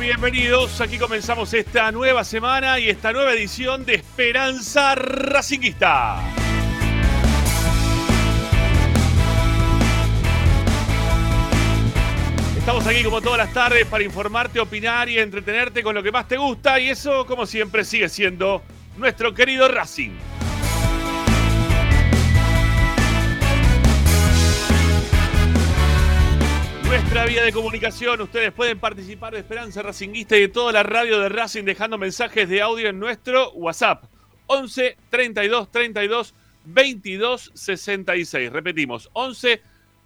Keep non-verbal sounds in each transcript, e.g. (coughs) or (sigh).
Bienvenidos. Aquí comenzamos esta nueva semana y esta nueva edición de Esperanza Racinguista. Estamos aquí como todas las tardes para informarte, opinar y entretenerte con lo que más te gusta y eso como siempre sigue siendo nuestro querido Racing. Nuestra vía de comunicación, ustedes pueden participar de Esperanza Racinguista y de toda la radio de Racing dejando mensajes de audio en nuestro WhatsApp 11 32 32 22 66. Repetimos, 11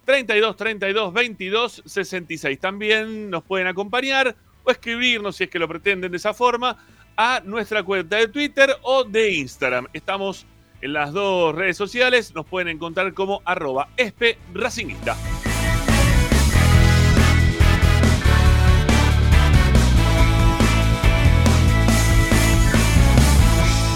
32 32 22 66. También nos pueden acompañar o escribirnos si es que lo pretenden de esa forma a nuestra cuenta de Twitter o de Instagram. Estamos en las dos redes sociales, nos pueden encontrar como arroba.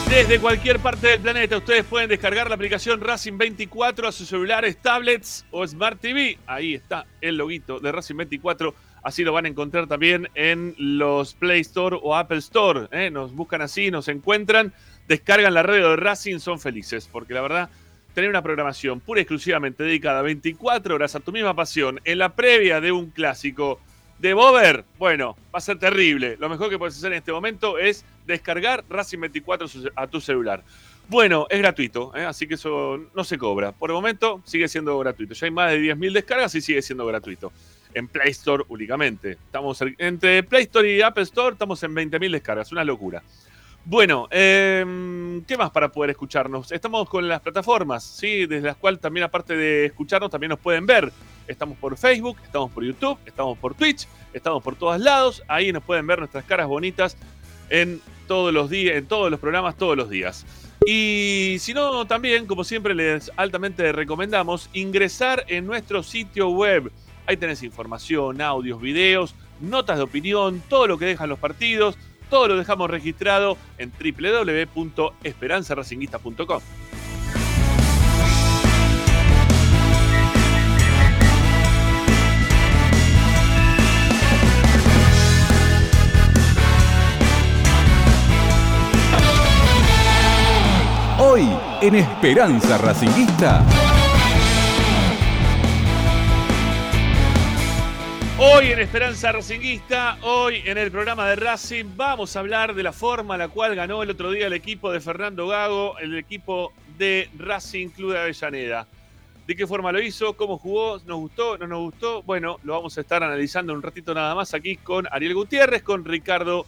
Desde cualquier parte del planeta ustedes pueden descargar la aplicación Racing 24 a sus celulares, tablets o Smart TV. Ahí está el loguito de Racing 24. Así lo van a encontrar también en los Play Store o Apple Store. ¿eh? Nos buscan así, nos encuentran, descargan la radio de Racing, son felices. Porque la verdad, tener una programación pura y exclusivamente dedicada 24 horas a tu misma pasión en la previa de un clásico de Bober, bueno, va a ser terrible. Lo mejor que puedes hacer en este momento es descargar Racing 24 a tu celular. Bueno, es gratuito, ¿eh? así que eso no se cobra. Por el momento sigue siendo gratuito. Ya hay más de 10.000 descargas y sigue siendo gratuito. En Play Store únicamente. Estamos entre Play Store y Apple Store estamos en 20.000 descargas, una locura. Bueno, eh, ¿qué más para poder escucharnos? Estamos con las plataformas, ¿sí? Desde las cuales también, aparte de escucharnos, también nos pueden ver. Estamos por Facebook, estamos por YouTube, estamos por Twitch, estamos por todos lados. Ahí nos pueden ver nuestras caras bonitas en todos los días, en todos los programas, todos los días. Y si no, también, como siempre, les altamente recomendamos ingresar en nuestro sitio web. Ahí tenés información, audios, videos, notas de opinión, todo lo que dejan los partidos. Todo lo dejamos registrado en www.esperanzaracinguista.com. Hoy en Esperanza Racinguista. Hoy en Esperanza Racinguista, hoy en el programa de Racing, vamos a hablar de la forma en la cual ganó el otro día el equipo de Fernando Gago, el equipo de Racing Club de Avellaneda. ¿De qué forma lo hizo? ¿Cómo jugó? ¿Nos gustó? ¿No nos gustó? Bueno, lo vamos a estar analizando un ratito nada más aquí con Ariel Gutiérrez, con Ricardo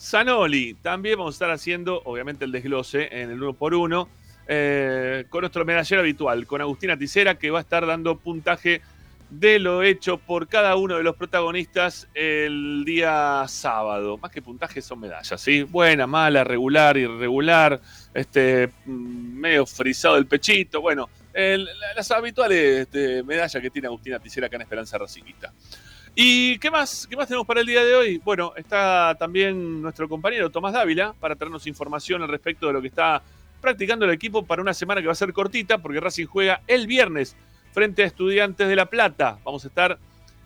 Zanoli. También vamos a estar haciendo, obviamente, el desglose en el uno por uno eh, con nuestro medallero habitual, con Agustina Ticera, que va a estar dando puntaje de lo hecho por cada uno de los protagonistas el día sábado. Más que puntajes son medallas, ¿sí? Buena, mala, regular, irregular, este, mm, medio frisado el pechito, bueno, las habituales este, medallas que tiene Agustina Ticera acá en Esperanza Racingista. ¿Y qué más? ¿Qué más tenemos para el día de hoy? Bueno, está también nuestro compañero Tomás Dávila para traernos información al respecto de lo que está practicando el equipo para una semana que va a ser cortita, porque Racing juega el viernes frente a Estudiantes de La Plata. Vamos a estar,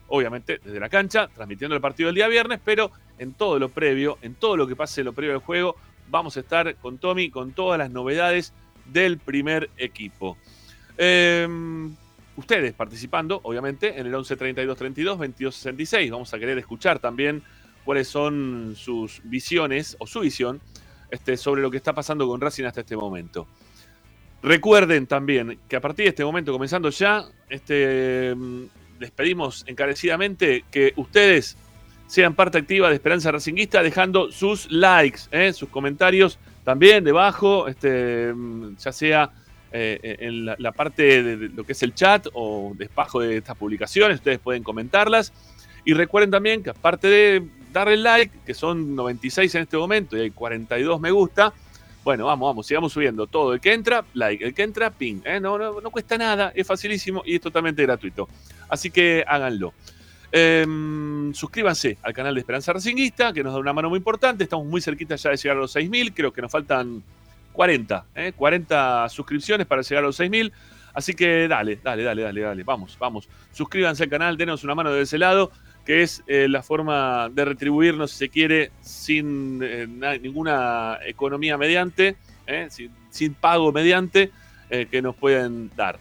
obviamente, desde la cancha, transmitiendo el partido el día viernes, pero en todo lo previo, en todo lo que pase lo previo del juego, vamos a estar con Tommy con todas las novedades del primer equipo. Eh, ustedes participando, obviamente, en el 11 32 32 22 66. Vamos a querer escuchar también cuáles son sus visiones o su visión este, sobre lo que está pasando con Racing hasta este momento. Recuerden también que a partir de este momento, comenzando ya, este, mm, les pedimos encarecidamente que ustedes sean parte activa de Esperanza Racinguista dejando sus likes, ¿eh? sus comentarios también debajo, este, mm, ya sea eh, en la, parte de, de lo que es el chat o despajo de estas publicaciones, ustedes pueden comentarlas. Y recuerden también que aparte de darle like, que son 96 en este momento y hay 42 me gusta, bueno, vamos, vamos, sigamos subiendo todo. El que entra, like. El que entra, ping. ¿eh? No, no, no cuesta nada, es facilísimo y es totalmente gratuito. Así que háganlo. Em, suscríbanse al canal de Esperanza Racinguista, que nos da una mano muy importante. Estamos muy cerquita ya de llegar a los 6.000. Creo que nos faltan 40, ¿eh? 40 suscripciones para llegar a los 6.000. Así que dale, dale, dale, dale, dale. Vamos, vamos. Suscríbanse al canal, denos una mano de ese lado, que es eh, la forma de retribuirnos, si se quiere, sin eh, na- ninguna economía mediante, ¿eh? sin, pago mediante, que nos pueden dar.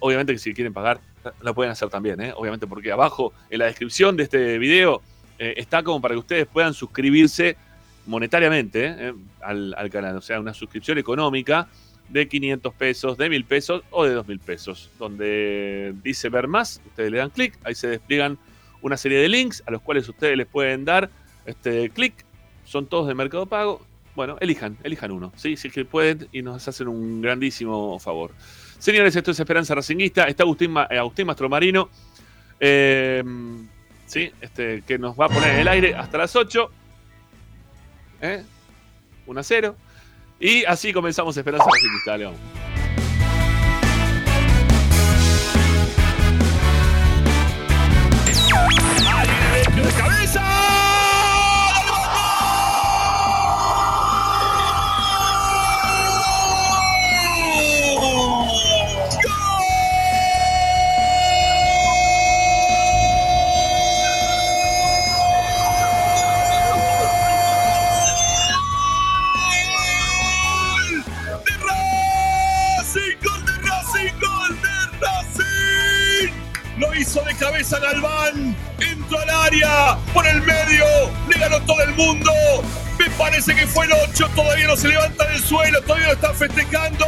Obviamente que si quieren pagar, lo pueden hacer también, obviamente, porque abajo en la descripción de este video está como para que ustedes puedan suscribirse monetariamente al, al canal, o sea, una suscripción económica de 500 pesos, de 1000 pesos o de 2000 pesos, donde dice ver más, ustedes le dan clic, ahí se despliegan una serie de links a los cuales ustedes les pueden dar este clic, son todos de Mercado Pago. Bueno, elijan, elijan uno, ¿sí? si es que pueden y nos hacen un grandísimo favor. Señores, esto es Esperanza Racinguista, está Agustín, Ma- eh, Agustín Mastromarino, eh, ¿sí? este, que nos va a poner en el aire hasta las 8. ¿eh? 1 a 0. Y así comenzamos Esperanza Racinguista, dale, vamos. Hizo de cabeza Galván. Entró al área por el medio. Le ganó todo el mundo. Me parece que fue el 8. Todavía no se levanta del suelo. Todavía lo están festejando.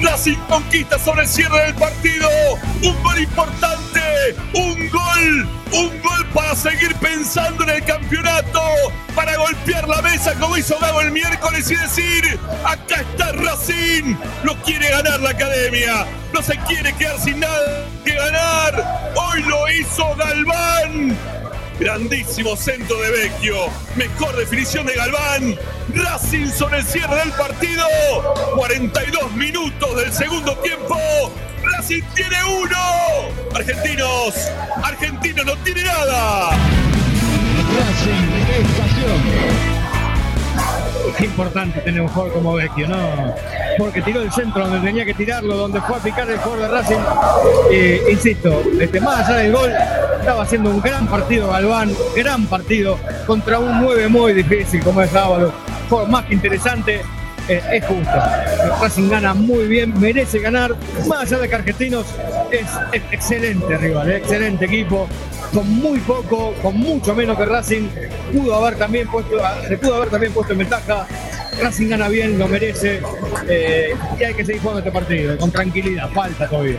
Racing conquista sobre el cierre del partido. Un gol importante. Un gol. Un gol para seguir pensando en el campeonato. Para golpear la mesa como hizo Gago el miércoles y decir: Acá está Racing. Lo quiere ganar la academia. No se quiere quedar sin nada que ganar. Hoy lo hizo Galván. Grandísimo centro de Vecchio. Mejor definición de Galván. Racing sobre el cierre del partido. 42 minutos del segundo tiempo. Racing tiene uno. Argentinos. Argentinos no tiene nada. Racing, pasión. Qué importante tener un jugador como Vecchio, ¿no? Porque tiró el centro donde tenía que tirarlo, donde fue a picar el jugador de Racing. Insisto, este, más allá del gol, estaba haciendo un gran partido Galván, gran partido contra un 9 muy difícil como es Ábalo. Juego más que interesante, eh, es justo. Racing gana muy bien, merece ganar. Más allá de que Argentinos es, excelente rival, eh, excelente equipo. Con muy poco, con mucho menos que Racing, pudo haber también puesto, se pudo haber también puesto en ventaja. Racing gana bien, lo merece eh, y hay que seguir jugando este partido con tranquilidad, falta todavía.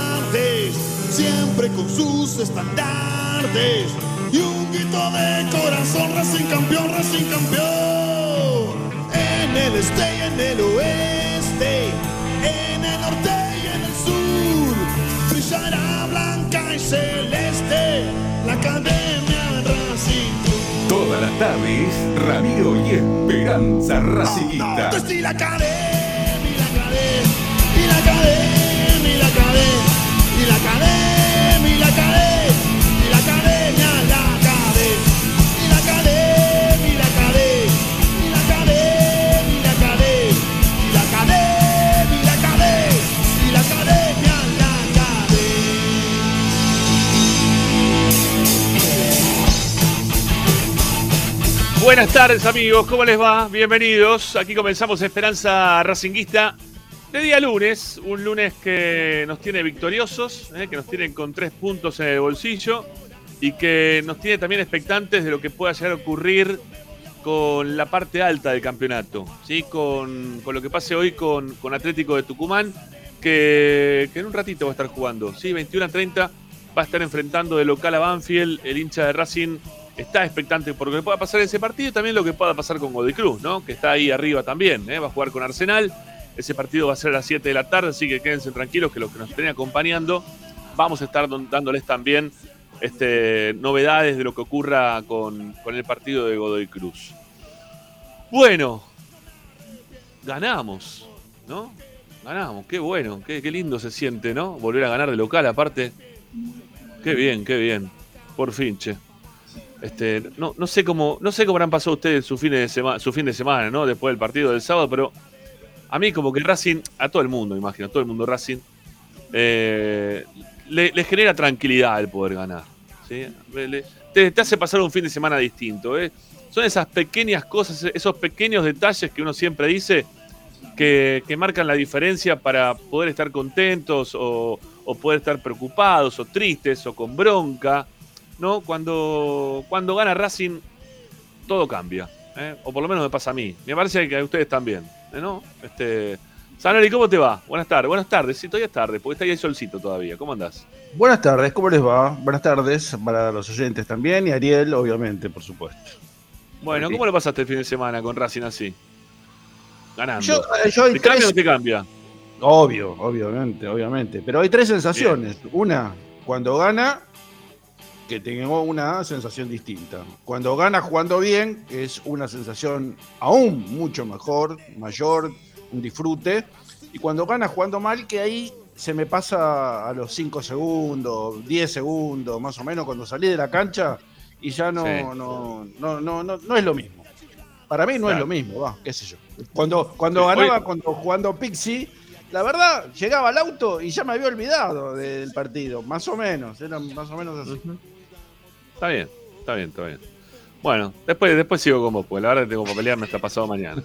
siempre con sus estandartes y un grito de corazón, Racing campeón, Racing campeón. En el este y en el oeste, en el norte y en el sur, brillará blanca y celeste la academia Racing. Todas las tardes, Ramiro y Esperanza Racinguista. Entonces, y la academia, la academia, y la academia, y la academia, y la academia, la academia, y la academia, y la academia, y la academia, y la academia, y la academia, y la academia, y la academia, la Buenas tardes amigos, ¿cómo les va? Bienvenidos. Aquí comenzamos Esperanza Racinguista de día lunes, un lunes que nos tiene victoriosos, eh, que nos tiene con tres puntos en el bolsillo y que nos tiene también expectantes de lo que pueda llegar a ocurrir con la parte alta del campeonato, ¿sí? con, con lo que pase hoy con, con Atlético de Tucumán, que, que en un ratito va a estar jugando, ¿sí? 21 a 30 va a estar enfrentando de local a Banfield, el hincha de Racing está expectante por lo que pueda pasar en ese partido y también lo que pueda pasar con Godoy Cruz, ¿no? que está ahí arriba también, ¿eh? va a jugar con Arsenal, ese partido va a ser a las 7 de la tarde, así que quédense tranquilos que los que nos estén acompañando vamos a estar dándoles también este, novedades de lo que ocurra con, el partido de Godoy Cruz. Bueno, ganamos, ¿no? Ganamos, qué bueno, qué, qué lindo se siente, ¿no? Volver a ganar de local, aparte. Qué bien, qué bien. Por fin, che. Este, no, no sé cómo, no sé cómo habrán pasado ustedes su fin de semana, su fin de semana, ¿no? Después del partido del sábado, pero a mí como que Racing, a todo el mundo, imagino, a todo el mundo Racing, eh, le, genera tranquilidad el poder ganar. te hace pasar un fin de semana distinto. ¿eh? Son esas pequeñas cosas, esos pequeños detalles que uno siempre dice que, que marcan la diferencia para poder estar contentos o, o poder estar preocupados o tristes o con bronca. ¿no? Cuando, cuando gana Racing, todo cambia. ¿eh? O por lo menos me pasa a mí. Me parece que a ustedes también. ¿No? Este, Sanari, ¿cómo te va? Buenas tardes. Buenas tardes. Sí, todavía es tarde, porque está ahí el solcito todavía. ¿Cómo andás? Buenas tardes, ¿cómo les va? Buenas tardes para los oyentes también y Ariel, obviamente, por supuesto. Bueno. ¿cómo le pasaste el fin de semana con Racing así? Ganando. Yo, eh, yo ¿Te cambia o te cambia? obvio, obviamente, obviamente, pero hay tres sensaciones. Una, cuando gana, que tengo una sensación distinta. Cuando gana jugando bien, es una sensación aún mucho mejor, mayor, un disfrute. Y cuando gana jugando mal, que ahí se me pasa a los 5 segundos, 10 segundos, más o menos, cuando salí de la cancha y ya no, Sí. no, no, no, no, no es lo mismo. Para mí no Claro. es lo mismo, va, qué sé yo. Cuando, cuando ganaba, cuando jugando Pixie, la verdad, llegaba al auto y ya me había olvidado del partido, más o menos, era más o menos así. Está bien, está bien, está bien. Bueno, después, después sigo con vos, porque la verdad que tengo que pelearme hasta pasado mañana.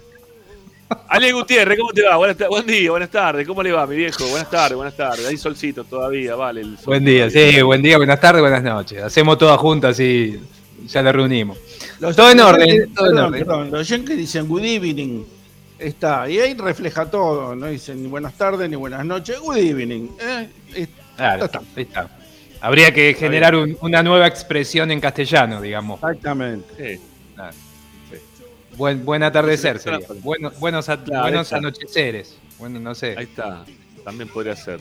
(laughs) Ale Gutiérrez, ¿cómo te va? Buenas buen día, buenas tardes. ¿Cómo le va, mi viejo? Buenas tardes, buenas tardes. Hay solcito todavía, vale. el sol Buen día, todavía. sí, buen día, buenas tardes, buenas noches. Hacemos todas juntas y ya la reunimos. Los- Todo en orden, todo en orden. perdón, los yankees dicen good evening, está, y ahí refleja todo, no dicen ni buenas tardes ni buenas noches, good evening. eh, es- Claro, Ya está. ahí está. Habría que generar un- una nueva expresión en castellano, digamos. exactamente. Sí, Buen, buen atardecer sería. claro. Buenos, buenos, a- Claro, buenos anocheceres. Bueno, no sé. ahí está. También podría ser.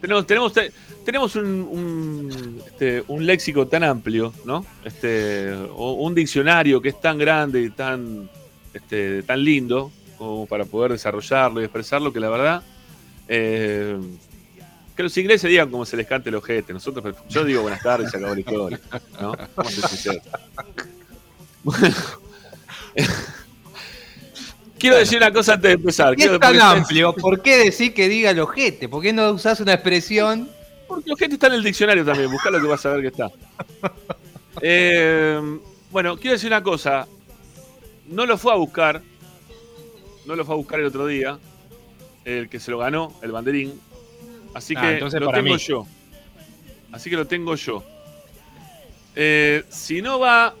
Tenemos, tenemos, te- tenemos un, un, este, un léxico tan amplio, ¿no? Este, o un diccionario que es tan grande y tan, este, tan lindo como para poder desarrollarlo y expresarlo que la verdad eh, que los ingleses digan como se les cante el ojete. Nosotros, yo digo buenas tardes y se acabó la historia, ¿no? Vamos a ser sinceros. Bueno. (laughs) Quiero decir una cosa antes de empezar. Quiero- es tan amplio, ¿por qué decir que diga el ojete? ¿Por qué no usás una expresión? Porque el ojete está en el diccionario también. Buscá lo que vas a ver que está. Eh, bueno, quiero decir una cosa. No lo fue a buscar. No lo fue a buscar el otro día. El que se lo ganó, el banderín. Así Ah, que entonces lo para tengo mí. yo. Así que lo tengo yo. Eh, si no va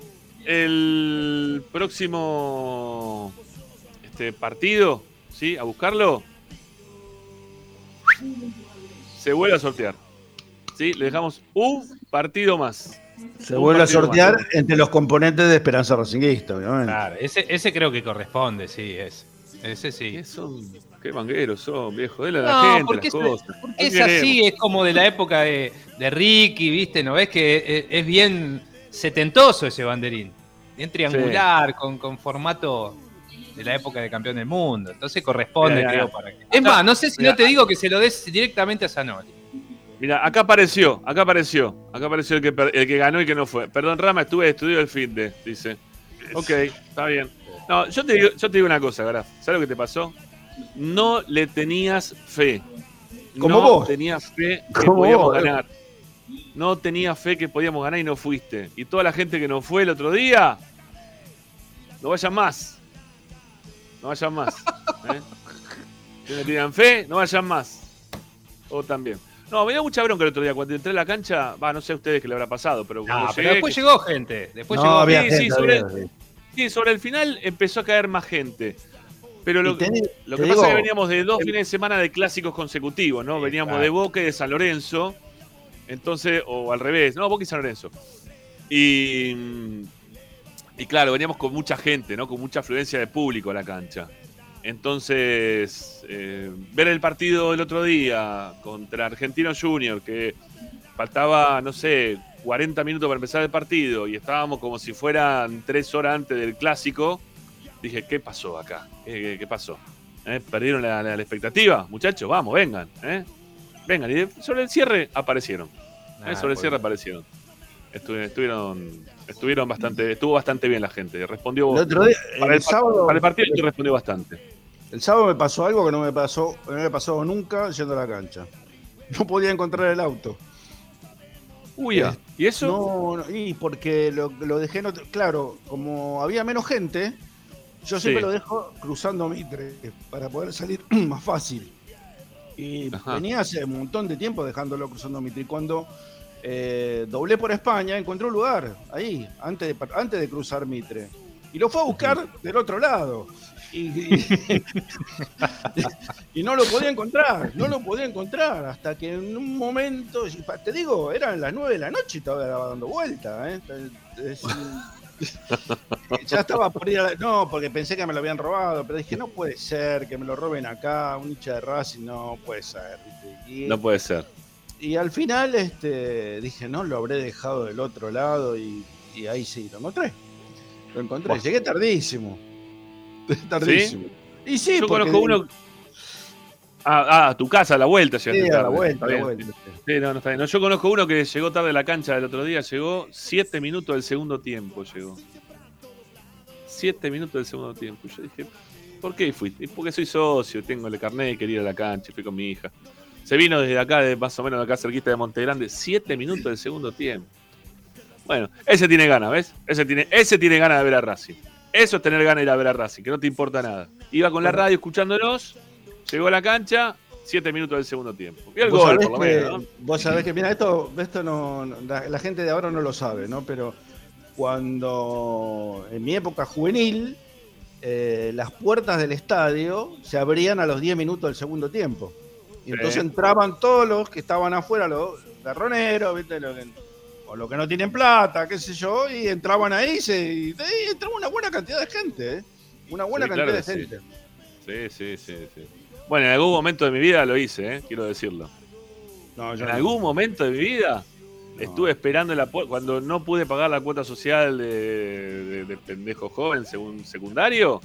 el próximo este partido, ¿sí? A buscarlo. Se vuelve a sortear. ¿Sí? Le dejamos un partido más. Se vuelve a sortear más. entre los componentes de Esperanza Racinguista, obviamente. Claro, ese, ese creo que corresponde, sí, es. Ese sí. ¿Qué son? ¿Qué mangueros son, viejo? Dele a la No, gente porque las es, cosas. porque ¿Qué es así, es como de la época de, de Ricky, ¿viste? ¿No ves que es, es bien setentoso ese banderín? Bien triangular, con, con formato de la época de campeón del mundo. Entonces corresponde, creo, para que. Es más, no sé si no te digo que se lo des directamente a Zanoli. Mira, acá apareció, acá apareció. Acá apareció el que, el que ganó y que no fue. Perdón, Rama, estuve estudiando el fin de, dice. Ok, está bien. No, yo te digo, yo te digo una cosa, Graf. ¿Sabes lo que te pasó? No le tenías fe. Como no vos. tenías fe que Como podíamos vos, ganar. No tenías fe que podíamos ganar y no fuiste. Y toda la gente que no fue el otro día, no vayan más. No vayan más. ¿eh? Si no tenían fe, no vayan más. O también. No, me dio mucha bronca el otro día. Cuando entré a la cancha, va, no sé a ustedes qué le habrá pasado, pero cuando pero llegué, después que- llegó gente. Después no, llegó había sí, gente, sí, sobre- había- sí. Sí, sobre el final empezó a caer más gente. Pero lo, te- lo te que pasa digo- es que veníamos de dos fines de semana de clásicos consecutivos, ¿no? Veníamos claro. de Boca y de San Lorenzo. Entonces, o al revés, no, Boca y San Lorenzo. Y, y claro, veníamos con mucha gente, ¿no? Con mucha afluencia de público a la cancha. Entonces, eh, ver el partido el otro día contra Argentino Junior, que faltaba, no sé, 40 minutos para empezar el partido y estábamos como si fueran tres horas antes del clásico, dije, ¿qué pasó acá? ¿Qué, qué- qué pasó? ¿Eh? ¿Perdieron la, la- la expectativa? Muchachos, vamos, vengan. ¿eh? Vengan. Y sobre el cierre aparecieron. ¿eh? Ah, sobre el pues. cierre aparecieron. Estu- Estuvieron, estuvieron bastante, estuvo bastante bien la gente. Respondió El otro día, para, el el, sábado, para el partido te respondió bastante. el sábado me pasó algo que no me pasó, no me pasó nunca yendo a la cancha. No podía encontrar el auto. Uy. ¿y eso? No, no, y porque lo, lo dejé en otro. Claro, como había menos gente, yo siempre Sí. lo dejo cruzando Mitre para poder salir (clears throat) más fácil. Y Ajá. venía hace un montón de tiempo dejándolo cruzando Mitre. Y cuando eh, doblé por España, encontré un lugar ahí, antes de, antes de cruzar Mitre. Y lo fue a buscar del otro lado. Y, y- (laughs) y no lo podía encontrar, no lo podía encontrar, hasta que en un momento, te digo, eran las 9 de la noche y todavía estaba dando vuelta. ¿eh? Es (laughs) ya estaba por ir a la- No, porque pensé que me lo habían robado, pero dije, no puede ser que me lo roben acá, un hincha de Racing, no puede ser. No puede ser. y al final este, dije, no, lo habré dejado del otro lado y, y ahí sí, lo encontré. Lo encontré, llegué tardísimo. (laughs) Tardísimo. Y sí, Yo porque- conozco uno. Ah, ah, a tu casa, a la vuelta llegaste Sí, a la vuelta, a la vuelta. Sí, no, no está bien. No, yo conozco uno que llegó tarde a la cancha el otro día, llegó siete minutos del segundo tiempo, llegó. Siete minutos del segundo tiempo. Yo dije, ¿por qué fui? Y Porque soy socio, tengo el carnet quería ir a la cancha, fui con mi hija. Se vino desde acá, de más o menos de acá cerquita de Monte Grande, siete minutos del segundo tiempo. Bueno, ese tiene ganas, ¿ves? Ese tiene, ese tiene ganas de ver a Racing. Eso es tener ganas de ir a ver a Racing, que no te importa nada. Iba con la radio escuchándonos, llegó a la cancha, siete minutos del segundo tiempo. Y el Vos gol, sabés por lo que- menos, ¿no? Vos sabés que, mira, esto, esto no, no- la, la gente de ahora no lo sabe, ¿no? Pero cuando en mi época juvenil, eh, las puertas del estadio se abrían a los 10 minutos del segundo tiempo. Y entonces entraban todos los que estaban afuera, los garroneros, ¿viste? Los que- o los que no tienen plata, qué sé yo, y entraban ahí, se, y ahí entraba una buena cantidad de gente, ¿eh? Una buena Sí, cantidad claro de que gente. Sí, sí, sí, sí. Bueno, en algún momento de mi vida lo hice, ¿eh? quiero decirlo. No, yo En no. algún momento de mi vida No. estuve esperando la cuando no pude pagar la cuota social de, de- de pendejo joven segun- secundario.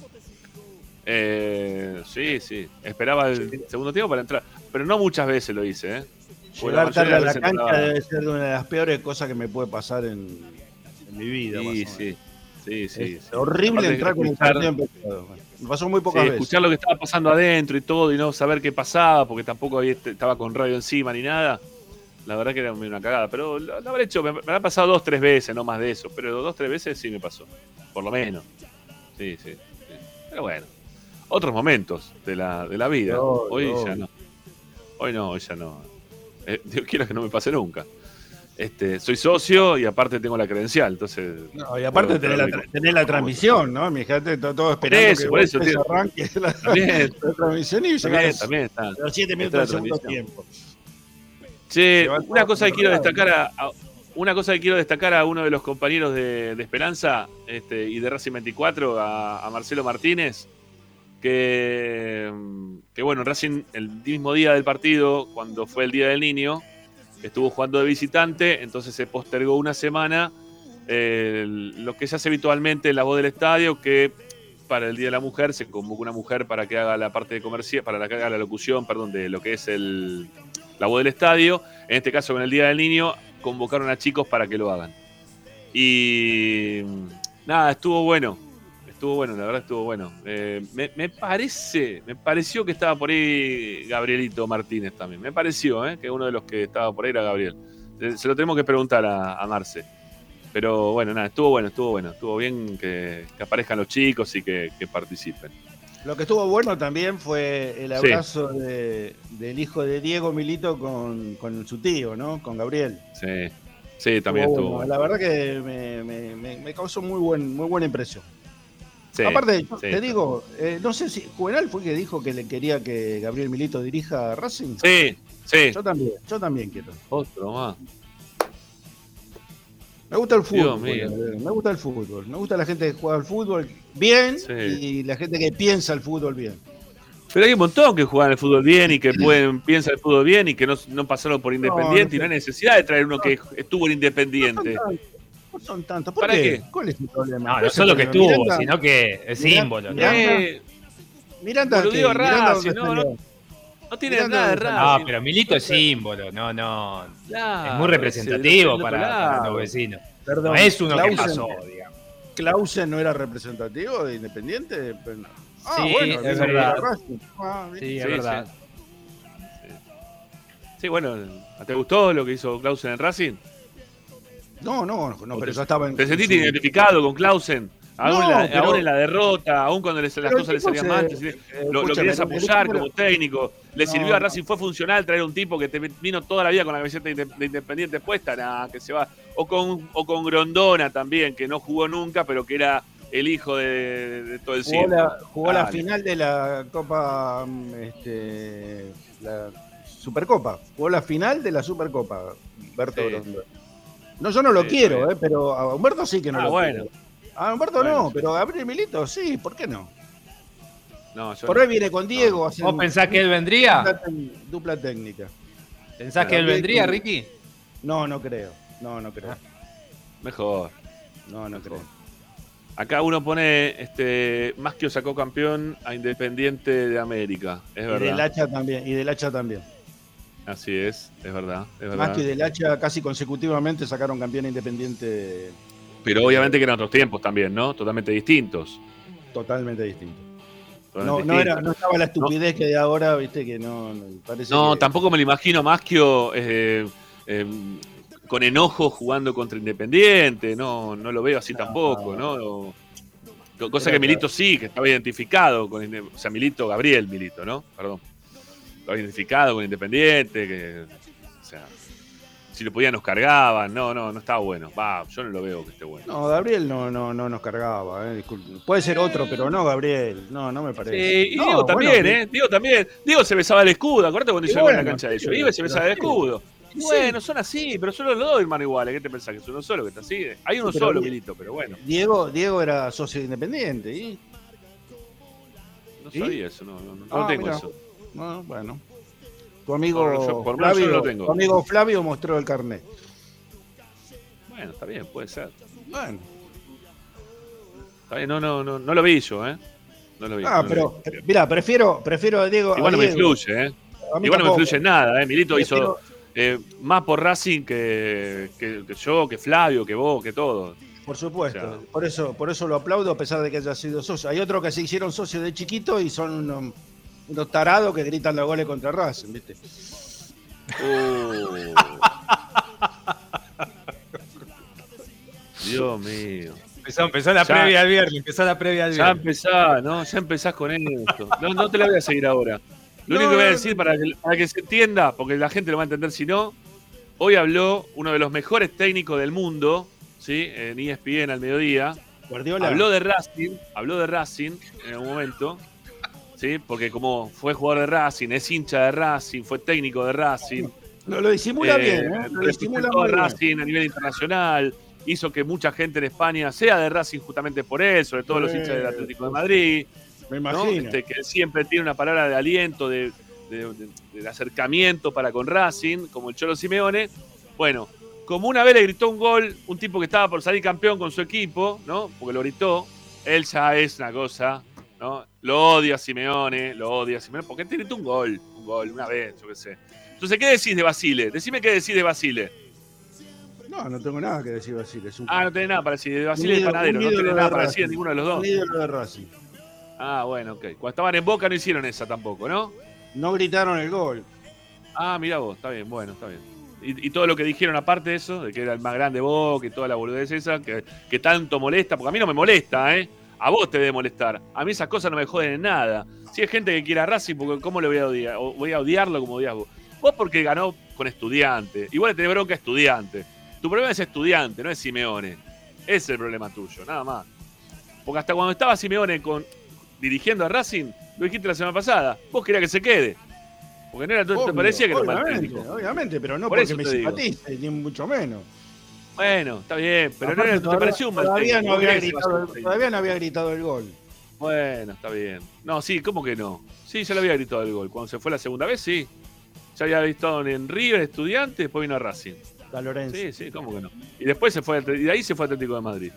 eh, sí, sí. Esperaba el segundo tiempo para entrar. Pero no muchas veces lo hice, ¿eh? Llegar tarde a la cancha entraba- debe ser una de las peores cosas que me puede pasar en, en mi vida. Sí, más sí. Sí, sí, Es sí. horrible entrar con el escuchar- partido empezado. Me pasó muy Sí, pocas veces. escuchar lo que estaba pasando adentro y todo y no saber qué pasaba porque tampoco había- estaba con radio encima ni nada. La verdad que era una cagada, pero lo, lo habré hecho, me, me ha pasado dos, tres veces, no más de eso, pero dos, tres veces sí me pasó, por lo menos. Sí, sí. sí. Pero bueno, otros momentos de la, de la vida. No, hoy no. ya no. Hoy no, hoy ya no. Eh, Dios quiera que no me pase nunca. Este, soy socio y aparte tengo la credencial, entonces. No, y aparte tenés la, entrar tra- tenés la transmisión, ¿no? Mi gente, todo, todo esperando eso, que por eso, tío. arranque la, (laughs) También, (laughs) la transmisión y también, llegás también está. los 7 está minutos del segundo tiempo. Va una cosa que quiero destacar a, a- una cosa que quiero destacar a uno de los compañeros de, de Esperanza este, y de Racing 24, a, a Marcelo Martínez, que, que bueno, Racing el mismo día del partido, cuando fue el Día del Niño, estuvo jugando de visitante, entonces se postergó una semana lo que se hace habitualmente en la voz del estadio, que para el Día de la Mujer se convocó una mujer para que haga la parte de comercial, para que haga la locución, perdón, de lo que es el, la voz del estadio. En este caso, con el Día del Niño, convocaron a chicos para que lo hagan. Y nada, estuvo bueno. Estuvo bueno, la verdad estuvo bueno. Eh, me, me parece, me pareció que estaba por ahí Gabrielito Martínez también. Me pareció, ¿eh? que uno de los que estaba por ahí era Gabriel. Se, se lo tenemos que preguntar a, a Marce. Pero bueno, nada, estuvo bueno, estuvo bueno. Estuvo bien que, que aparezcan los chicos y que, que participen. Lo que estuvo bueno también fue el Sí. abrazo de- del hijo de Diego Milito con, con su tío, ¿no? Con Gabriel. Sí, sí, también estuvo bueno. bueno. La verdad que me, me- me- me causó muy, buen, muy buena impresión. Sí, Aparte, yo sí. te digo, eh, no sé si Juvenal fue que dijo que le quería que Gabriel Milito dirija a Racing. Sí, sí. Yo también, yo también quiero. Otro más. Me gusta el fútbol, eh, me gusta el fútbol, me gusta la gente que juega al fútbol bien Sí. y la gente que piensa el fútbol bien. Pero hay un montón que juegan el fútbol bien y que pueden piensan el fútbol bien y que no, no pasaron por Independiente no y no hay necesidad de traer uno que estuvo en Independiente. No son tantos. ¿Por ¿Para qué? qué? ¿Cuál es el problema? No, ¿Cuál no solo que estuvo, Miranda- sino que es Miranda- símbolo. ¿no? Miranda- Eh, Miranda, Boludeó ¿qué? Miranda, Racing, ¿dónde no, tiene Miranda nada de raro. No, pero Milito es símbolo, no, no. Claro, es muy representativo para, los vecinos. Perdón, No es uno que pasó, digamos. Clausen no era representativo de Independiente. Pero no. Ah, Sí, bueno, es verdad. Ah. Sí, es Sí, verdad. Sí, bueno, ¿te gustó lo que hizo Clausen en Racing? No, no, no, ¿O pero te- ya estaba en. ¿Te sentiste identificado con Clausen? Aún, No, en la, pero- aún en la derrota, aún cuando les- las cosas le salían mal, eh, lo, lo querías apoyar como técnico. ¿Le No, sirvió a no. Racing? ¿Fue funcional traer un tipo que te vino toda la vida con la camiseta de Inde- de Independiente puesta? Nah, que se va. O con, o con Grondona también, que no jugó nunca, pero que era el hijo de, de todo el Jugó, circo. la, jugó la final de la Copa. mm, Este, la Supercopa. Jugó la final de la Supercopa, Humberto Sí. Grondona. No, yo no lo Sí, quiero, eh, pero a Humberto sí que no Ah, lo bueno. quiero. A Humberto Bueno, no, sí. pero a Gabriel Milito sí, ¿por qué no? No, yo Por no. ahí viene con Diego. hacen ¿Vos pensás que él vendría? Dupla, técnica. ¿Pensás que él vendría, con- Ricky? No, no creo. No, no Ah. creo. Mejor. No, no creo. Acá uno pone, este, Maschio sacó campeón a Independiente de América. Es Y del verdad. hacha también. Y del hacha también. Así es, es verdad, es verdad. Más que del hacha casi consecutivamente sacaron campeón independiente Pero obviamente que eran otros tiempos también, ¿no? Totalmente distintos. totalmente distinto. No, era, distintos. no estaba la estupidez que de ahora, viste, que no, no, parece No, que- tampoco me lo imagino Maschio eh, eh, con enojo jugando contra Independiente. No, no lo veo así tampoco, ¿no? Cosa Era que Milito sí, que estaba identificado con o sea, Milito, Gabriel Milito, ¿no? Perdón. Estaba identificado con Independiente, que o sea, si lo podían nos cargaban, no, no, no estaba bueno. Va, yo no lo veo que esté bueno. No, Gabriel no, no, no nos cargaba, eh, disculpe. Puede ser otro, pero no Gabriel. No, no me parece. Sí, y No, Diego también, bueno, ¿eh? Diego también. Diego se besaba el escudo. Acuérdate cuando Y hizo algo en bueno, la cancha de ellos. Iba y se besaba el escudo. Sí. bueno, son así, pero solo los dos hermanos iguales. ¿Qué te pensás? Que es uno solo que está así. Hay uno Sí, pero solo, Diego- Milito, pero bueno. Diego, Diego era socio de independiente. ¿y? No ¿Sí? sabía eso, no, no, no Ah, lo tengo eso. No, bueno. Tu amigo, Por- yo- por Flavio, no lo tengo. tu amigo Flavio mostró el carnet. Bueno, está bien, puede ser. Bueno. Está bien, no, no, no, no lo vi yo, ¿eh? No lo vi. Ah, no pero, vi. mira, prefiero, prefiero a Diego. Igual a no me influye, ¿eh? Igual no me influye en nada, ¿eh? Milito hizo eh, más por Racing que, que, que yo, que Flavio, que vos, que todo. Por supuesto, O sea- por eso, por eso lo aplaudo a pesar de que haya sido socio. Hay otros que se hicieron socios de chiquito y son unos, unos tarados que gritan los goles contra Racing, ¿viste? Uh. Dios mío. Empezó, empezó la Ya. previa al viernes, empezó la previa al Ya viernes. empezás, ¿no? Ya empezás con esto. No, no te la voy a seguir ahora. Lo único que voy a decir para que, para que se entienda, porque la gente lo va a entender si no, hoy habló uno de los mejores técnicos del mundo, ¿sí? En ESPN al mediodía. Guardiola. Habló de Racing, habló de Racing en un momento, ¿sí? Porque como fue jugador de Racing, es hincha de Racing, fue técnico de Racing. Lo, lo disimula Eh, bien, ¿eh? Lo disimula muy bien. Racing a nivel internacional, hizo que mucha gente en España sea de Racing justamente por eso, sobre todo los hinchas del Atlético de Madrid, Me ¿no? imagino. Este, que él siempre tiene una palabra de aliento, de, de- de- de acercamiento para con Racing, como el Cholo Simeone. Bueno, como una vez le gritó un gol, un tipo que estaba por salir campeón con su equipo, ¿no? Porque lo gritó, él ya es una cosa, ¿no? Lo odia Simeone, lo odia Simeone, porque te gritó un gol, un gol, una vez, yo qué sé. Entonces, ¿qué decís de Basile? Decime qué decís de Basile. No, no tengo nada que decir Basile. Es un, Ah, no tenés nada para decir. De Basile es panadero, no de nada para decir de ninguno de los dos. un ídolo de Racing. Ah, bueno, ok. Cuando estaban en Boca no hicieron esa tampoco, ¿no? No gritaron el gol. Ah, mira vos, está bien, bueno, está bien. Y, y todo lo que dijeron aparte de eso, de que era el más grande Boca y toda la boludez esa, que, que tanto molesta, porque a mí no me molesta, ¿eh? A vos te debe molestar. A mí esas cosas no me joden en nada. Si hay gente que quiera a Racing, porque ¿cómo le voy a odiar? O voy a odiarlo como odias vos. Vos porque ganó con estudiante. Igual le tenés bronca a estudiante. Tu problema es estudiante, no es Simeone. Ese es el problema tuyo, nada más. Porque hasta cuando estaba Simeone con, dirigiendo a Racing, lo dijiste la semana pasada, vos querías que se quede. Porque no era, te Obvio, parecía que obviamente, obviamente, pero no Por porque me te simpatice, ni mucho menos. Bueno, está bien, pero no, era, te todavía- pareció un mal todavía no, había ¿por qué se gritado, todavía no había gritado el gol. Bueno, está bien. No, sí, ¿cómo que no? Sí, ya le había gritado el gol. Cuando se fue la segunda vez, sí. Ya había gritado en River, Estudiante, después vino a Racing. La Lorenzo. Sí, sí, ¿cómo que no? Y después se fue, y de ahí se fue a Atlético de Madrid.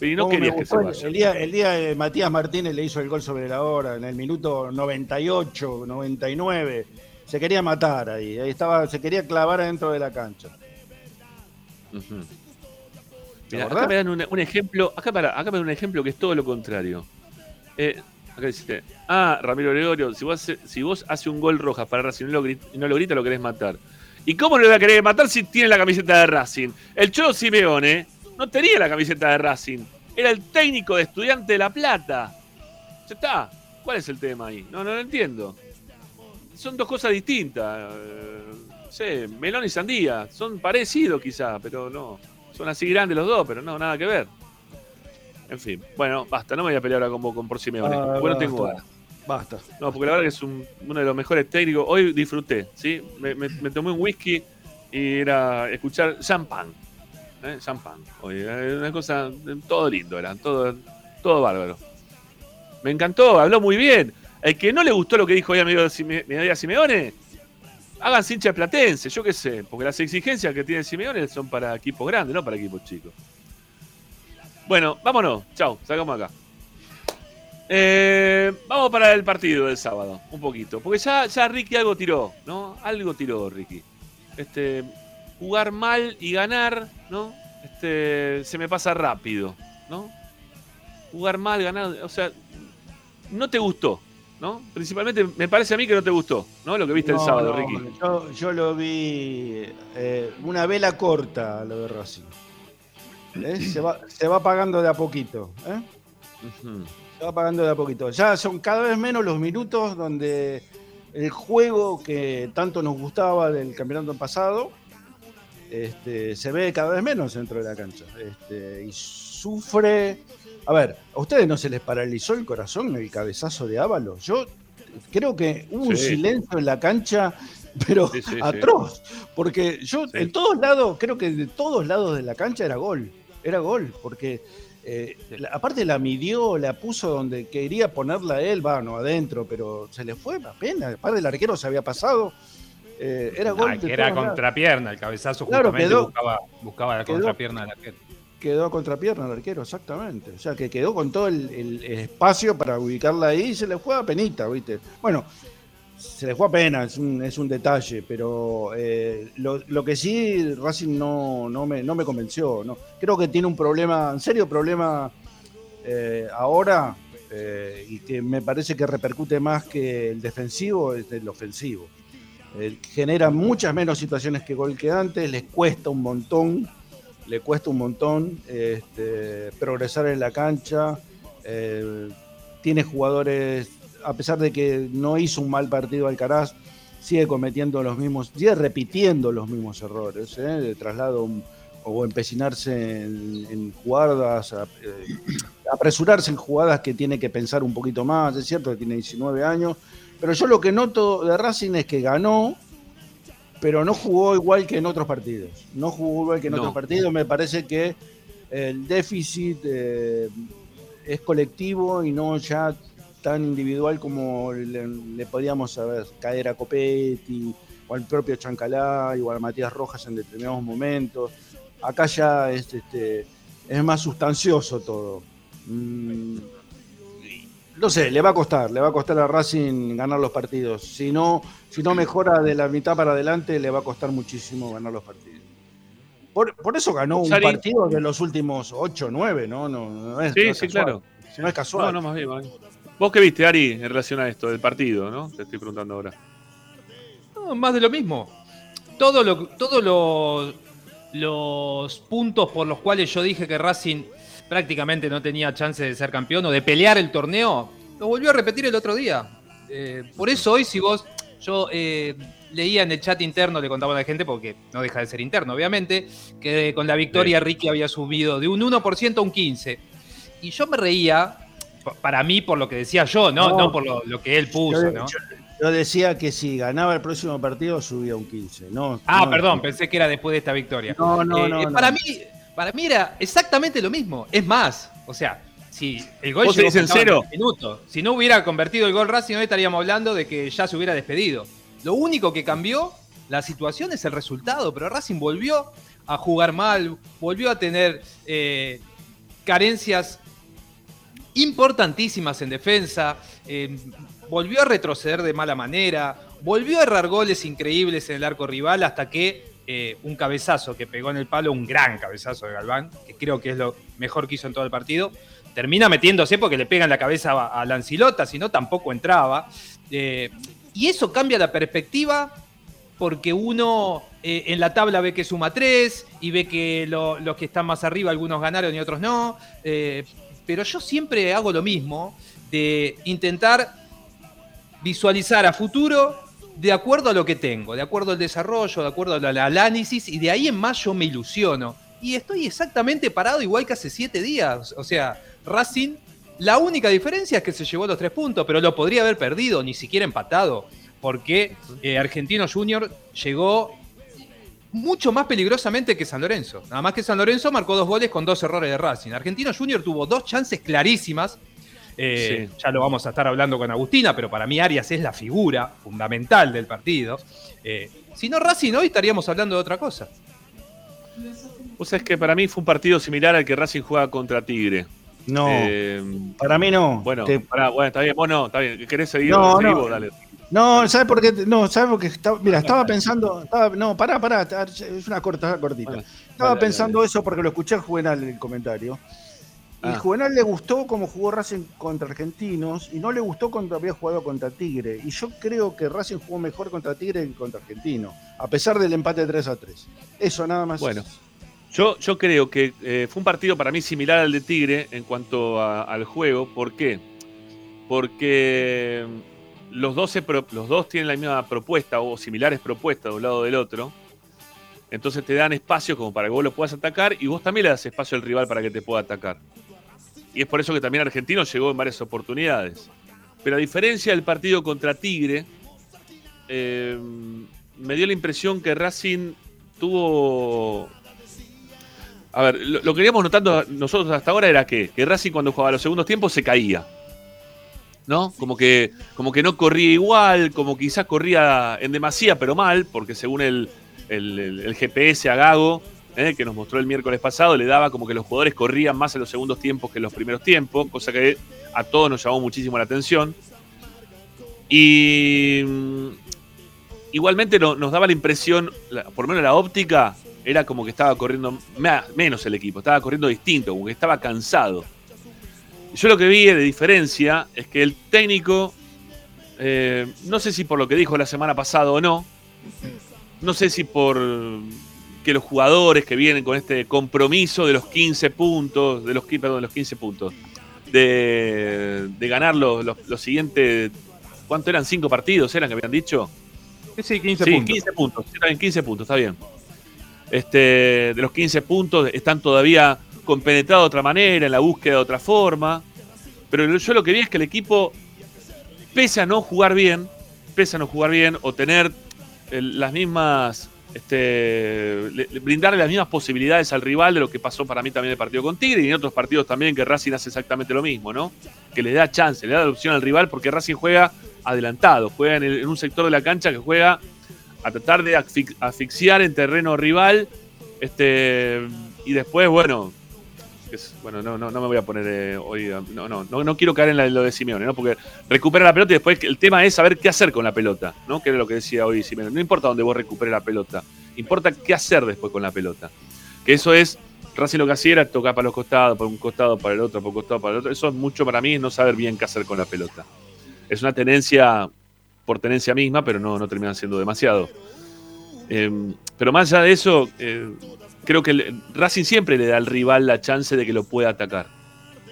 Y no ¿Cómo me querías que se vaya. El día, el día de Matías Martínez le hizo el gol sobre la hora, en el minuto 98, 99. Se quería matar ahí. Ahí estaba, se quería clavar adentro de la cancha. Ujú. ¿Te Mirá, acordás? acá me dan un, un ejemplo, acá, para, acá me dan un ejemplo que es todo lo contrario. Eh, acá dice, ah, Ramiro Gregorio, si vos, hace- si vos hace un gol roja para Racing y no lo, grit- y no lo grita, lo querés matar. ¿Y cómo lo voy a querer matar si tiene la camiseta de Racing? El Cholo Simeone no tenía la camiseta de Racing, era el técnico de Estudiante de La Plata. Ya está. ¿Cuál es el tema ahí? No, no lo entiendo. Son dos cosas distintas. Sé, melón y sandía. Son parecidos quizá, pero no. Son así grandes los dos, pero no, nada que ver. En fin, bueno, basta, no me voy a pelear ahora con con por Simeone. Ah, porque no tengo basta. ganas. Basta. No, porque la verdad que es un- uno de los mejores técnicos. Hoy disfruté, ¿sí? Me, me- me tomé un whisky y era escuchar champán. ¿eh? Champán. Hoy era una cosa, todo lindo era, todo, todo bárbaro. Me encantó, habló muy bien. El que no le gustó lo que dijo hoy a Sime- Mediodía Simeone, hagan hincha platense, yo qué sé, porque las exigencias que tiene Simeone son para equipos grandes, no para equipos chicos. Bueno, vámonos, chao, sacamos acá. Eh, vamos para el partido del sábado, un poquito. Porque ya, ya Ricky algo tiró, ¿no? Algo tiró Ricky. Este, jugar mal y ganar, ¿no? Este, se me pasa rápido, ¿no? Jugar mal, ganar, o sea, no te gustó, ¿no? Principalmente me parece a mí que no te gustó, ¿no? Lo que viste el sábado, no, Ricky. Yo, yo lo vi eh, una vela corta lo de Racing. ¿Eh? Se, va, se va pagando de a poquito. ¿eh? Se va pagando de a poquito. Ya son cada vez menos los minutos donde el juego que tanto nos gustaba del campeonato pasado este, se ve cada vez menos dentro de la cancha. Este, y sufre. A ver, ¿a ustedes no se les paralizó el corazón el cabezazo de Ábalos? Yo creo que hubo un silencio en la cancha, pero Sí, sí, sí. atroz. Porque yo, en todos lados, creo que de todos lados de la cancha era gol. Era gol, porque eh, la- aparte la midió, la puso donde quería ponerla él, va, no adentro, pero se le fue apenas. Aparte el arquero se había pasado. eh, era gol. Ah, que era contrapierna, el cabezazo Claro, justamente quedó- buscaba, buscaba la quedó- contrapierna del arquero. Quedó a contrapierna el arquero, exactamente. O sea, que quedó con todo el, espacio para ubicarla ahí y se le fue a penita, ¿viste? Bueno, se le fue a pena, es un, es un detalle, pero eh, lo, que sí Racing no, no, me, no me convenció. ¿no? Creo que tiene un problema, en serio problema eh, ahora, eh, y que me parece que repercute más que el defensivo, es el ofensivo. Genera muchas menos situaciones que gol que antes, les cuesta un montón, le cuesta un montón este, progresar en la cancha. Eh, tiene jugadores, a pesar de que no hizo un mal partido Alcaraz, sigue cometiendo los mismos, sigue repitiendo los mismos errores, ¿eh? de traslado o empecinarse en, en jugadas, eh, apresurarse en jugadas que tiene que pensar un poquito más, es cierto que tiene 19 años, pero yo lo que noto de Racing es que ganó, pero no jugó igual que en otros partidos, no jugó igual que en No. otros partidos, me parece que el déficit eh, es colectivo y no ya tan individual como le, le podíamos saber caer a Copetti o al propio Chancalay o a Matías Rojas en determinados momentos. Acá ya es, este, es más sustancioso todo. Mm, no sé, le va a costar, le va a costar a Racing ganar los partidos. Si no, si no mejora de la mitad para adelante, le va a costar muchísimo ganar los partidos. Por, por eso ganó un partido de los últimos 8 o 9, ¿no? No, no es, Sí, no es sí, casual. claro. No es casual. No, no, más bien, más bien. ¿Vos qué viste, Ari, en relación a esto del partido, no? Te estoy preguntando ahora. No, más de lo mismo. Todo lo, todos los, los puntos por los cuales yo dije que Racing prácticamente no tenía chance de ser campeón o de pelear el torneo, lo volvió a repetir el otro día. Eh, por eso hoy, si vos, yo eh, leía en el chat interno, le contaba a la gente, porque no deja de ser interno, obviamente, que con la victoria Ricky había subido de un 1% a un 15%. Y yo me reía, pa- para mí, por lo que decía yo, no, No. no por lo, lo que él puso, Yo, ¿no? yo- yo decía que si ganaba el próximo partido subía un 15. No, Ah, no, perdón, pensé que era después de esta victoria. No, no, no, eh, no. Para, mí, para mí era exactamente lo mismo. Es más, o sea, si el gol ¿Vos llegó en cero? 10 minutos, si no hubiera convertido el gol Racing, hoy estaríamos hablando de que ya se hubiera despedido. Lo único que cambió la situación es el resultado, pero Racing volvió a jugar mal, volvió a tener eh, carencias importantísimas en defensa, eh, volvió a retroceder de mala manera, volvió a errar goles increíbles en el arco rival hasta que eh, un cabezazo que pegó en el palo, un gran cabezazo de Galván, que creo que es lo mejor que hizo en todo el partido, termina metiéndose porque le pega en la cabeza a, Lancilota, si no tampoco entraba. Eh, y eso cambia la perspectiva porque uno eh, en la tabla ve que suma tres y ve que lo- los que están más arriba, algunos ganaron y otros no. Pero yo siempre hago lo mismo, de intentar visualizar a futuro de acuerdo a lo que tengo, de acuerdo al desarrollo, de acuerdo al análisis, y de ahí en más yo me ilusiono. Y estoy exactamente parado igual que hace siete días. O sea, Racing, la única diferencia es que se llevó los tres puntos, pero lo podría haber perdido, ni siquiera empatado, porque eh, Argentino Junior llegó mucho más peligrosamente que San Lorenzo. Nada más que San Lorenzo marcó dos goles con dos errores de Racing. Argentino Junior tuvo dos chances clarísimas. Eh, Ya lo vamos a estar hablando con Agustina, pero para mí Arias es la figura fundamental del partido. Eh, si no Racing hoy estaríamos hablando de otra cosa. Vos sabés que para mí fue un partido similar al que Racing juega contra Tigre. No, Eh, para mí no. bueno, Te- pará, bueno, está bien. Vos no, está bien. ¿Querés seguir? No, no. vos, dale. No, ¿sabes por qué? No, ¿sabes por qué? Estaba- mira, estaba pensando. estaba- no, pará, pará. Es una corta, cortita. Bueno, estaba pensando eso porque lo escuché a Juvenal en el comentario. Y Ah. Juvenal le gustó cómo jugó Racing contra Argentinos y no le gustó cuando había jugado contra Tigre. Y yo creo que Racing jugó mejor contra Tigre que contra Argentino, a pesar del empate 3 a 3. Eso nada más. Bueno. Yo, yo creo que eh, fue un partido para mí similar al de Tigre en cuanto a- al juego. ¿Por qué? Porque los dos, se pro- los dos tienen la misma propuesta o similares propuestas de un lado del otro. Entonces te dan espacio como para que vos lo puedas atacar y vos también le das espacio al rival para que te pueda atacar. Y es por eso que también Argentino llegó en varias oportunidades. Pero a diferencia del partido contra Tigre, eh, me dio la impresión que Racing tuvo a ver, lo, que veníamos notando nosotros hasta ahora era que, que Racing cuando jugaba los segundos tiempos se caía. ¿No? Como que, como que no corría igual, como quizás corría en demasía, pero mal, porque según el, el- el- el GPS a Gago, eh, que nos mostró el miércoles pasado, le daba como que los jugadores corrían más en los segundos tiempos que en los primeros tiempos, cosa que a todos nos llamó muchísimo la atención. Y mm, igualmente no- nos daba la impresión, por lo menos la óptica, era como que estaba corriendo menos el equipo, estaba corriendo distinto, como que estaba cansado. Yo lo que vi de diferencia es que el técnico, eh, no sé si por lo que dijo la semana pasada o no, no sé si por que los jugadores que vienen con este compromiso de los 15 puntos, de los, perdón, de los 15 puntos, de, de ganar los, los, los siguientes, ¿cuánto eran? ¿Cinco partidos eran que habían dicho? Sí, 15 Sí, puntos. 15 puntos. Bien, 15 puntos, está bien. Este, de los 15 puntos están todavía compenetrados de otra manera, en la búsqueda de otra forma. Pero yo lo que vi es que el equipo, pese a no jugar bien, pese a no jugar bien o tener el- las mismas, este, le- le- brindarle las mismas posibilidades al rival de lo que pasó para mí también el partido con Tigre y en otros partidos también que Racing hace exactamente lo mismo, ¿no? Que le da chance, le da la opción al rival porque Racing juega adelantado, juega en, en un sector de la cancha que juega a tratar de asfix- asfixiar en terreno rival. Este, y después, bueno, bueno, no, no, no me voy a poner eh, hoy. No, no, no, no quiero caer en lo de Simeone, ¿no? Porque recupera la pelota y después el tema es saber qué hacer con la pelota, ¿no? Que era lo que decía hoy Simeone. No importa dónde vos recuperes la pelota, importa qué hacer después con la pelota. Que eso es. Racing lo que hacía era tocar para los costados, por un costado, para el otro, por un costado, para el otro. Eso es mucho para mí, no saber bien qué hacer con la pelota. Es una tenencia por tenencia misma, pero no, no termina siendo demasiado. Eh, pero más allá de eso, eh, creo que el- Racing siempre le da al rival la chance de que lo pueda atacar.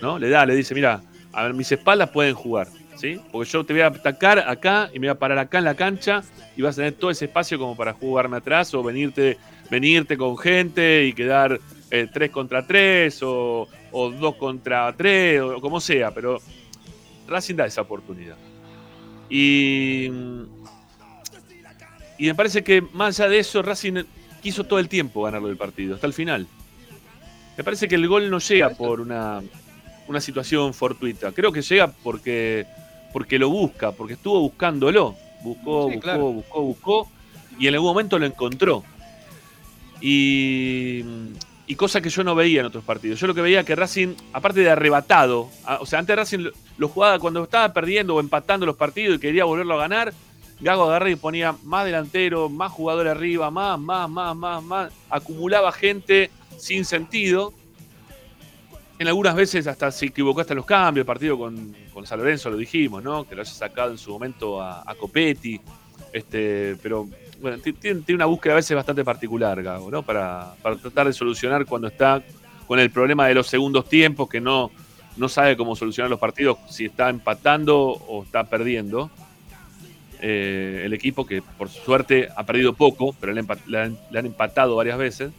¿no? Le da, le dice, mira, a ver, mis espaldas pueden jugar, ¿sí? Porque yo te voy a atacar acá y me voy a parar acá en la cancha y vas a tener todo ese espacio como para jugarme atrás o venirte, venirte con gente y quedar eh, tres contra tres o, o dos contra tres o como sea, pero Racing da esa oportunidad. Y, y me parece que más allá de eso, Racing quiso todo el tiempo ganarlo del partido, hasta el final. Me parece que el gol no llega por una, una situación fortuita. Creo que llega porque, porque lo busca, porque estuvo buscándolo. Buscó, Sí, buscó, claro. buscó, buscó. Y en algún momento lo encontró. Y, y cosa que yo no veía en otros partidos. Yo lo que veía que Racing, aparte de arrebatado, a- o sea, antes Racing lo, lo jugaba cuando estaba perdiendo o empatando los partidos y quería volverlo a ganar, Gago agarraba y ponía más delantero, más jugador arriba, más, más, más, más, más. Acumulaba gente sin sentido. En algunas veces hasta se equivocó hasta los cambios. El partido con, San Lorenzo lo dijimos, ¿no? Que lo haya sacado en su momento a, a Copetti. Este, pero bueno, ti- tiene, tiene una búsqueda a veces bastante particular, Gago, ¿no? Para, para tratar de solucionar cuando está con el problema de los segundos tiempos, que no, no sabe cómo solucionar los partidos, si está empatando o está perdiendo. Eh, el equipo que por suerte ha perdido poco, pero le, han empatado varias veces.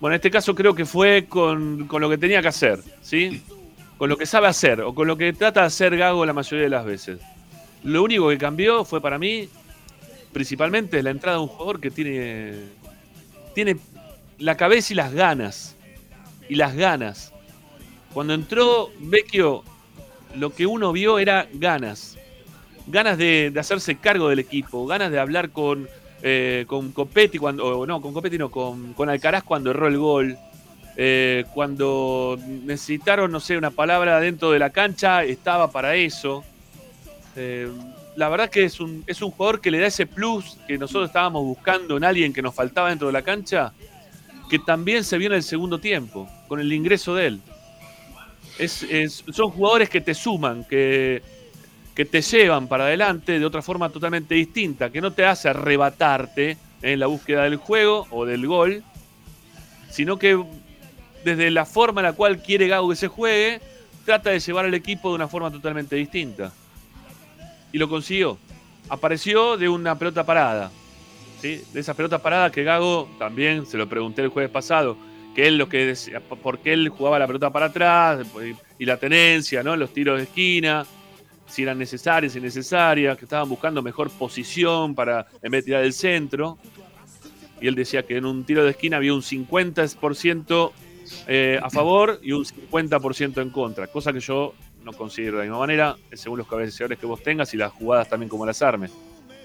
Bueno, en este caso creo que fue con, con lo que tenía que hacer, ¿sí? Con lo que sabe hacer o con lo que trata de hacer Gago la mayoría de las veces. Lo único que cambió fue para mí, principalmente, la entrada de un jugador que tiene, tiene la cabeza y las ganas. Y las ganas. Cuando entró Vecchio, lo que uno vio era ganas ganas de, hacerse cargo del equipo, ganas de hablar con, eh, con Copetti cuando, no, con Copetti no, con, con Alcaraz cuando erró el gol. Eh, cuando necesitaron, no sé, una palabra dentro de la cancha, estaba para eso. Eh, la verdad que es un, es un jugador que le da ese plus que nosotros estábamos buscando en alguien que nos faltaba dentro de la cancha, que también se vio en el segundo tiempo, con el ingreso de él. Son jugadores que te suman, que, que te llevan para adelante de otra forma totalmente distinta, que no te hace arrebatarte en la búsqueda del juego o del gol, sino que desde la forma en la cual quiere Gago que se juegue, trata de llevar al equipo de una forma totalmente distinta. Y lo consiguió. Apareció de una pelota parada. ¿sí? De esa pelota parada que Gago, también se lo pregunté el jueves pasado, que él lo que decía, por qué él jugaba la pelota para atrás y la tenencia, ¿no? los tiros de esquina si eran necesarias, innecesarias, que estaban buscando mejor posición para en vez de tirar del centro. Y él decía que en un tiro de esquina había un 50% eh, a favor y un 50% en contra, cosa que yo no considero de la misma manera, según los cabeceadores que vos tengas y las jugadas también como las armes.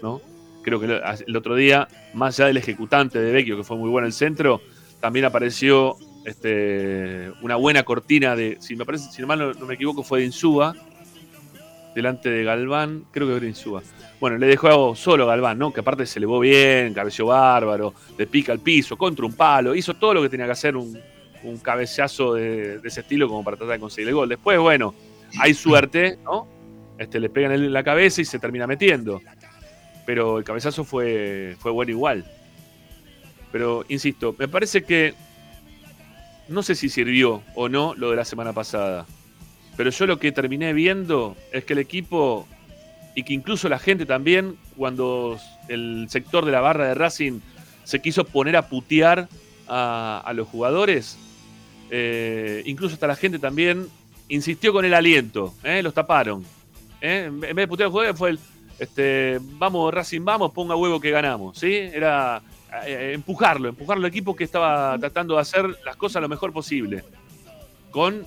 ¿no? Creo que el, el otro día, más allá del ejecutante de Vecchio, que fue muy bueno en el centro, también apareció este, una buena cortina de, si me parece, si mal no, no me equivoco, fue de Insúa, delante de Galván, creo que era Insúa. Bueno, le dejó solo a Galván, ¿no? Que aparte se elevó bien, cabeció bárbaro, le pica al piso, contra un palo, hizo todo lo que tenía que hacer un, un cabezazo de, de, ese estilo como para tratar de conseguir el gol. Después, bueno, hay suerte, ¿no? Este, le pegan en la cabeza y se termina metiendo. pero el cabezazo fue, fue bueno igual. Pero, insisto, me parece que no sé si sirvió o no lo de la semana pasada. Pero yo lo que terminé viendo es que el equipo, y que incluso la gente también, cuando el sector de la barra de Racing se quiso poner a putear a, a los jugadores, eh, incluso hasta la gente también insistió con el aliento, ¿eh? los taparon. ¿eh? En vez de putear a los jugadores fue el, este, vamos Racing, vamos, ponga huevo que ganamos. ¿sí? Era empujarlo, empujarlo al equipo que estaba tratando de hacer las cosas lo mejor posible. Con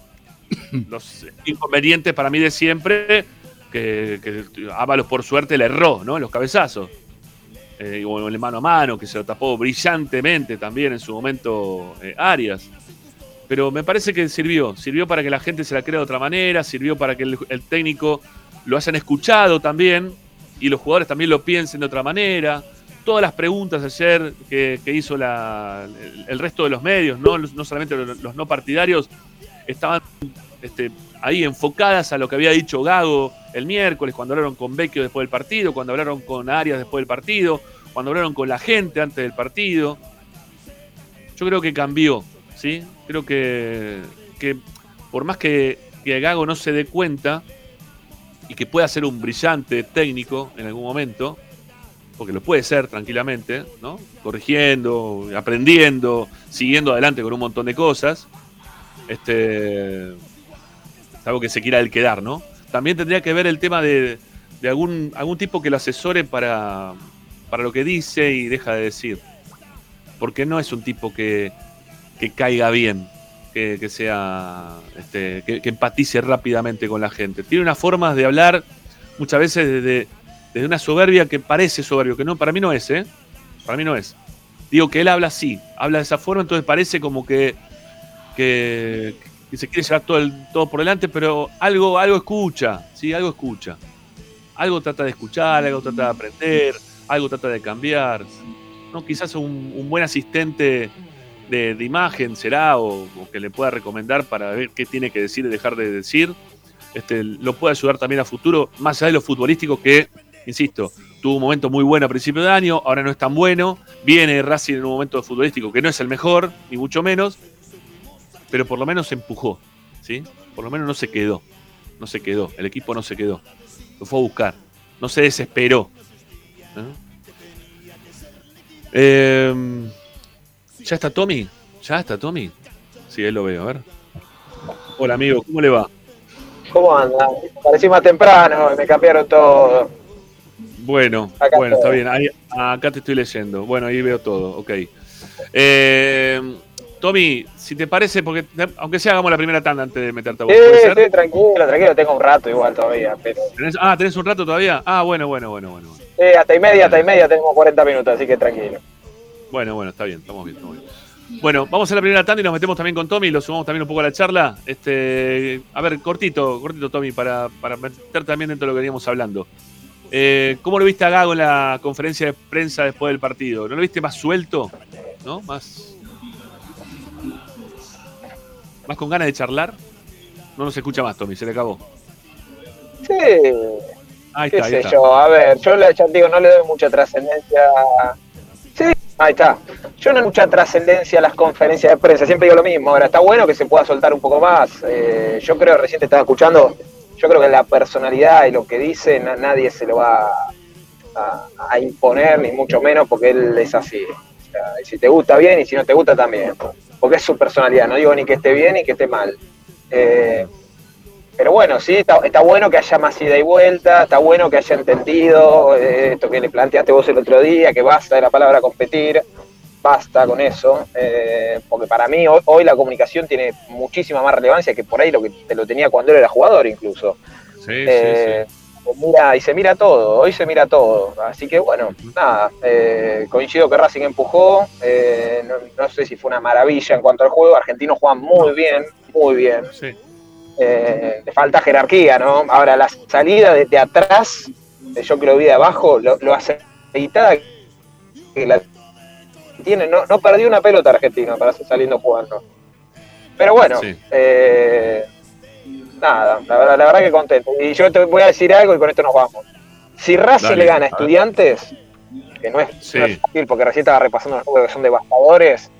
(coughs) los inconvenientes para mí de siempre, que, que Ábalos por suerte le erró, ¿no? Los cabezazos. Eh, o en el mano a mano, que se lo tapó brillantemente también en su momento eh, Arias. Pero me parece que sirvió, sirvió para que la gente se la crea de otra manera, sirvió para que el, el técnico lo hayan escuchado también y los jugadores también lo piensen de otra manera. Todas las preguntas ayer que, hizo la, el, resto de los medios, no, no solamente los no partidarios, estaban este, ahí enfocadas a lo que había dicho Gago el miércoles, cuando hablaron con Vecchio después del partido, cuando hablaron con Arias después del partido, cuando hablaron con la gente antes del partido. Yo creo que cambió, ¿sí? Creo que, que por más que, que Gago no se dé cuenta y que pueda ser un brillante técnico en algún momento, porque lo puede ser tranquilamente, ¿no? Corrigiendo, aprendiendo, siguiendo adelante con un montón de cosas. Este. Es algo que se quiera el quedar, ¿no? También tendría que ver el tema de, algún, algún tipo que lo asesore para, para lo que dice y deja de decir. Porque no es un tipo que, que caiga bien, que, sea. Este, que, que empatice rápidamente con la gente. Tiene unas formas de hablar muchas veces desde, desde una soberbia que parece soberbio, que no, para mí no es, ¿eh? Para mí no es. Digo que él habla así, habla de esa forma, entonces parece como que, que, que se quiere llevar todo, el, todo por delante, pero algo, algo escucha, ¿sí? Algo escucha. Algo trata de escuchar, algo trata de aprender, algo trata de cambiar. ¿no? Quizás un, un buen asistente de, de imagen será, o, o, que le pueda recomendar para ver qué tiene que decir y dejar de decir. Este, lo puede ayudar también a futuro, más allá de lo futbolístico que, insisto, tuvo un momento muy bueno a principio de año, ahora no es tan bueno, viene Racing en un momento futbolístico que no es el mejor, ni mucho menos, pero por lo menos se empujó, ¿sí? Por lo menos no se quedó, no se quedó, el equipo no se quedó, lo fue a buscar, no se desesperó. ¿no? Eh, ¿Ya está Tommy? ¿Ya está Tommy? Sí, ahí lo veo, a ver. Hola amigo, ¿cómo le va? ¿Cómo anda? Parecí más temprano, me cambiaron todo. Bueno, Acá bueno, está bien. Ahí- acá te estoy leyendo. Bueno, ahí veo todo, ok. Eh, Tommy, si te parece, porque aunque sea hagamos la primera tanda antes de meterte a vos, Sí, sí, tranquilo, tranquilo, tengo un rato igual todavía. Pero, ¿Tenés- ah, ¿tenés un rato todavía? Ah, bueno, bueno, bueno, bueno. sí, hasta y media, hasta y media tenemos 40 minutos, así que tranquilo. Bueno, bueno, está bien, estamos bien, estamos bien. Bueno, vamos a la primera tanda y nos metemos también con Tommy, lo sumamos también un poco a la charla. Este, a ver, cortito, cortito, Tommy, para, para meter también dentro de lo que veníamos hablando. Eh, ¿Cómo lo viste a Gago en la conferencia de prensa después del partido? ¿No lo viste más suelto? ¿No? Más. ¿Más con ganas de charlar? No nos escucha más, Tommy, se le acabó. Sí, Ahí qué está, ahí sé está. yo, a ver, yo le- ya digo, no le doy mucha trascendencia. Sí, ahí está. Yo no doy mucha trascendencia a las conferencias de prensa, siempre digo lo mismo. Ahora, está bueno que se pueda soltar un poco más. Eh, yo creo, recién te estaba escuchando, yo creo que la personalidad y lo que dice, na- nadie se lo va a, a imponer, ni mucho menos, porque él es así. O sea, y si te gusta bien y si no te gusta también. Porque es su personalidad, no digo ni que esté bien ni que esté mal. Eh, pero bueno, sí, está, está bueno que haya más ida y vuelta, está bueno que haya entendido eh, esto que le planteaste vos el otro día, que basta de la palabra competir, basta con eso, eh, porque para mí hoy, hoy la comunicación tiene muchísima más relevancia que por ahí lo que te lo tenía cuando él era jugador incluso. Sí, Eh, mira, y se mira todo, hoy se mira todo. Así que bueno, nada, eh, coincido que Racing empujó, eh, no, no sé si fue una maravilla en cuanto al juego, Argentinos juegan muy bien, muy bien. sí. Eh, le falta jerarquía, ¿no? Ahora, la salida de, de atrás, yo que lo vi de abajo, lo, lo aceitada que la tiene, no, no perdió una pelota argentina para saliendo jugando. Pero bueno, Sí. eh, nada, la verdad, la verdad que contento. Y yo te voy a decir algo y con esto nos vamos. Si Racing Dale, le gana a estudiantes, que no es, Sí. no es fácil porque recién estaba repasando los números que son devastadores.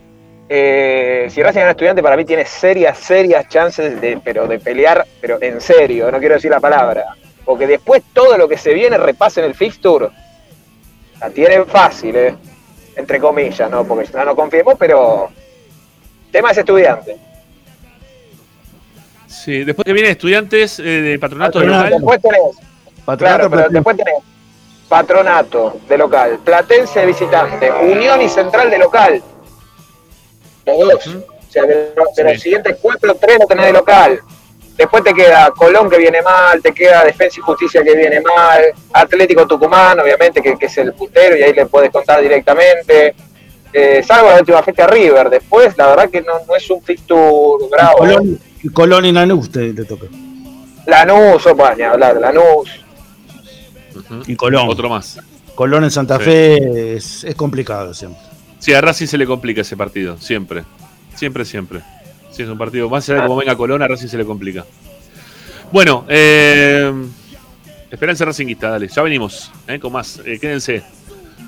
eh, si Racing gana a estudiantes, para mí tiene serias, serias chances de, pero de pelear, pero en serio, no quiero decir la palabra. Porque después todo lo que se viene, repasen el fixture. La tienen fácil, ¿eh? entre comillas, ¿no? Porque ya no confiemos, pero. Tema es estudiante. Sí, después que viene estudiantes eh, de patronato de local. Después tenés Patronato, Claro, después tenés Patronato de local, Platense de visitante, Unión y Central de local. Los dos. O sea, de, de los Sí. siguientes cuatro, tres lo tenés de local. Después te queda Colón que viene mal, te queda Defensa y Justicia que viene mal, Atlético Tucumán, obviamente, que, que es el puntero y ahí le puedes contar directamente. Eh, salvo la última fecha River. Después, la verdad que no, no es un fixture bravo. ¿eh? Colón, Colón y Lanús te, te toca. Lanús, opa, ni hablar, Lanús. Y Colón. Otro más. Colón en Santa Sí. Fe es, es complicado siempre. Sí, a Racing se le complica ese partido, siempre. Siempre, siempre. Si es un partido, más allá de cómo venga Colón, a Racing se le complica. Bueno, eh, Esperanza Racingista, dale, ya venimos, eh, con más, eh, quédense.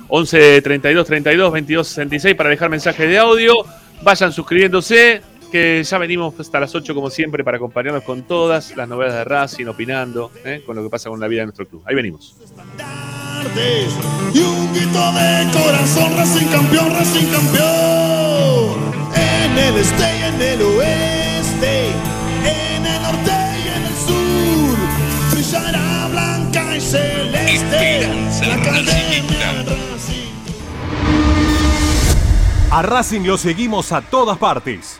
11 32 32 22 66 para dejar mensaje de audio. Vayan suscribiéndose, que ya venimos hasta las 8 como siempre para acompañarnos con todas las novedades de Racing, opinando eh, con lo que pasa con la vida de nuestro club. Ahí venimos. y un grito de corazón, Racing campeón, Racing campeón. En el este y en el oeste, en el norte y en el sur, brillará blanca y celeste la academia Racing. A Racing lo seguimos a todas partes,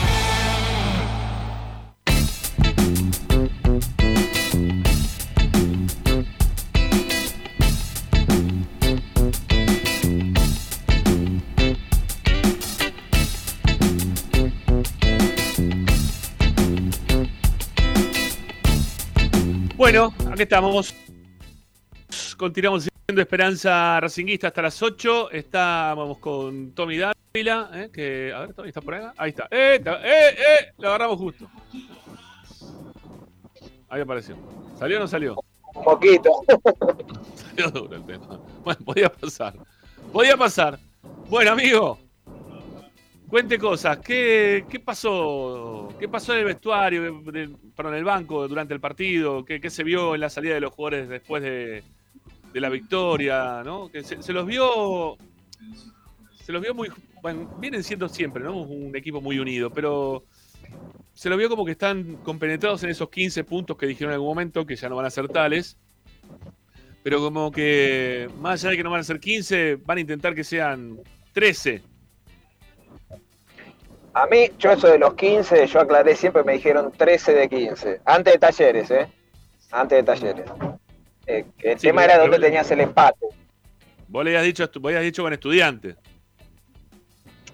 Bueno, aquí estamos. Continuamos siendo Esperanza Racinguista hasta las 8. Estábamos con Tommy Dávila. ¿eh? Que, a ver, Tommy, ¿está por ahí? Ahí está. ¡Eh! está- ¡Eh! ¡Eh! Lo agarramos justo. Ahí apareció. ¿Salió o no salió? Un poquito. (laughs) Salió duro el tema. Bueno, podía pasar. Podía pasar. Bueno, amigo. Cuente cosas. ¿Qué, pasó? ¿Qué pasó en el vestuario, en el banco durante el partido? ¿Qué, se vio en la salida de los jugadores después de, la victoria? se, los vio. Se los vio muy. Vienen siendo siempre, ¿no? Un equipo muy unido, pero se los vio como que están compenetrados en esos 15 puntos que dijeron en algún momento, que ya no van a ser tales. Pero como que, más allá de que no van a ser 15, van a intentar que sean 13. A mí, yo eso de los 15, yo aclaré siempre, me dijeron 13 de 15. Antes de talleres, ¿eh? Antes de talleres. Eh, el Sí, tema era pero- tenías el empate. Vos le habías dicho, vos habías dicho con estudiantes.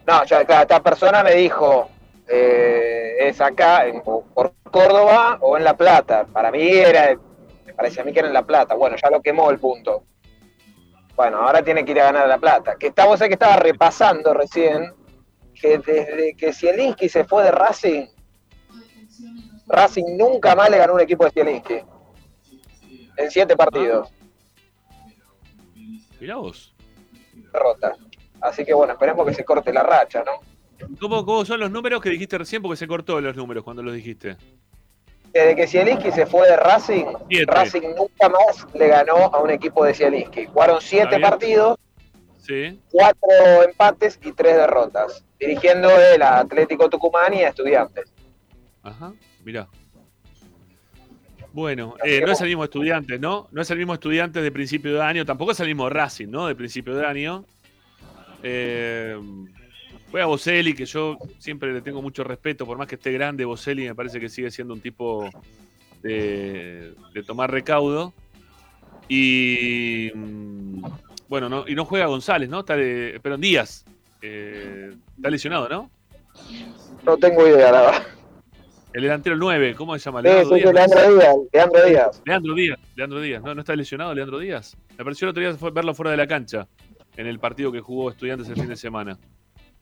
No, ya, claro, esta persona me dijo, eh, es acá, en- por Córdoba o en La Plata. Para mí era, me parecía a mí que era en La Plata. Bueno, ya lo quemó el punto. Bueno, ahora tiene que ir a ganar a La Plata. Que estaba, vos sabés que estaba repasando recién que desde que Zielinski se fue de Racing, Racing nunca más le ganó un equipo de Zielinski. En siete partidos, Mirá vos. derrota. Así que bueno, esperemos que se corte la racha, ¿no? ¿Cómo, cómo son los números que dijiste recién? Porque se cortó los números cuando los dijiste. Desde que Zielinski se fue de Racing, Siete. Racing nunca más le ganó a un equipo de Zielinski. Jugaron siete partidos, Sí. cuatro empates y tres derrotas. Dirigiendo el Atlético Tucumán y a Estudiantes. Ajá, mirá. Bueno, eh, no es el mismo estudiante, ¿no? No es el mismo estudiante de principio de año, tampoco es el mismo Racing, ¿no? De principio de año. Eh, fue a Boselli, que yo siempre le tengo mucho respeto, por más que esté grande, Boselli me parece que sigue siendo un tipo de, de tomar recaudo. Y mm, bueno, no, y no juega González, ¿no? Está de, pero en Díaz. eh, está lesionado, ¿no? No tengo idea, la verdad. El delantero 9, ¿cómo se llama? Leandro Díaz, Leandro Díaz. Leandro Díaz, Leandro Díaz. ¿No, ¿No está lesionado Leandro Díaz? Me pareció el otro día fue verlo fuera de la cancha en el partido que jugó Estudiantes el fin de semana.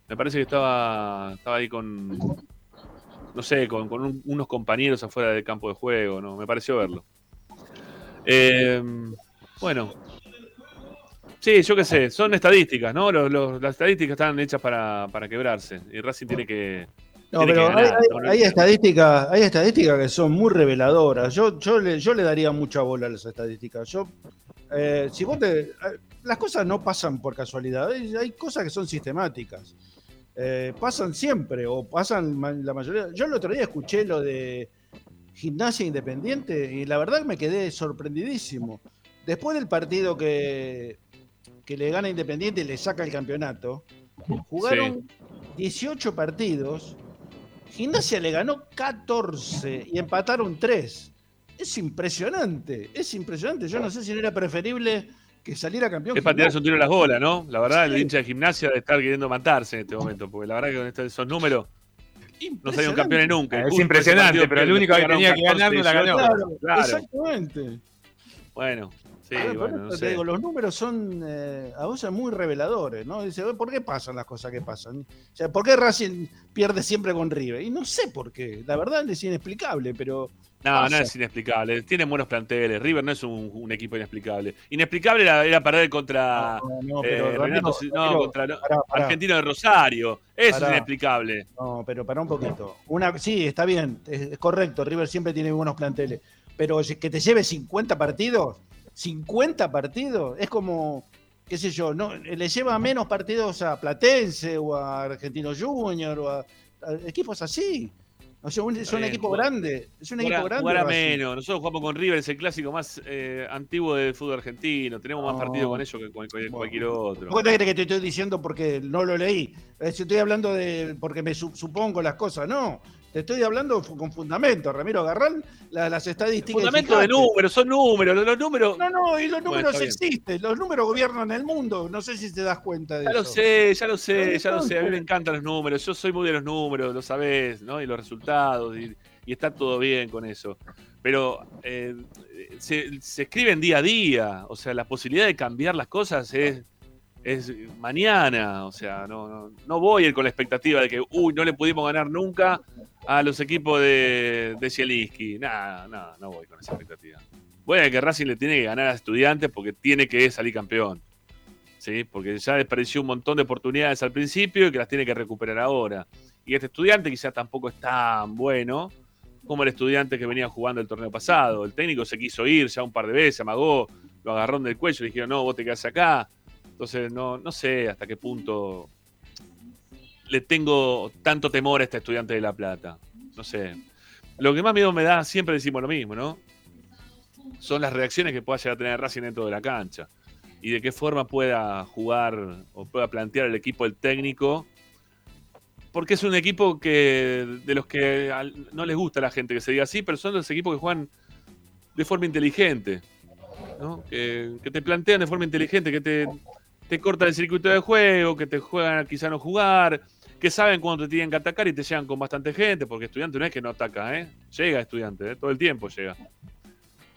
Me parece que estaba, estaba ahí con, no sé, con, con un- unos compañeros afuera del campo de juego, ¿no? Me pareció verlo. Eh, bueno. Sí, yo qué sé, son estadísticas, ¿no? Los- los- las estadísticas están hechas para, para quebrarse. Y Racing tiene que... No, tiene pero hay, ganar, hay- ¿no? No- hay estadísticas, hay estadísticas que son muy reveladoras. Yo, yo, le, yo le daría mucha bola a las estadísticas. Yo, eh, si vos te- eh, las cosas no pasan por casualidad, hay, hay cosas que son sistemáticas. Eh, pasan siempre, o pasan la mayoría. Yo el otro día escuché lo de Gimnasia Independiente y la verdad me quedé sorprendidísimo. Después del partido que, que le gana Independiente y le saca el campeonato, jugaron 18 partidos, Gimnasia le ganó 14 y empataron 3. Es impresionante, es impresionante. Yo no sé si no era preferible que saliera campeón. Es para tirarse un tiro a las bolas, ¿no? La verdad, el hincha de gimnasia de estar queriendo matarse en este momento, porque la verdad que con estos- esos números no salieron campeones nunca. Es impresionante, pero el único que tenía que ganar no la ganó. Claro. Exactamente. Bueno, Sí, Ah, por bueno, eso no te sé. digo, los números son eh, a veces muy reveladores, ¿no? Dice, ¿por qué pasan las cosas que pasan? O sea, ¿por qué Racing pierde siempre con River? Y no sé por qué, la verdad es inexplicable, pero No, pasa. no es inexplicable. Tienen buenos planteles. River no es un, un equipo inexplicable. Inexplicable era, era perder contra. No, no, eh, pero, Renato- Ramiro, no, Ramiro, contra no, pará, pará. Argentino de Rosario. Eso es inexplicable. No, pero para un poquito. Una, sí, está bien, es, es correcto. River siempre tiene buenos planteles. Pero que te lleve 50 partidos, 50 partidos, es como, qué sé yo, no, le lleva menos partidos a Platense o a Argentino Junior o a, a equipos así. O sea, un- es un bien, equipo jugar- grande. Es un equipo grande. jugar a menos. Nosotros jugamos con River, es el clásico más eh, antiguo del fútbol argentino. Tenemos más partidos con ellos que con cual- cualquier otro. ¿Vos te crees que te estoy diciendo porque no lo leí? Eh, si Estoy hablando de porque me su- supongo las cosas. No, te estoy hablando con fundamento. Ramiro, agarrán la- las estadísticas. Fundamento de números, son números. Los, los números. No, no, y los números existen. Los números gobiernan el mundo. No sé si te das cuenta de Ya eso. lo sé, ya lo sé, ya lo sé. A mí me encantan los números. Yo soy muy de los números, lo sabés, ¿no? Y los resultados. Y, y está todo bien con eso. Pero eh, se, se escriben día a día. O sea, la posibilidad de cambiar las cosas es, es mañana. O sea, no, no, no voy a ir con la expectativa de que, uy, no le pudimos ganar nunca a los equipos de, de Zielinski. Nada, nada, no voy con esa expectativa. Voy a que Racing le tiene que ganar a estudiantes porque tiene que salir campeón. ¿sí? Porque ya desperdició un montón de oportunidades al principio y que las tiene que recuperar ahora. Y este estudiante quizás tampoco es tan bueno como el estudiante que venía jugando el torneo pasado. El técnico se quiso ir ya un par de veces, amagó, lo agarró del cuello le dijeron, no, vos te quedás acá. Entonces, no, no sé hasta qué punto le tengo tanto temor a este estudiante de La Plata. No sé. Lo que más miedo me da, siempre decimos lo mismo, ¿no? Son las reacciones que pueda llegar a tener Racing dentro de la cancha y de qué forma pueda jugar o pueda plantear el equipo el técnico. Porque es un equipo que de los que no les gusta a la gente que se diga así, pero son los equipos que juegan de forma inteligente. ¿no? Que, que te plantean de forma inteligente, que te, te cortan el circuito de juego, que te juegan a quizá no jugar, que saben cuándo te tienen que atacar y te llegan con bastante gente, porque estudiante no es que no ataca, ¿eh? llega estudiante, ¿eh? todo el tiempo llega.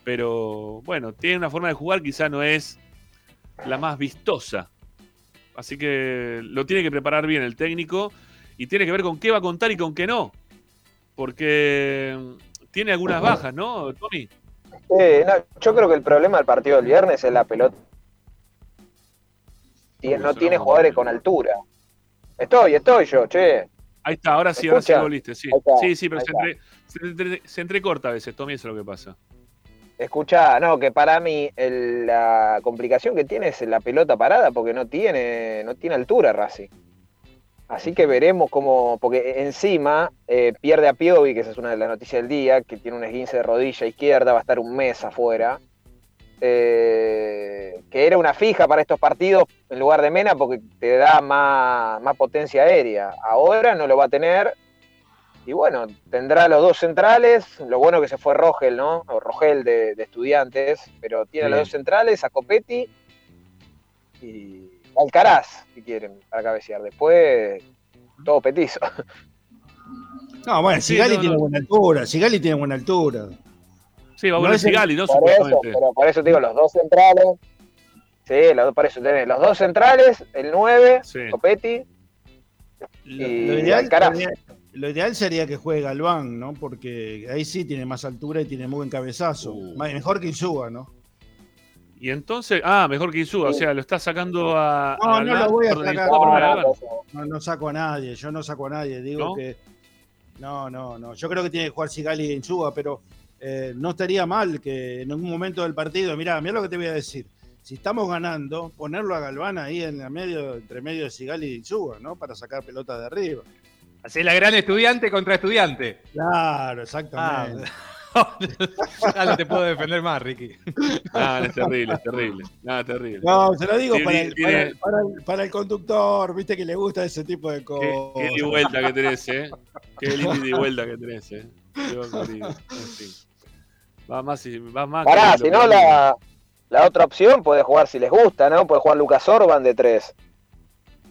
Pero bueno, tiene una forma de jugar, quizá no es la más vistosa. Así que lo tiene que preparar bien el técnico y tiene que ver con qué va a contar y con qué no. Porque tiene algunas bajas, ¿no, Tommy? Eh, no, yo creo que el problema del partido del viernes es la pelota. No tiene jugadores con altura. Estoy, estoy yo, che. Ahí está, ahora sí, ahora sí volviste, sí. Está, Sí, sí, pero se, entre- se, entre- se entrecorta a veces, Tommy, eso es lo que pasa. Escucha, no, que para mí el- la complicación que tiene es la pelota parada porque no tiene, no tiene altura Racing. Así que veremos cómo, porque encima eh, pierde a Piovi, que esa es una de las noticias del día, que tiene un esguince de rodilla izquierda, va a estar un mes afuera. Eh, que era una fija para estos partidos en lugar de Mena porque te da más, más potencia aérea. Ahora no lo va a tener. Y bueno, tendrá los dos centrales. Lo bueno que se fue Rogel, ¿no? O Rogel de, de estudiantes. Pero tiene los dos centrales, a Copetti y Alcaraz, si quieren, para cabecear. Después, todo petizo. No, bueno, Sí, Sigali no, tiene buena altura. Sigali tiene buena altura. Sí, va a volver Sigali, ¿no? Por eso, Supuestamente. pero por eso te digo, los dos centrales. Sí, los dos, por eso tenés los dos centrales, el 9, Sí. Copetti. Lo, Y lo ideal, Alcaraz. lo ideal- lo ideal sería que juegue Galván, ¿no? Porque ahí sí tiene más altura y tiene muy buen cabezazo. Uh. Mejor que Insúa, ¿no? Y entonces, ah, mejor que Insúa, o sea, lo está sacando a. No, a no Galván lo voy a sacar. No, Galván. No, no saco a nadie, yo no saco a nadie. Digo ¿No? que. No, no, no. Yo creo que tiene que jugar Sigali en Insúa, pero eh, no estaría mal que en algún momento del partido. Mirá, mirá lo que te voy a decir. Si estamos ganando, ponerlo a Galván ahí en la medio, entre medio de Sigali y Insúa, ¿no? Para sacar pelota de arriba. Hacés la gran estudiante contra estudiante. Claro, exactamente. (laughs) ya no te puedo defender más, Ricky. No, no, es terrible, es terrible. No, es terrible. No, se lo digo Sí, para, el, tiene- para el- para el- para el conductor, viste que le gusta ese tipo de Qué, cosas. qué y vuelta que tenés, ¿eh? Qué (laughs) linda vuelta que tenés, ¿eh? Fin. Va más, y- va más Pará, si no, la, la otra opción puede jugar si les gusta, ¿no? Puede jugar Lucas Orban de 3.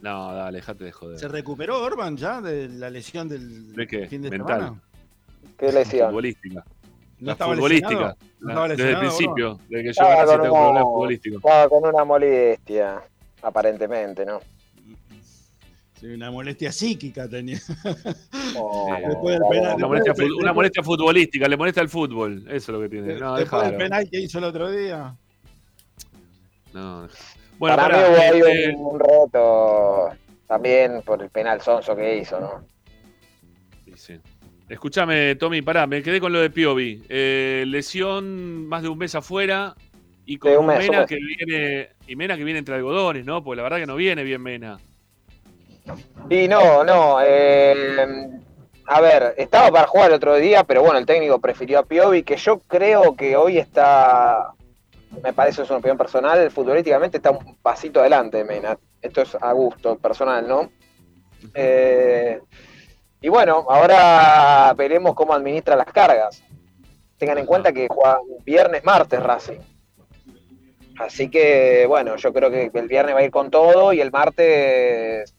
No, dale, dejate de joder. ¿Se recuperó Orban ya de la lesión del ¿De qué? fin de Mental. semana? ¿Qué lesión? Futbolística. ¿No la estaba futbolística. lesionado? ¿No La- estaba desde el principio, desde que Estaba llegó a Racing con, una, futbolísticos. estaba con una molestia, aparentemente, ¿no? Sí, una molestia psíquica tenía. (laughs) Oh, Después del penal- Una molestia, después- fu- una molestia futbolística, le molesta el fútbol. Eso es lo que tiene. No, Después del penal que hizo el otro día. No. Bueno, Para mí hubo ahí un, un reto también por el penal sonso que hizo, ¿no? sí, sí. Escúchame, Tommy, pará, me quedé con lo de Piovi. Eh, lesión más de un mes afuera y con Sí, mes, Mena que viene. Y Mena que viene entre algodones, ¿no? Porque la verdad que no viene bien Mena. Y no, no. eh, a ver, estaba para jugar el otro día, pero bueno, el técnico prefirió a Piovi, que yo creo que hoy está, me parece es una opinión personal, futbolísticamente está un pasito adelante de Mena. Esto es a gusto personal, ¿no? Eh, y bueno, ahora veremos cómo administra las cargas. Tengan en cuenta que juega viernes, martes Racing. Así que, bueno, yo creo que el viernes va a ir con todo y el martes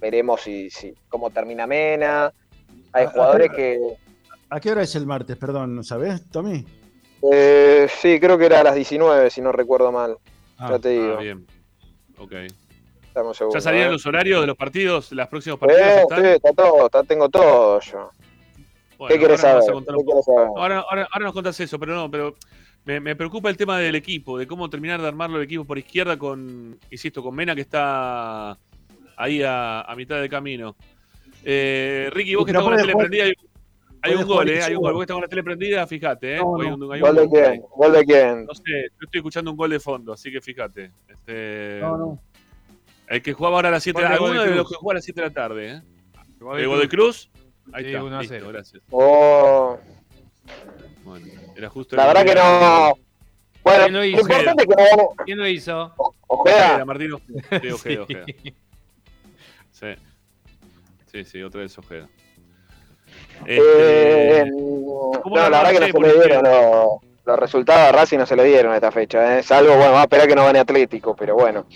veremos si, si cómo termina Mena. Hay jugadores que. ¿A qué hora es el martes? Perdón, ¿sabés, Tommy? eh, sí, creo que era a las 19, si no recuerdo mal. Ah, ya te digo. Ah, bien. Ok. Un segundo, ¿Ya salieron ¿eh? los horarios de los partidos? ¿Los próximos partidos Eh, están? sí, está todo, está- tengo todo yo. Bueno, ¿Qué querés saber? Ahora, ahora, ahora nos contás eso, pero no, pero me, me preocupa el tema del equipo, de cómo terminar de armarlo el equipo por izquierda con, insisto, con Mena que está ahí a, a mitad de camino. Eh, Ricky, vos que estás con la tele prendida, hay, hay un gol, eh, hay un gol. Vos que estás con la tele prendida, fíjate, eh. No, Hay no. un- hay ¿Gol de un- quién? ¿Gol de quién? No sé, yo estoy escuchando un gol de fondo, así que fíjate. Este, No, no. El que jugaba ahora a las 7 de la de tarde, alguno de los que juega a las 7 de la tarde, ¿eh? ¿El gol de Cruz? Ahí Sí, está, 1 a listo, 0. gracias. Oh, Bueno, era justo la verdad que no. Bueno, ¿Quién lo lo hizo? importante es que. ¿Quién lo hizo? Ojeda. Martín Ojeda. Sí, Ojeda, (laughs) Sí. Ojeda. Sí. Sí, sí, otra vez Ojeda. Eh, Este, no, ¿cómo la la verdad que no se le dieron los, los resultados a Racing no se le dieron a esta fecha, ¿eh? salvo, bueno, vamos a esperar que no gane Atlético, pero bueno.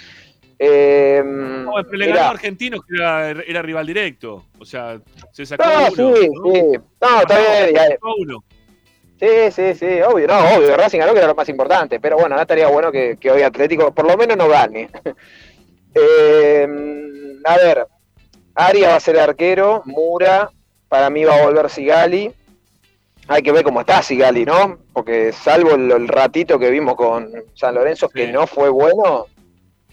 Eh, no, pero le mirá. ganó a Argentinos que era, era rival directo. O sea, se sacó No, uno. sí, ¿no? sí. No, está bien. ya- Sacó uno. Sí, sí, sí, obvio, no, obvio, Racing ganó que era lo más importante, pero bueno, no estaría bueno que, que hoy Atlético por lo menos no gane. (laughs) Eh, a ver, Arias va a ser arquero, Mura, para mí va a volver Sigali. Hay que ver cómo está Sigali, ¿no? Porque salvo el, el ratito que vimos con San Lorenzo, que no fue bueno,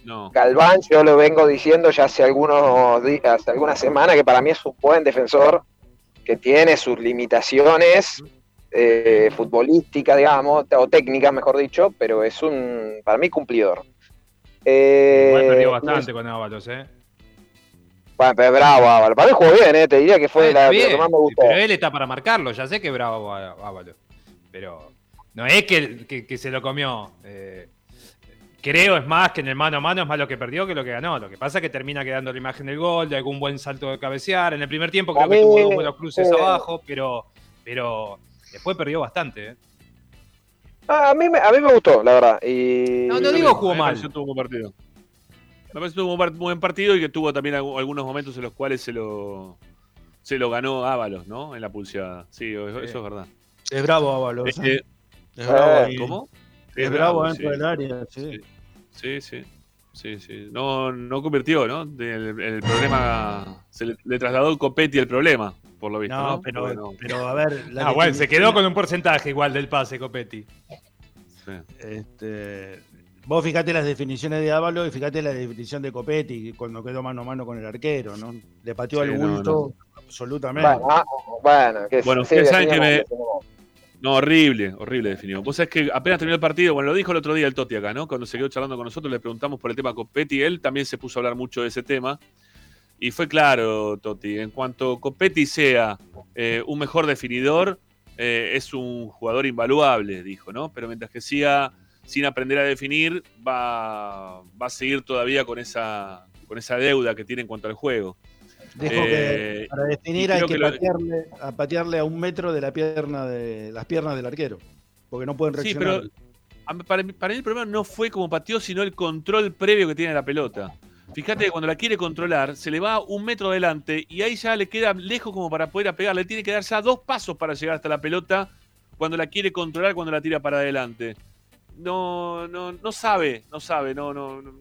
No. Galván, yo lo vengo diciendo ya hace algunos días, hace algunas semanas, que para mí es un buen defensor, que tiene sus limitaciones eh, futbolísticas, digamos, o técnicas, mejor dicho, pero es un, para mí, cumplidor. Eh, Igual perdió bastante con Ábalos, ¿eh? Bueno, pero bravo, Ábalos. Para mí jugó bien, ¿eh? te diría que fue Está la bien, que más me gustó. Pero él está para marcarlo, ya sé que es bravo Ábalos. Pero no es que, que- que se lo comió. eh, creo, es más, que en el mano a mano es más lo que perdió que lo que ganó. Lo que pasa es que termina quedando la imagen del gol, de algún buen salto de cabecear. En el primer tiempo creo A que mí, tuvo dos buenos cruces eh, abajo, pero, pero después perdió bastante. ¿eh? Ah, a, mí me, a mí me gustó, la verdad. Y... No, no digo jugó mal. que tuvo un buen partido. Me parece que tuvo un buen partido y que tuvo también algu- algunos momentos en los cuales se lo, se lo ganó Ábalos, ¿no? En la pulseada. Sí, eso, eso es verdad. Es bravo Ábalos. Este, ¿eh? Es bravo. eh, ahí. ¿Cómo? Es bravo sí. dentro del área, sí. Sí, sí. Sí, sí. No, no convirtió, ¿no? El, el problema. Se le, le trasladó Copetti el problema, por lo visto. No, No, pero, Bueno, pero a ver. la Ah, bueno, se quedó con un porcentaje igual del pase, Copetti. sí. Este, vos fijate las definiciones de Ábalos y fijate la definición de Copetti cuando quedó mano a mano con el arquero, ¿no? Le pateó Sí, al no, bulto absolutamente. Bueno, ah, bueno, que Bueno, sí, ustedes saben que me-. No, horrible, horrible definido. Vos sabés que apenas terminó el partido, bueno, lo dijo el otro día el Toti acá, ¿no? Cuando se quedó charlando con nosotros, le preguntamos por el tema Copetti, él también se puso a hablar mucho de ese tema. Y fue claro, Toti, en cuanto Copetti sea eh, un mejor definidor, eh, es un jugador invaluable, dijo, ¿no? Pero mientras que siga sin aprender a definir, va, va a seguir todavía con esa, con esa deuda que tiene en cuanto al juego. Dijo Eh, que para y definir hay que, lo- patearle, a patearle a un metro de la pierna de las piernas del arquero. Porque no pueden Sí, reaccionar. pero a mí- para, mí, para mí el problema no fue como pateó, sino el control previo que tiene la pelota. Fíjate que cuando la quiere controlar, se le va un metro adelante y ahí ya le queda lejos como para poder apegarle. Tiene que dar ya dos pasos para llegar hasta la pelota cuando la quiere controlar, cuando la tira para adelante. No, no, no sabe, no sabe, no, no. no.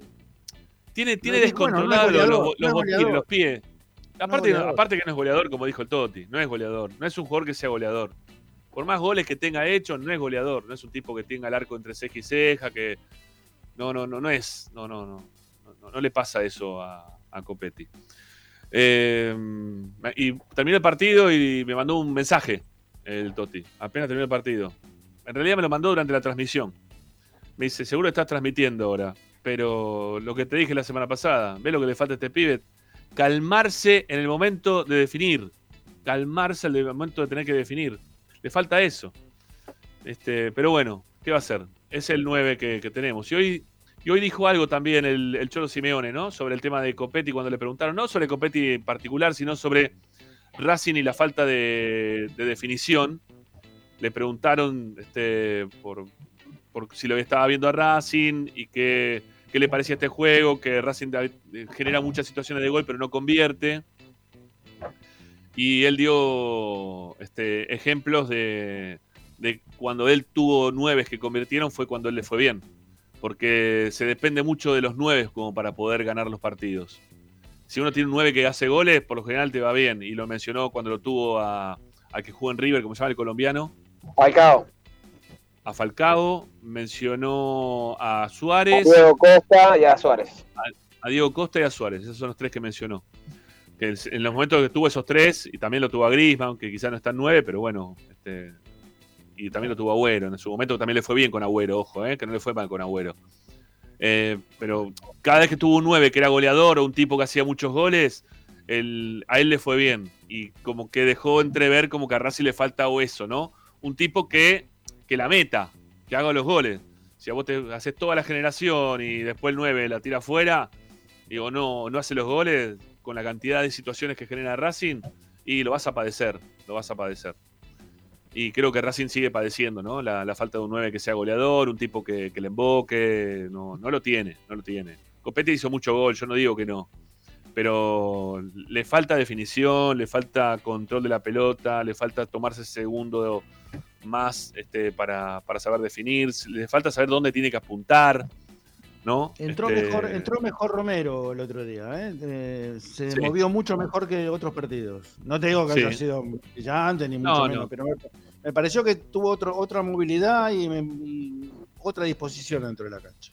Tiene, tiene No es- bueno, no es descontrolado los, los- los pies, goleador. los pies. Aparte, aparte que no es goleador, como dijo el Toti, no es goleador, no es un jugador que sea goleador. Por más goles que tenga hecho, no es goleador, no es un tipo que tenga el arco entre ceja y ceja, que no, no, no, no es, no, no, no, no, no le pasa eso a, a Copetti. Eh, y terminó el partido y me mandó un mensaje el Toti, apenas terminó el partido. En realidad me lo mandó durante la transmisión. Me dice, seguro estás transmitiendo ahora, pero lo que te dije la semana pasada, ¿ves lo que le falta a este pibe? Calmarse en el momento de definir, calmarse en el momento de tener que definir. Le falta eso. Este, pero bueno, ¿qué va a hacer? Es el 9 que, tenemos. Y hoy, y hoy dijo algo también el, el Cholo Simeone, ¿no? Sobre el tema de Copetti cuando le preguntaron, no sobre Copetti en particular, sino sobre Racing y la falta de, de definición. Le preguntaron este, por, por si lo estaba viendo a Racing y qué, qué le parecía este juego, que Racing da- genera muchas situaciones de gol pero no convierte. Y él dio este, ejemplos de, de cuando él tuvo nueve que convirtieron fue cuando él le fue bien. Porque se depende mucho de los nueve como para poder ganar los partidos. Si uno tiene un nueve que hace goles, por lo general te va bien. Y lo mencionó cuando lo tuvo a, a que jugó en River, como se llama el colombiano. Falcao, A Falcao, mencionó a Suárez. Diego Costa y a Suárez. a Diego Costa y a Suárez. Esos son los tres que mencionó. Que en los momentos que tuvo esos tres, y también lo tuvo a Griezmann, que quizás no está en nueve, pero bueno. Este, y también lo tuvo a Agüero. En su momento también le fue bien con Agüero, ojo, eh, que no le fue mal con Agüero. Eh, pero cada vez que tuvo un 9 que era goleador o un tipo que hacía muchos goles, el- a él le fue bien. Y como que dejó entrever como que a Racing le falta o eso, ¿no? Un tipo que, que la meta, que haga los goles. Si a vos te haces toda la generación y después el 9 la tira afuera, digo, no, no hace los goles con la cantidad de situaciones que genera Racing, y lo vas a padecer, lo vas a padecer. Y creo que Racing sigue padeciendo, ¿no? La, falta de un 9 que sea goleador, un tipo que, que le emboque, no, no lo tiene, no lo tiene. Copetti hizo mucho gol, yo no digo que no. Pero le falta definición, le falta control de la pelota, le falta tomarse segundo más este, para, para saber definir, le falta saber dónde tiene que apuntar, ¿no? Entró, Este, mejor, entró mejor Romero el otro día, ¿eh? Eh, se Sí. movió mucho mejor que otros partidos. No te digo que Sí. haya sido brillante ni mucho No, menos, no. pero me, me pareció que tuvo otro, otra movilidad y, me- y otra disposición dentro de la cancha.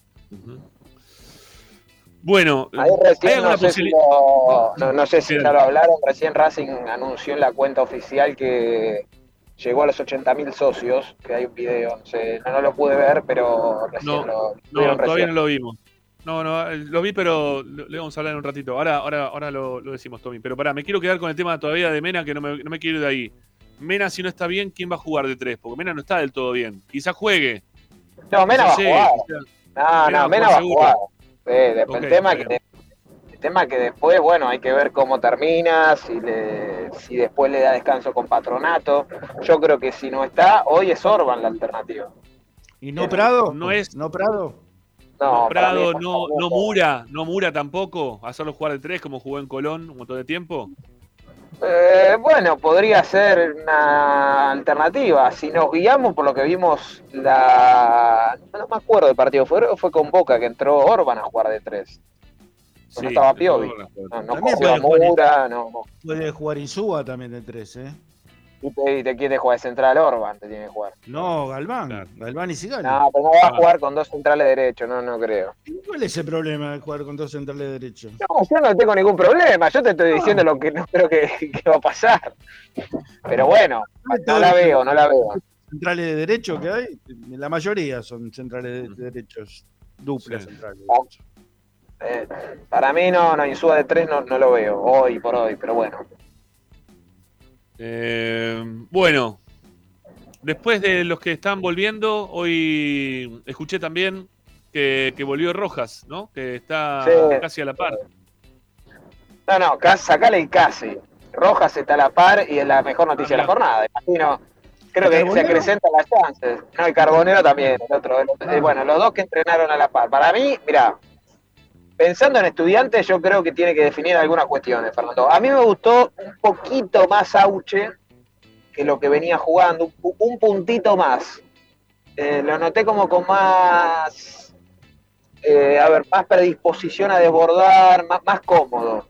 Bueno, Ahí ¿hay recién, alguna no sé, si lo, no, no sé si Sí, ya lo hablaron, recién Racing anunció en la cuenta oficial que llegó a los 80.000 socios, que hay un video, no, sé, no, no lo pude ver, pero recién No, lo No, todavía recién. no lo vimos. No, no, eh, lo vi, pero le vamos a hablar en un ratito. Ahora, ahora, ahora lo, lo decimos, Tommy. Pero pará, me quiero quedar con el tema todavía de Mena, que no me, no me quiero ir de ahí. Mena, si no está bien, ¿quién va a jugar de tres? Porque Mena no está del todo bien. Quizás juegue. No, Mena va a jugar. No, no, Mena va a jugar. Sí, después Ok, el, tema está que, tema que después, bueno, hay que ver cómo termina, si, le, si después le da descanso con Patronato. Yo creo que si no está, hoy es Orban la alternativa. ¿Y no Prado? No es- ¿No Prado? No, Prado, no, no Mura, no Mura tampoco. Hacerlo jugar de tres como jugó en Colón un montón de tiempo. Eh, bueno, podría ser una alternativa. Si nos guiamos por lo que vimos, la no me acuerdo del partido, fue, fue con Boca que entró Orban a jugar de tres. Sí, no estaba de Piovi. No, no Mura, no. Puede jugar Insúa también de tres, ¿eh? Y te, y te quiere jugar de central Orban, te tiene que jugar. No, Galván. Claro. Galván y Sigali. No, pero no va Ah. a jugar con dos centrales derechos, no, no creo. ¿Cuál es el problema de jugar con dos centrales derechos? No, yo no tengo ningún problema, yo te estoy diciendo lo que no creo que, que va a pasar. Pero bueno, no la veo, no la veo. Centrales de derecho que hay, la mayoría son centrales de derechos, duplas Sí. centrales. Eh, para mí no, no, Insúa de tres no, no lo veo, hoy por hoy, pero bueno. Eh, bueno, después de los que están volviendo, hoy escuché también que, que volvió Rojas, ¿no? Que está Sí. casi a la par. No, no, sacale el casi. Rojas está a la par y es la mejor noticia de la jornada. Imagino, creo que se acrecentan las chances. No, el Carbonero también, el otro. el otro. Eh, bueno, los dos que entrenaron a la par. Para mí, mira, pensando en estudiantes, yo creo que tiene que definir algunas cuestiones, Fernando. A mí me gustó un poquito más Auche que lo que venía jugando, un, un puntito más. Eh, lo noté como con más, eh, a ver, más predisposición a desbordar, más, más cómodo.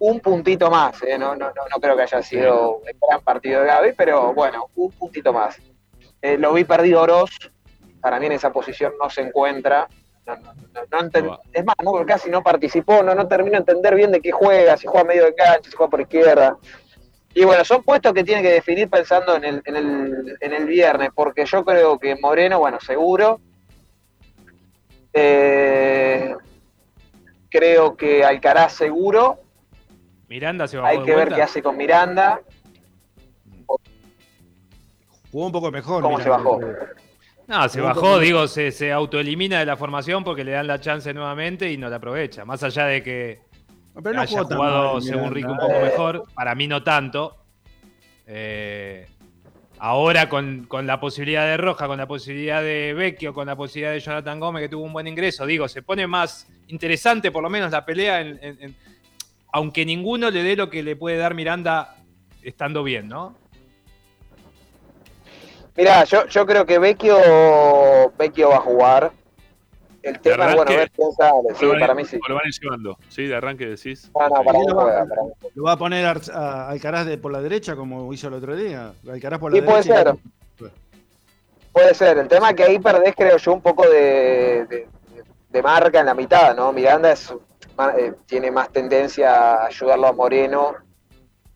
Un puntito más, eh, no, no, no, no creo que haya sido el gran partido de Gaby, pero bueno, un puntito más. Lo vi perdido Oroz, para mí en esa posición no se encuentra. No, no, no, no enten- es más, no, casi no participó, no, no termino de entender bien de qué juega, si juega medio de cancha, si juega por izquierda. Y bueno, son puestos que tiene que definir pensando en el, en el, en el viernes, porque yo creo que Moreno, bueno, seguro. Eh, creo que Alcaraz seguro. Miranda se bajó Hay de que ver vuelta. qué hace con Miranda. Jugó un poco mejor. ¿Cómo se bajó? No, se bajó, digo, se, se autoelimina de la formación porque le dan la chance nuevamente y no la aprovecha. Más allá de que Pero no haya jugado, mal, según Ricky, un poco mejor, para mí no tanto. Eh, ahora con, con la posibilidad de Roja, con la posibilidad de Vecchio, con la posibilidad de Jonathan Gómez, que tuvo un buen ingreso, digo, se pone más interesante por lo menos la pelea, en- en- en- aunque ninguno le dé lo que le puede dar Miranda estando bien, ¿no? Mirá, yo, yo creo que Vecchio, Vecchio va a jugar. El tema es, bueno, ver quién sale. Sí, lo van- para mí sí. lo van llevando. Sí, de arranque decís. No, no, para mí juega. para mí. ¿Lo va a poner a a Alcaraz de- por la derecha como hizo el otro día? Alcaraz por la Sí, puede derecha. ser. Puede ser. El tema es que ahí perdés, creo yo, un poco de, de- de marca en la mitad, ¿no? Miranda es, eh, tiene más tendencia a ayudarlo a Moreno.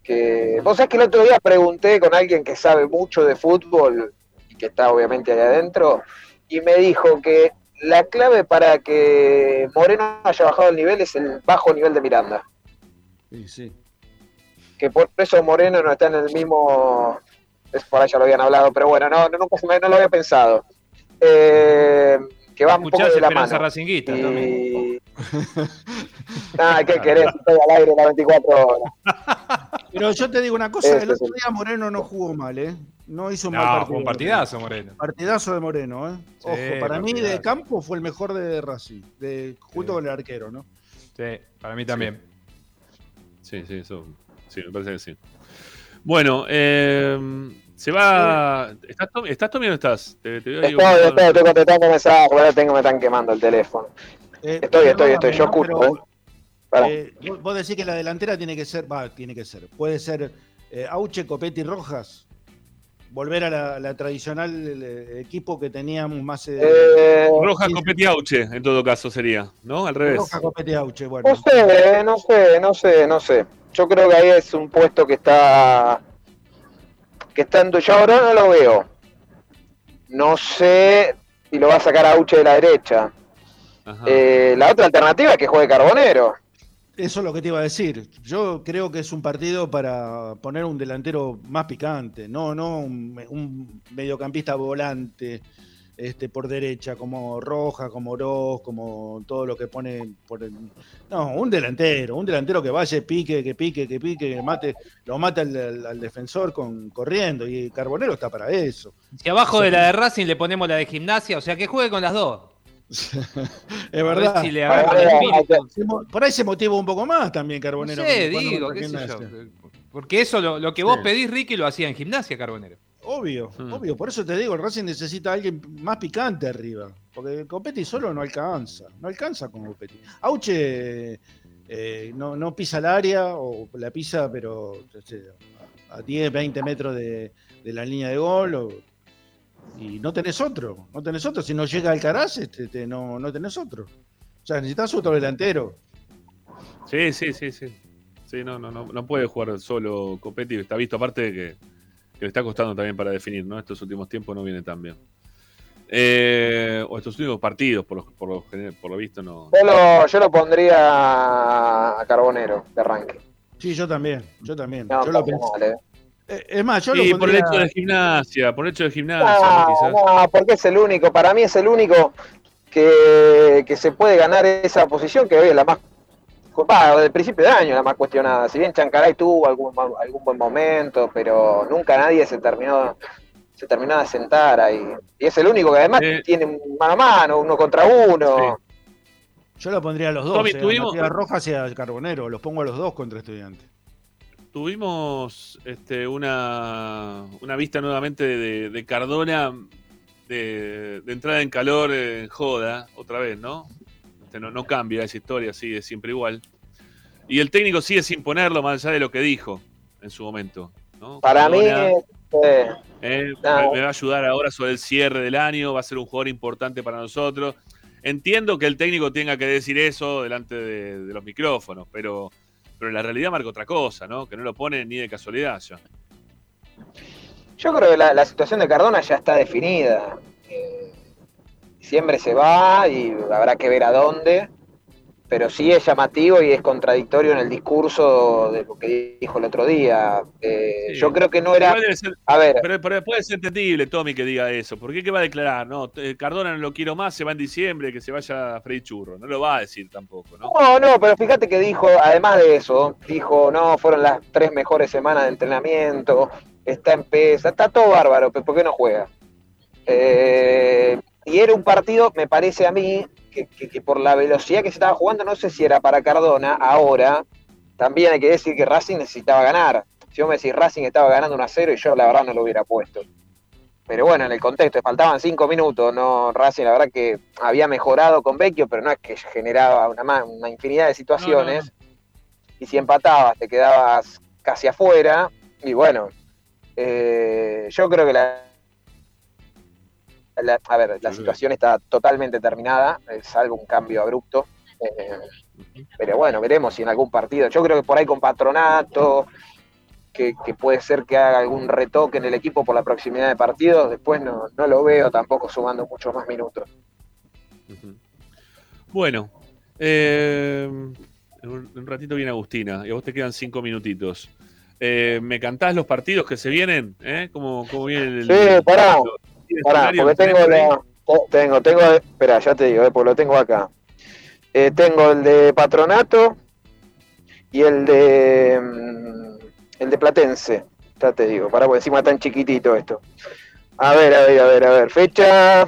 Que... Vos sabés que el otro día pregunté con alguien que sabe mucho de fútbol y que está obviamente ahí adentro, y me dijo que la clave para que Moreno haya bajado el nivel es el bajo nivel de Miranda. Sí, sí. que por eso Moreno no está en el mismo. Es por ya lo habían hablado, pero bueno, no, no, me- no lo había pensado. Eh, que va un poco Escuchás de la Esperanza mano. Racinguista, Tommy. Y... Ah, ¿qué querés? Estoy al aire las 24 horas. (laughs) Pero yo te digo una cosa, el es otro día Moreno no jugó mal, ¿eh? No hizo un No, mal partido. fue un partidazo, Moreno. Partidazo de Moreno, ¿eh? Sí, Ojo, para mí de campo fue el mejor de Racing, de, junto con el arquero, ¿no? Sí, para mí también. Sí, sí, eso. Sí, me parece que sí. Bueno, eh, se va. ¿Estás, ¿Estás Tommy o no estás? Te, te veo ahí Estoy, estoy, estoy contestando mensajes, ahora tengo, me están quemando el teléfono. Eh, Estoy, estoy, estoy, yo escucho, Pero, ¿eh? Eh, vos- decís que la delantera tiene que ser, va, tiene que ser, puede ser eh, Auche, Copetti, Rojas, volver a la, la tradicional eh, equipo que teníamos más... eh, Eh, Roja sí, Copetti Auche, en todo caso sería, ¿no? Al revés. Rojas, Copetti, Auche, bueno. No sé, no sé, no sé, no sé. Yo creo que ahí es un puesto que está. Que está en ahora no lo veo. No sé si lo va a sacar a Uche de la derecha. Eh, la otra alternativa es que juegue Carbonero. Eso es lo que te iba a decir. Yo creo que es un partido para poner un delantero más picante, no, no un, un mediocampista volante este, por derecha, como Roja, como Oroz, como todo lo que pone por el. No, un delantero, un delantero que vaya, pique, que pique, que pique, que mate, lo mata al, al- al defensor con, corriendo, y Carbonero está para eso. Si abajo de la de Racing le ponemos la de gimnasia, o sea que juegue con las dos. (laughs) Es verdad. si le mo- Por ahí se motiva un poco más también No Carbonero. sé, cuando digo, qué sé yo. Porque eso, lo, lo que vos Sí. pedís, Ricky, lo hacía en gimnasia, Carbonero. Obvio, Hmm. obvio. Por eso te digo, el Racing necesita a alguien más picante arriba. Porque Copetti solo no alcanza. No alcanza con Copetti. Auche eh, no, no pisa el área, o la pisa, pero a 10, 20 metros de, de la línea de gol. o- y no tenés otro. No tenés otro. Si no llega Alcaraz, este, te- no, no tenés otro. O sea, necesitas otro delantero. Sí, sí, sí, sí. Sí, no, no, no, no puede jugar solo Copetti, está visto, aparte de que, que le está costando también para definir, ¿no? Estos últimos tiempos no viene tan bien. Eh, o estos últimos partidos, por lo, por lo, por lo visto, no. Yo lo, yo lo pondría a Carbonero de arranque. Sí, yo también. Yo también. No, yo lo pensé. eh. Eh, Es más, yo lo Sí, por el pondría- hecho de gimnasia, por el hecho de gimnasia, ¿no? No, Quizás. no, porque es el único, para mí es el único que, que se puede ganar esa posición, que hoy es la más, va, desde el principio de año la más cuestionada. Si bien Chancaray tuvo algún, algún buen momento, pero nunca nadie se terminó se terminó de sentar ahí. Y es el único que además Eh. tiene mano a mano, uno contra uno. Yo lo pondría a los dos, Tommy, eh, a tuvimos- Matías Rojas y a Carbonero, los pongo a los dos contra estudiantes. tuvimos este, una, una vista nuevamente de, de Cardona de, de entrada en calor en joda, otra vez, ¿no? Este, no, no cambia esa historia, sigue siempre igual. Y el técnico sigue sin ponerlo más allá de lo que dijo en su momento. ¿no? Para mí, Cardona, eh, eh, no. me, me va a ayudar ahora sobre el cierre del año, va a ser un jugador importante para nosotros. Entiendo que el técnico tenga que decir eso delante de, de los micrófonos, pero, pero la realidad marca otra cosa, ¿no? Que no lo pone ni de casualidad ya. Yo creo que la, la situación de Cardona ya está definida. Siempre se va y habrá que ver a dónde. Pero sí es llamativo y es contradictorio en el discurso de lo que dijo el otro día. Eh, Sí. Yo creo que no era. Ser- A ver, pero, pero puede ser entendible, Tommy, que diga eso. ¿Por qué? ¿Qué va a declarar? No, eh, Cardona no lo quiero más, se va en diciembre, que se vaya Freddy Churro. No lo va a decir tampoco, ¿no? No, no, pero fíjate que dijo, además de eso, dijo, no, fueron las tres mejores semanas de entrenamiento, está en pesa, está todo bárbaro, pero ¿por qué no juega? Eh, y era un partido, me parece a mí, que, que- que por la velocidad que se estaba jugando, no sé si era para Cardona, ahora, también hay que decir que Racing necesitaba ganar. Si vos me decís Racing estaba ganando 1 a 0 y yo la verdad no lo hubiera puesto. Pero bueno, en el contexto, faltaban cinco minutos, no Racing la verdad que había mejorado con Vecchio, pero no es que generaba una, una infinidad de situaciones. Y si empatabas, te quedabas casi afuera. Y bueno, eh, yo creo que la, la- a ver, la situación está totalmente terminada, es salvo un cambio abrupto. Eh, pero bueno, veremos si en algún partido. Yo creo que por ahí con Patronato, que, que puede ser que haga algún retoque en el equipo por la proximidad de partidos, después no, no lo veo tampoco sumando muchos más minutos. Bueno, eh, en un, ratito viene Agustina y a vos te quedan cinco minutitos. Eh, ¿Me cantás los partidos que se vienen? ¿Eh? ¿Cómo, cómo viene el, Sí, el pará, escenario? porque tengo la, tengo, tengo, espera, ya te digo, eh, porque lo tengo acá. Eh, tengo el de Patronato y el de mm, el de Platense, ya te digo, pará, porque encima tan chiquitito esto. A ver, a ver, a ver, a ver, fecha.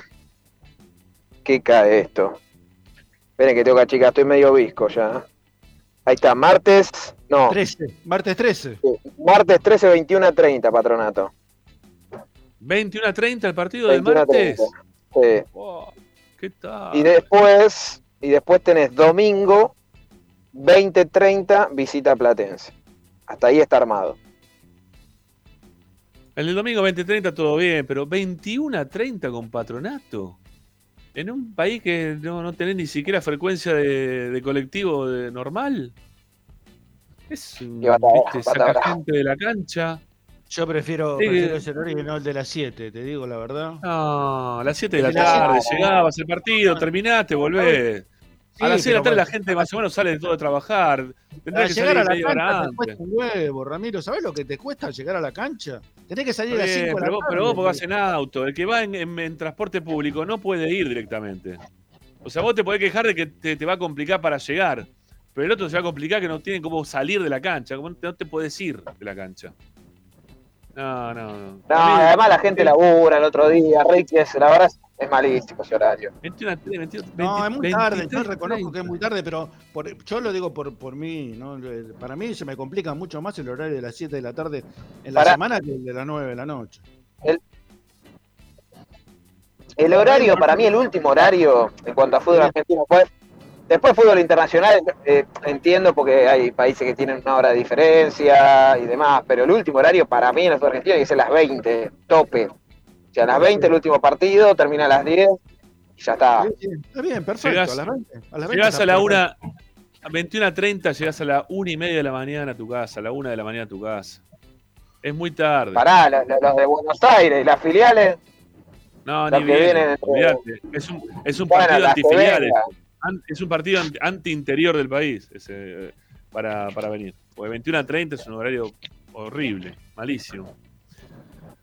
¿Qué cae esto? Esperen que tengo que achicar, estoy medio visco ya. Ahí está, martes, no, 13, martes 13. martes 13, 21 a 30, Patronato. 21 a 30 el partido del 21 a martes. 30. Sí. Wow, ¿Qué tal? Y después, y después tenés domingo 20-30 visita Platense. Hasta ahí está armado. El del domingo 20-30 todo bien, pero 21 a 30 con patronato. En un país que no, no tenés ni siquiera frecuencia de, de colectivo de normal. Es un, viste, saca gente de la cancha. Yo prefiero, Sí. prefiero ese el de las 7, te digo la verdad. No, a las 7 de la tarde llegabas el partido, terminaste, volvés. Sí, a las 6 de la tarde la gente más o menos sale de todo de trabajar. Tendrá Para que llegar salir a la cancha te cuesta un huevo, Ramiro. ¿Sabes lo que te cuesta llegar a la cancha? Tenés que salir a las Bien, 5 de la pero, vos, tarde. pero vos porque vas en auto. El que va en, en- en transporte público no puede ir directamente. O sea, vos te podés quejar de que te, te va a complicar para llegar. Pero el otro se va a complicar que no tiene cómo salir de la cancha. No te podés ir de la cancha. No, no, no. No, además la gente labura el otro día. Ricky, es, la verdad, es malísimo ese horario. 21, 21, No, es muy 20, tarde, yo 23, reconozco que es muy tarde, pero por- yo lo digo por, por mí, ¿no? Eh, Para mí se me complica mucho más el horario de las 7 de la tarde en la Para- semana que el de las 9 de la noche. El horario, para mí, el último horario en cuanto a fútbol argentino fue. Después fútbol internacional, eh, entiendo porque hay países que tienen una hora de diferencia y demás, pero el último horario para mí en argentino tiene que ser las 20, tope. O sea, a las 20 el último partido, termina a las 10 y ya está. Está bien, perfecto. Llegás, a las 20. A las 20 llegás a la perfecto. 1, a 21 a 30, llegás a la 1 y media de la mañana a tu casa, a la 1 de la mañana a tu casa. Es muy tarde. Pará, los, los de Buenos Aires, las filiales, No, ni que vienen. Es un, es un Bueno, partido antifiliales. Es un partido anti- anti-interior del país ese, para, para venir. Porque 21 a 30 es un horario horrible, malísimo.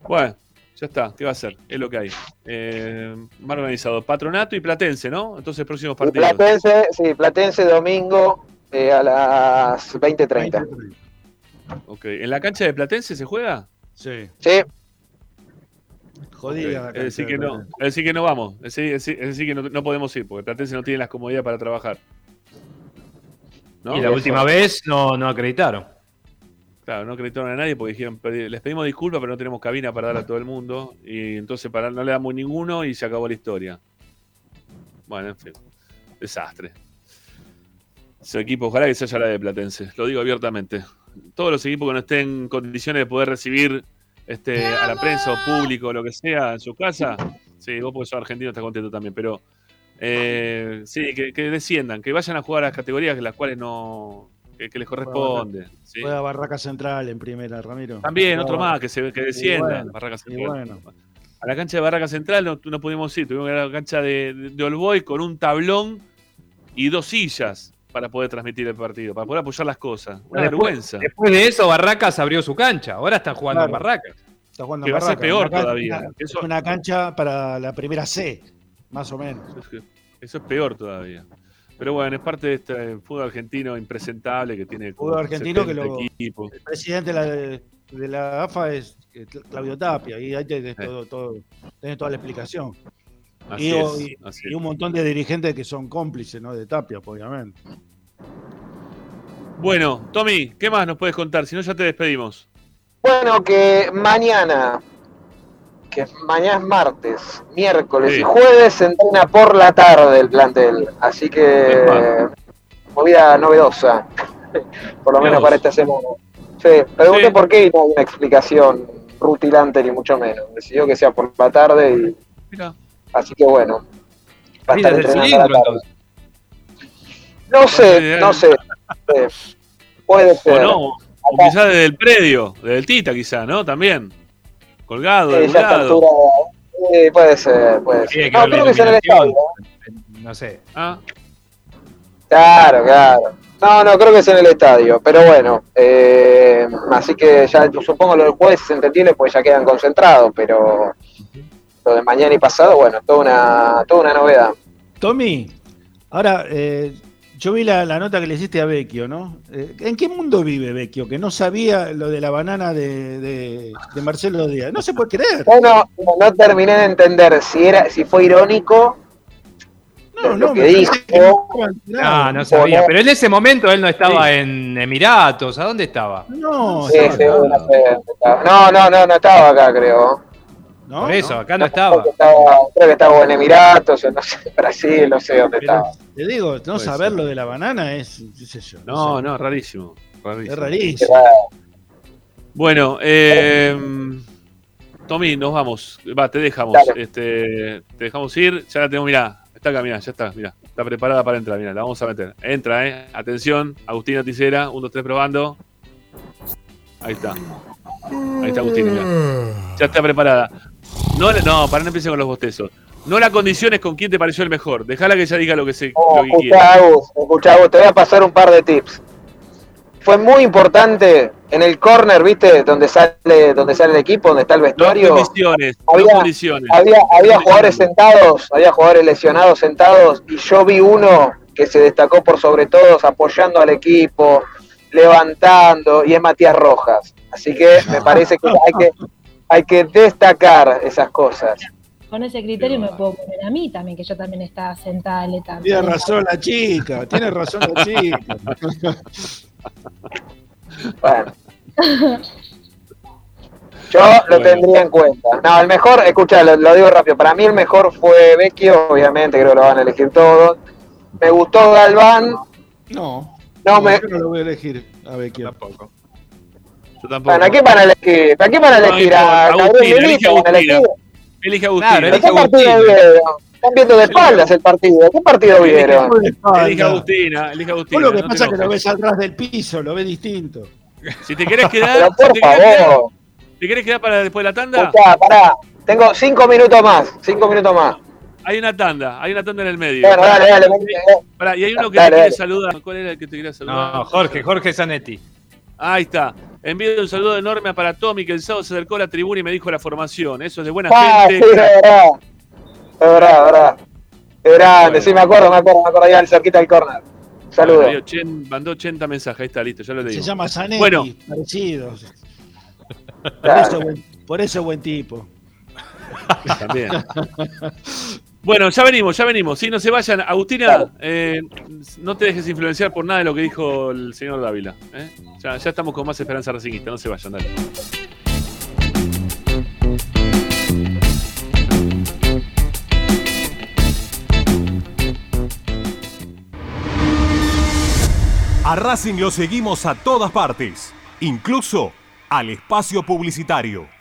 Bueno, ya está. ¿Qué va a ser? Es lo que hay. Eh, más organizado. Patronato y Platense, ¿no? Entonces, próximos y partidos. Platense, sí, Platense domingo eh, a las 20.30. Ok. ¿En la cancha de Platense se juega? Sí. Sí. Jodida. la Ok, Es decir, que no, es decir que no vamos. Es decir, es decir- es decir que no, no podemos ir, porque Platense no tiene las comodidades para trabajar. ¿No? Y la última vez no, no acreditaron. Claro, no acreditaron a nadie porque dijeron, "Pedi- les pedimos disculpas, pero no tenemos cabina para dar a todo el mundo. Y entonces para, no le damos ninguno y se acabó la historia. Bueno, en fin. Desastre. Ese equipo, ojalá que se haya la de Platense. Lo digo abiertamente. Todos los equipos que no estén en condiciones de poder recibir este, a la prensa o público o lo que sea en su casa. Sí, vos porque sos argentino estás contento también, pero eh, sí, que, que desciendan, que vayan a jugar a las categorías que las cuales no que, que les corresponde. ¿sí? Juega Barraca Central en primera, Ramiro. También otro más que se que Y descienda. bueno, Barraca Central. bueno. A la cancha de Barraca Central no, no pudimos ir, tuvimos que ir a la cancha de, de, de Olboy con un tablón y dos sillas para poder transmitir el partido, para poder apoyar las cosas. Una Después- vergüenza. Después de eso, Barracas abrió su cancha. Ahora están jugando en. Barracas. Está jugando Que en va a ser peor una todavía. una- Eso- Es una cancha para la primera C, más o menos. Eso es, que- eso es peor todavía. Pero bueno, es parte de este fútbol argentino impresentable que tiene como Fútbol argentino que 70 lo- equipos. El presidente de la, de la AFA es eh, Claudio Tapia, y ahí tenés, todo, todo- tenés toda la explicación. Así y, es, y- así y es. un montón de dirigentes que son cómplices ¿no? de Tapia, obviamente. Bueno, Tommy, ¿qué más nos puedes contar? Si no, ya te despedimos. Bueno, que mañana, que mañana es martes, miércoles Sí. y jueves se entrena por la tarde el plantel. Así que movida novedosa, (laughs) por lo Mirá menos vos. para esta semana. Sí, pregunté Sí. por qué y no hay una explicación rutilante ni mucho menos. Decidió que sea por la tarde y Mira. Así que bueno. Va a estar cilindro, la tarde. entonces. No sé, no sé. Eh, Puede O ser. no, o quizás desde el predio, desde el Tita, quizás, ¿no? También. Colgado, Sí, lado. sí, puede ser, puede ser. No, creo que es en el estadio. iluminación. No sé. Ah, Claro, claro. No, no, creo que es en el estadio, pero bueno, eh, así que ya supongo lo del jueves es entendible porque ya quedan concentrados, pero lo de mañana y pasado, bueno, toda una, toda una novedad. Tommy, ahora, eh, yo vi la, la nota que le hiciste a Vecchio, ¿no? Eh, ¿En qué mundo vive Vecchio? Que no sabía lo de la banana de, de- de Marcelo Díaz. No se puede creer. Bueno, no, terminé de entender si era, si fue irónico No, lo no, que dijo. no. No, no sabía. Pero en ese momento él no estaba en Emiratos. ¿A dónde estaba? No, Sí, estaba sí, acá. no, sé, no, no, no, no estaba acá, creo. ¿No? Por eso, acá no estaba. que estaba, creo que estaba en Emiratos, o no sé, Brasil, no sé dónde Pero estaba. te digo, no saber lo de la banana es, qué sé yo. no, sé. no, rarísimo. rarísimo. Es rarísimo. Bueno, eh, Tommy, nos vamos. Va, te dejamos. Dale. Este, te dejamos ir. Ya la tengo, mirá. Está acá, mirá, ya está, mirá. Está preparada para entrar, mirá, la vamos a meter. Entra, eh. Atención, Agustina Ticera, 1, 2, 3 probando. Ahí está. Ahí está Agustina, mirá. Ya está preparada. No, no, para no empecé con los bostezos. No la condiciones con quién te pareció el mejor. Dejala que ella diga lo que, se, No, lo que escuchá, quiera. Agus, escuchá, Agus, te voy a pasar un par de tips. Fue muy importante en el corner, ¿viste? Donde sale, donde sale el equipo, donde está el vestuario. condiciones. Había- dos condiciones. Había, había jugadores sentados, había jugadores lesionados sentados, y yo vi uno que se destacó por sobre todos, apoyando al equipo, levantando, y es Matías Rojas. Así que me parece que hay que, hay que destacar esas cosas. Con ese criterio me puedo poner a mí también, que yo también estaba sentada en etapa. Tiene razón la chica, tiene razón la chica. Bueno. Yo lo Bueno. tendría en cuenta. No, el mejor, escucha, lo, lo digo rápido. Para mí el mejor fue Vecchio, obviamente, creo que lo van a elegir todos. Me gustó Galván. No, No, no, me. yo no lo voy a elegir a Vecchio. Tampoco. Yo tampoco. Bueno, ¿a quién van a elegir? ¿A quién van a elegir? ¿A Agustina, elige a Agustina. elegir? Elige a Agustina. ¿De elige qué partido Agustina. vieron? Están viendo de espaldas el partido. ¿Qué partido vieron? Elige a Agustina. Elige a Vos Agustina. lo que no te pasa es que lo ves al ras del piso, lo ves distinto. (laughs) Si te querés quedar, Pero por si te querés quedar, favor. ¿te querés quedar para después de la tanda? Escuchá, pará. Tengo cinco minutos más. Cinco minutos más. Hay una tanda, hay una tanda en el medio. Bueno, dale, dale. Pará, y hay uno que Dale, te quiere dale. saludar. ¿Cuál era el que te quería saludar? No, Jorge, Jorge Zanetti. Ahí está. Envío un saludo enorme para Tommy, que el sábado se acercó a la tribuna y me dijo la formación. Eso es de buena Ah, sí, gente. es verdad. Es verdad, es verdad. Es grande, sí, me acuerdo, me acuerdo, me acuerdo allá cerquita del corner. Saludos. Mandó chen- mandó 80 mensajes, ahí está, listo, ya lo leí. Se llama Zanetti, Bueno. parecido. (laughs) Por Claro. eso, buen, por eso buen tipo. También. (laughs) Bueno, ya venimos, ya venimos. Sí, no se vayan. Agustina, eh, no te dejes influenciar por nada de lo que dijo el señor Dávila. ¿eh? Ya, ya estamos con más esperanza racinguista, no se vayan, dale. A Racing lo seguimos a todas partes, incluso al espacio publicitario.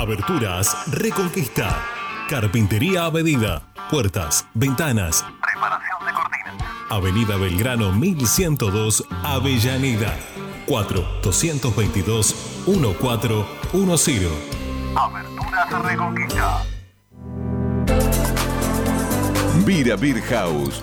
Aberturas Reconquista. Carpintería a medida. Puertas, ventanas. Preparación de cortinas. Avenida Belgrano 1102, Avellaneda. 4 222 1410. Aberturas Reconquista. Vira Beer House.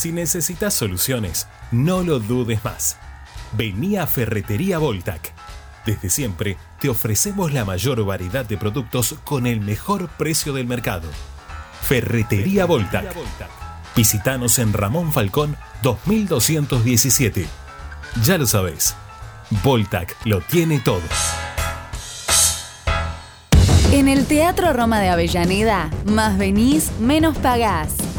Si necesitas soluciones, no lo dudes más. Vení a Ferretería Voltac. Desde siempre te ofrecemos la mayor variedad de productos con el mejor precio del mercado. Ferretería Voltac. Visítanos en Ramón Falcón 2217. Ya lo sabéis. Voltac lo tiene todo. En el Teatro Roma de Avellaneda, más venís, menos pagás.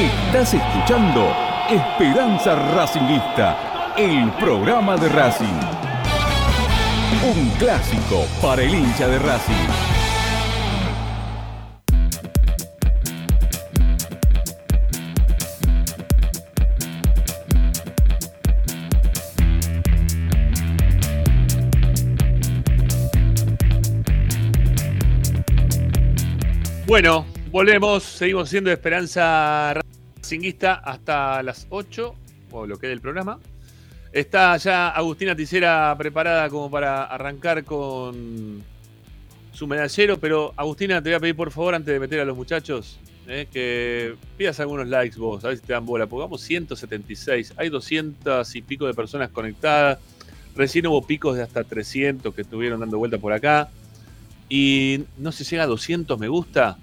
Estás escuchando Esperanza Racingista, el programa de Racing. Un clásico para el hincha de Racing. Bueno, volvemos, seguimos siendo Esperanza Racinguista hasta las 8, o lo que del programa. Está ya Agustina Ticera preparada como para arrancar con su medallero, pero Agustina, te voy a pedir por favor, antes de meter a los muchachos, eh, que pidas algunos likes vos, a ver si te dan bola, porque vamos 176, hay 200 y pico de personas conectadas, recién hubo picos de hasta 300 que estuvieron dando vuelta por acá, y no se llega a 200 me gusta,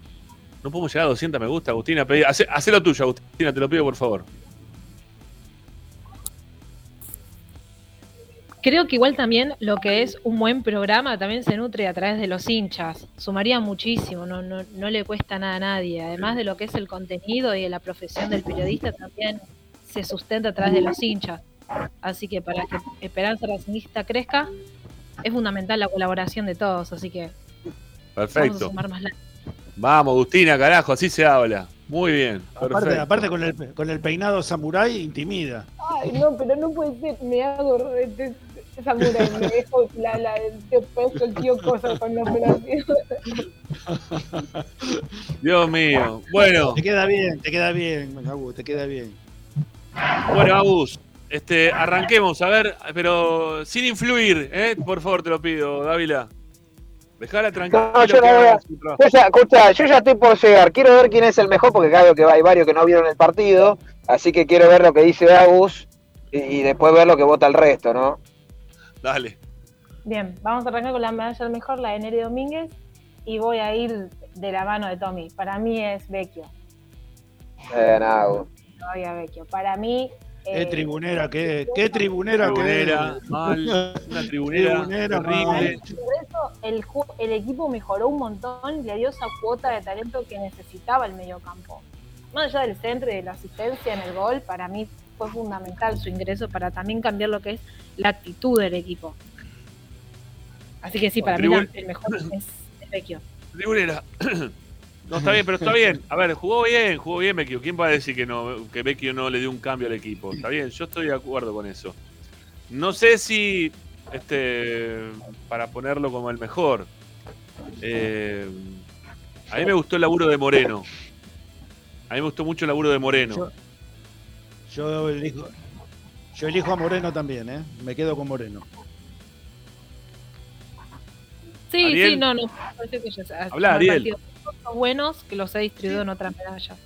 no podemos llegar a 200 me gusta, Agustina, pedí, hace, hacé lo tuyo, Agustina, te lo pido por favor. Creo que igual también lo que es un buen programa también se nutre a través de los hinchas. Sumaría muchísimo, no, no, no le cuesta nada a nadie. Además de lo que es el contenido y de la profesión del periodista, también se sustenta a través de los hinchas. Así que para que Esperanza Racingista crezca, es fundamental la colaboración de todos. Así que vamos a Perfecto. sumar más likes. Vamos, Agustina, carajo, así se habla. Muy bien. Aparte, con, el, con el peinado samurái intimida. Ay, no, pero no puede ser, me hago samurai, me dejo la, la, el tío peso, el tío cosa con la operación. (laughs) Dios mío. Bueno, Te queda bien, te queda bien, Agus, te queda bien. bueno, Agus, este, arranquemos, a ver, pero sin influir, ¿eh? Por favor, te lo pido, Dávila. Dejala tranquila. No, yo no a-. Yo ya, escucha, yo ya estoy por llegar. Quiero ver quién es el mejor, porque claro que hay varios que no vieron el partido. Así que quiero ver lo que dice Agus y, y después ver lo que vota el resto, ¿no? Dale. Bien, vamos a arrancar con la medalla del mejor, la de Neri Domínguez, y voy a ir de la mano de Tommy. Para mí es Vecchio, no, Agus. todavía Vecchio. Para mí... Qué eh, tribunera, qué, qué tribunera, Tribunera, que mal, (laughs) una tribunera, Tribunera, terrible. Por eso el, equipo mejoró un montón y le dio esa cuota de talento que necesitaba el mediocampo. Más allá del centro y de la asistencia en el gol, para mí fue fundamental su ingreso para también cambiar lo que es la actitud del equipo. Así que sí, para mí la- el mejor es, (coughs) es Vecchio. Tribunera. No, está bien, pero está bien. A ver, jugó bien, jugó bien Vecchio. ¿Quién va a decir que no, que Vecchio no le dio un cambio al equipo? Está bien, yo estoy de acuerdo con eso. No sé si este para ponerlo como el mejor. Eh, a mí me gustó el laburo de Moreno. A mí me gustó mucho el laburo de Moreno. Yo elijo, yo elijo a Moreno también, ¿eh? Me quedo con Moreno. Sí, Ariel. sí, no, no. parece que ya- Habla, Ariel. partido buenos que los he distribuido en otras medallas.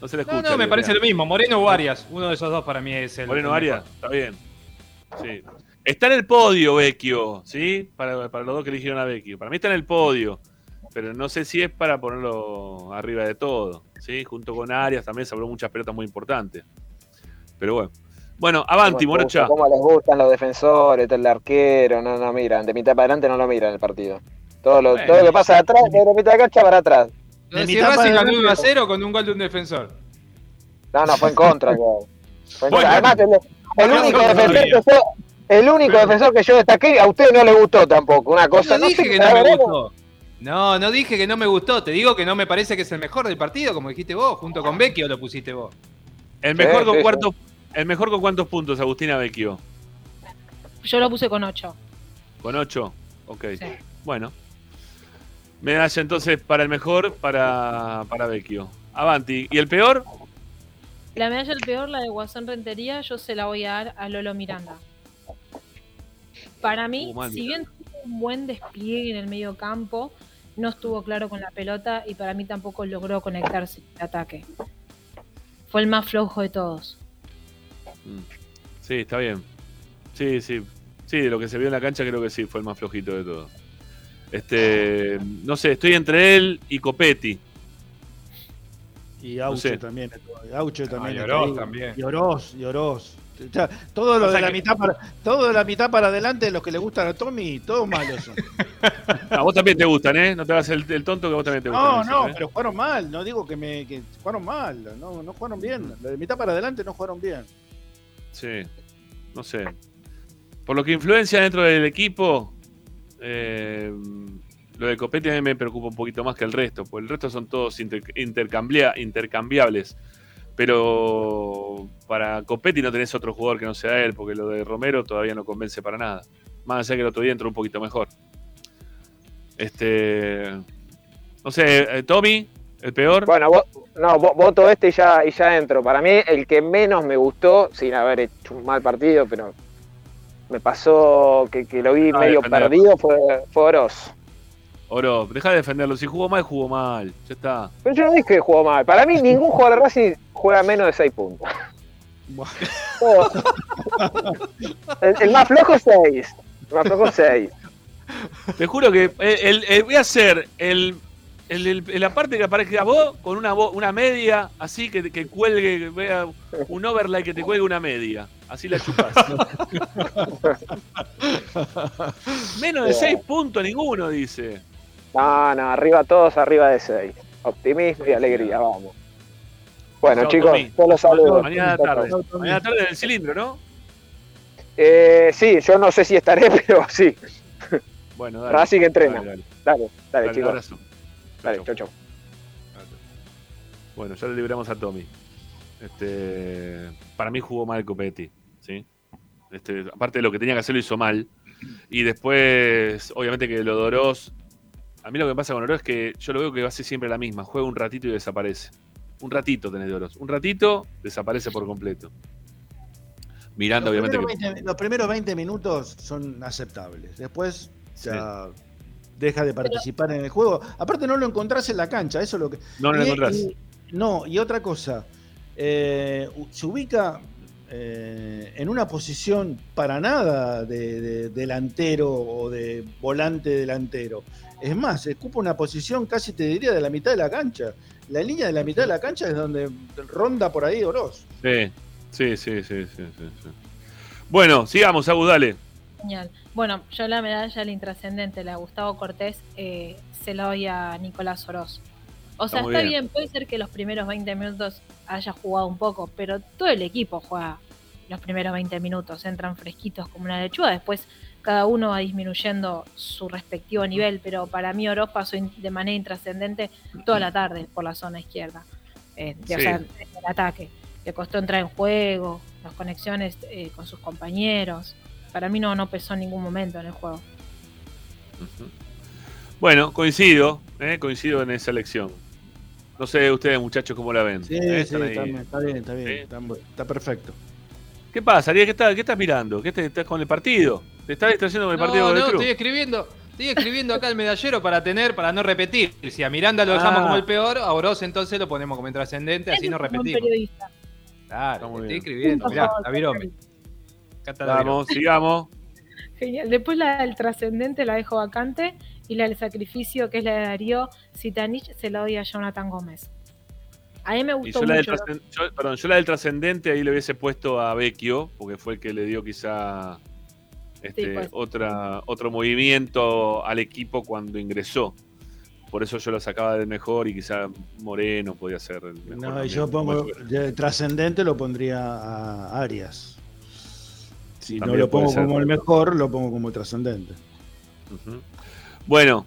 No se le escucha. no, me parece lo mismo. Moreno o Arias. Uno de esos dos para mí es el. Moreno el Arias, está bien. Sí. Está en el podio, Vecchio, ¿sí? Para, para los dos que eligieron a Vecchio. Para mí está en el podio. Pero no sé si es para ponerlo arriba de todo. ¿sí? Junto con Arias también se habló muchas pelotas muy importantes. Pero bueno. Bueno, Avanti, ¿Cómo Morocha. ¿Cómo les gustan los defensores, el arquero? No, no miran. De mitad para adelante no lo miran el partido. Todo lo, Bueno. todo lo que pasa de atrás, de la mitad de cancha para atrás. De si mitad Racing ganó adelante. 1 a 0 con un gol de un defensor. No, no, fue en contra. que- fue en Bueno. contra. Además, el, el único no defensor que yo, el único defensor que yo destaqué, a usted no le gustó tampoco. Una cosa, No no dije sé, que no me gustó. No, no dije que no me gustó. Te digo que no me parece que es el mejor del partido, como dijiste vos. Junto con Vecchio lo pusiste vos. El mejor, Sí, con sí, cuántos, el mejor con cuántos puntos, Agustina Vecchio. Yo lo puse con 8. Con 8. Ok. Sí. Bueno. Medalla entonces para el mejor, para, para Vecchio. Avanti. ¿Y el peor? La medalla del peor, la de Guasón Rentería, yo se la voy a dar a Lolo Miranda. Para mí, si bien tuvo un buen despliegue en el medio campo, no estuvo claro con la pelota y para mí tampoco logró conectarse en el ataque. Fue el más flojo de todos. Mm. Sí, está bien. Sí, sí. Sí, de lo que se vio en la cancha creo que sí, fue el más flojito de todos. Este, no sé, estoy entre él y Copetti. Y Aucho sé. también. Aucho también. y está Oroz también. Y Oroz, y Oroz. O sea, todo lo O sea de la que- mitad para todo de la mitad para adelante, los que le gustan a Tommy, todos malos son. (laughs) A vos también te gustan, ¿eh? No te hagas el, el tonto que a vos también te gustan. No, no, ¿eh? pero jugaron mal, no digo que me que jugaron mal, no, no jugaron bien. Los de mitad para adelante no jugaron bien. Sí, no sé. Por lo que influencia dentro del equipo, eh, lo de Copetti a mí me preocupa un poquito más que el resto, porque el resto son todos inter- intercambia- intercambiables. Pero para Copetti no tenés otro jugador que no sea él, porque lo de Romero todavía no convence para nada. Más allá que el otro día entró un poquito mejor. Este. No sé, eh, Tommy, el peor. Bueno, no, vo- voto este y ya, y ya entro. Para mí, el que menos me gustó, sin haber hecho un mal partido, pero me pasó que, que lo vi medio perdido, fue, fue Oroz. Oro, deja de defenderlo. Si jugó mal, jugó mal. Ya está. Pero yo no dije que jugó mal. Para mí, ningún jugador de Racing juega menos de 6 puntos. El, el más flojo, 6. El más flojo, 6. Te juro que el, el- el- voy a hacer el, el- el- la parte que aparezca vos con una, una media así que, que cuelgue, que vea un overlay que te cuelgue una media. Así la chupás. (laughs) Menos de 6 puntos ninguno, dice. No, no, arriba todos, arriba de 6. Optimismo y alegría, vamos. Bueno, Chau, chicos, Tommy. yo los saludo. Mañana tarde. Mañana tarde en el cilindro, ¿no? Eh, sí, yo no sé si estaré, (laughs) pero sí. Bueno, dale. Racing entrena. Dale, Dale, dale. dale, Dale, chicos. abrazo. Dale, chau, chau. Bueno, ya le libramos a Tommy. Este, para mí jugó mal Copetti, ¿sí? Este, aparte de lo que tenía que hacer lo hizo mal. Y después, obviamente que lo de Oroz, a mí lo que me pasa con Oroz es que yo lo veo que va a ser siempre la misma. Juega un ratito y desaparece. Un ratito tenés de Oroz. Un ratito, desaparece por completo. Mirando, Los obviamente primeros, que... 20, los primeros 20 minutos son aceptables. Después ya deja de participar en el juego. Aparte no lo encontrás en la cancha, eso es lo que... No lo Y- encontrás. y- no, y otra cosa, eh, se ubica eh, en una posición para nada de, de delantero o de volante delantero. Es más, ocupa una posición casi te diría de la mitad de la cancha. La línea de la mitad de la cancha es donde ronda por ahí Oroz. Sí, sí, sí, sí, sí, sí, sí. Bueno, sigamos, Agus, dale. Genial. Bueno, yo la medalla del intrascendente, la de Gustavo Cortés, eh, se la doy a Nicolás Oroz. O sea, Está bien. bien. puede ser que los primeros 20 minutos haya jugado un poco, pero todo el equipo juega los primeros 20 minutos, entran fresquitos como una lechuga, después cada uno va disminuyendo su respectivo nivel, pero para mí Oroz pasó de manera intrascendente toda la tarde por la zona izquierda, eh, de- o Sí. sea, en el ataque. Le costó entrar en juego, las conexiones eh, con sus compañeros. Para mí no, no pesó en ningún momento en el juego. Bueno, coincido, ¿eh? coincido en esa elección. No sé ustedes, muchachos, cómo la ven. Sí, ¿Eh? sí, está bien, está bien, está bien, está, está perfecto. ¿Qué pasa, Ariel? ¿Qué estás, qué estás mirando? ¿Qué te- estás con el partido? ¿Te estás distrayendo con el partido No, de no, Cruz? estoy escribiendo, estoy escribiendo acá el medallero para tener, para no repetir. Si a Miranda lo dejamos Ah. como el peor, a Oroz entonces lo ponemos como intrascendente, así no repetimos. periodista. Claro, estoy bien. escribiendo. Mirá, la virome. La Vamos, sigamos. Genial. Después la del trascendente la dejo vacante y la del sacrificio, que es la de Darío Sitanich, se la doy a Jonathan Gómez. A mí me Y gustó yo la, del mucho. yo- perdón, yo la del trascendente ahí le hubiese puesto a Vecchio, porque fue el que le dio quizá este, Sí, pues. otra, otro movimiento al equipo cuando ingresó. Por eso yo lo sacaba del mejor y quizá Moreno podía ser el mejor. No, también, yo pongo de trascendente lo pondría a Arias. Si no lo pongo como el mejor, lo pongo como el trascendente. Bueno,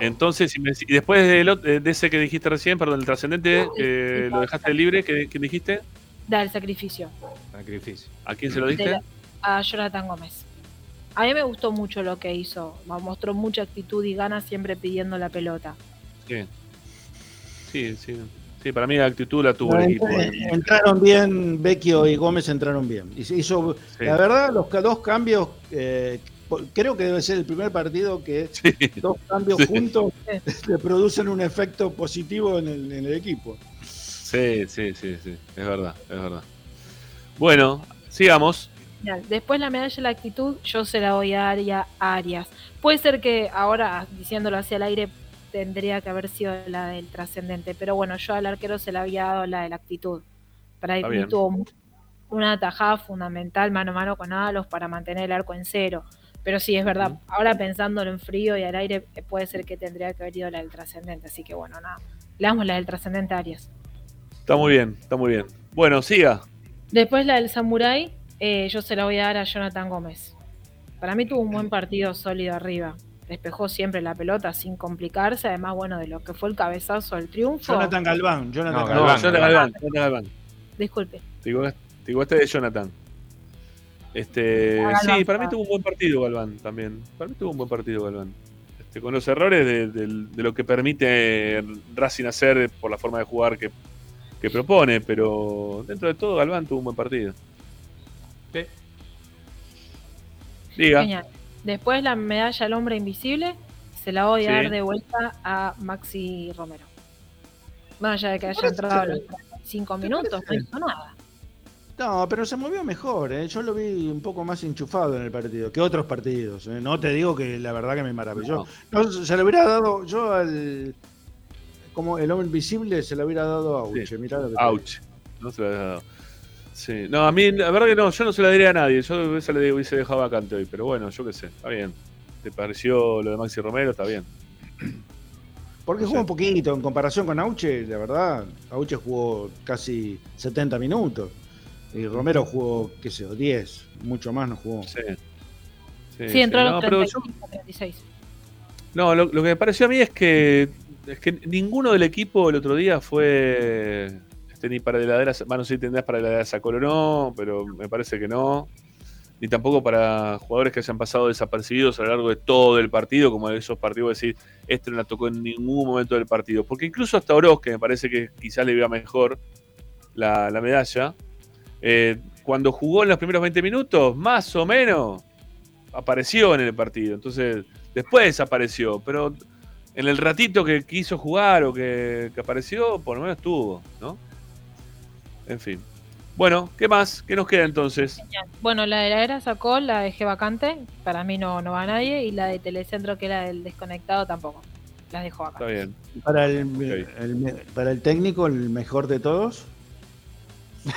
entonces, si me- y después del ot- de ese que dijiste recién, perdón, el trascendente, que lo dejaste libre, ¿qué, qué dijiste? Da el sacrificio. Sacrificio. ¿A quién se lo De diste? la- a Jonathan Gómez. A mí me gustó mucho lo que hizo. Mostró mucha actitud y ganas siempre pidiendo la pelota. Sí. Sí, sí. Sí, para mí la actitud la tuvo el equipo. Ent- Entraron bien, Vecchio y Gómez entraron bien. Y se hizo, Sí. La verdad, los dos cambios, eh, creo que debe ser el primer partido que (laughs) dos cambios Sí. juntos (laughs) le producen un efecto positivo en el, en el equipo. Sí, sí, sí, sí. Es verdad, es verdad. Bueno, sigamos. Después la medalla de la actitud, yo se la doy a Aria- a Arias. Puede ser que ahora, diciéndolo hacia el aire, tendría que haber sido la del trascendente, pero bueno, yo al arquero se le había dado la de la actitud. Para mí tuvo una tajada fundamental mano a mano con Ábalos para mantener el arco en cero. Pero sí, es verdad, ahora pensándolo en frío y al aire, eh, puede ser que tendría que haber ido la del trascendente, así que bueno, nada. Le damos la del trascendente a Arias. Está muy bien, está muy bien. Bueno, siga. Después la del Samurai, eh, yo se la voy a dar a Jonathan Gómez. Para mí tuvo un buen partido sólido arriba. Despejó siempre la pelota sin complicarse. Además, bueno, de lo que fue el cabezazo del triunfo. Jonathan Galván, Jonathan No, Galván. Jonathan Galván, Jonathan Galván. Disculpe. Digo, digo, este de Jonathan. Este, Ah, Galván, sí, para mí ah. tuvo un buen partido Galván también. Para mí tuvo un buen partido Galván. este, con los errores de, de- de lo que permite Racing hacer por la forma de jugar que, que propone, pero dentro de todo Galván tuvo un buen partido. Sí. Diga. Genial. Después la medalla al hombre invisible se la voy a Sí. dar de vuelta a Maxi Romero. Más allá de que haya entrado a los 5 minutos, no hizo nada. No, pero se movió mejor, ¿eh? yo lo vi un poco más enchufado en el partido que otros partidos. ¿eh? No te digo que la verdad que me maravilló. No, se lo hubiera dado yo al. Como el hombre invisible se lo hubiera dado a Auche. mirá lo que te Ouch. No se lo había dado. Sí. No, a mí, la verdad que no, yo no se la diría a nadie. Yo esa le hubiese dejado vacante hoy, pero bueno, yo qué sé, está bien. ¿Te pareció lo de Maxi Romero? Está bien. Porque jugó un poquito en comparación con Auche, la verdad. Auche jugó casi 70 minutos. Y Romero jugó, qué sé yo, 10. Mucho más no jugó. Sí. Sí, entró a No, los pero yo- 35, 36. No, lo, lo que me pareció a mí es que, es que ninguno del equipo el otro día fue ni para heladera, bueno, si tendrás para heladera Sacol o no, pero me parece que no. Ni tampoco para jugadores que hayan pasado desapercibidos a lo largo de todo el partido, como esos partidos decir, este no la tocó en ningún momento del partido. Porque incluso hasta Oroz, que me parece que quizás le iba mejor la, la medalla, eh, cuando jugó en los primeros 20 minutos, más o menos, apareció en el partido. Entonces, después desapareció, pero en el ratito que quiso jugar o que, que apareció, por lo menos estuvo, ¿no? En fin. Bueno, ¿qué más? ¿Qué nos queda entonces? Bueno, la de la era sacó, la dejé vacante. Para mí no, no va nadie. Y la de Telecentro, que era del desconectado, tampoco. Las dejo Está vacante. bien. Para el, el- para el técnico, el mejor de todos. (laughs)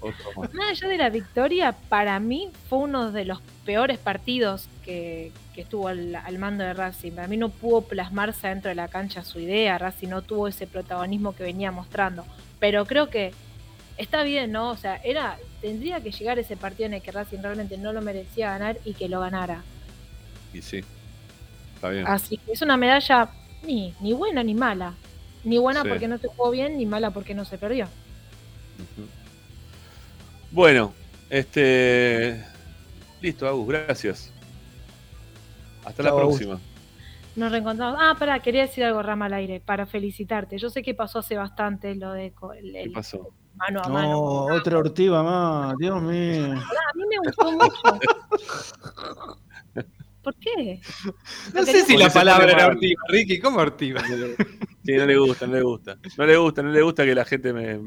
Otro más. Más allá de la victoria, para mí fue uno de los peores partidos que, que estuvo al, al mando de Racing. Para mí no pudo plasmarse dentro de la cancha su idea. Racing no tuvo ese protagonismo que venía mostrando. Pero creo que está bien, ¿no? O sea, era tendría que llegar ese partido en el que Racing realmente no lo merecía ganar y que lo ganara. Y sí. Está bien. Así que es una medalla ni, ni buena ni mala. Ni buena Sí. porque no se jugó bien, ni mala porque no se perdió. Bueno, este. Listo, Agus, gracias. Hasta la Agus. Nos reencontramos. Ah, pará, quería decir algo, Rama, al aire, para felicitarte. Yo sé que pasó hace bastante lo de co- el, ¿Qué el pasó? mano a No, mano. otra ortiva más, Dios mío. Ah, a mí me gustó mucho. (laughs) ¿Por qué? No sé si la palabra era ortiva, Ricky. ¿Cómo ortiva? Sí, no le gusta, no le gusta. No le gusta, no le gusta que la gente me.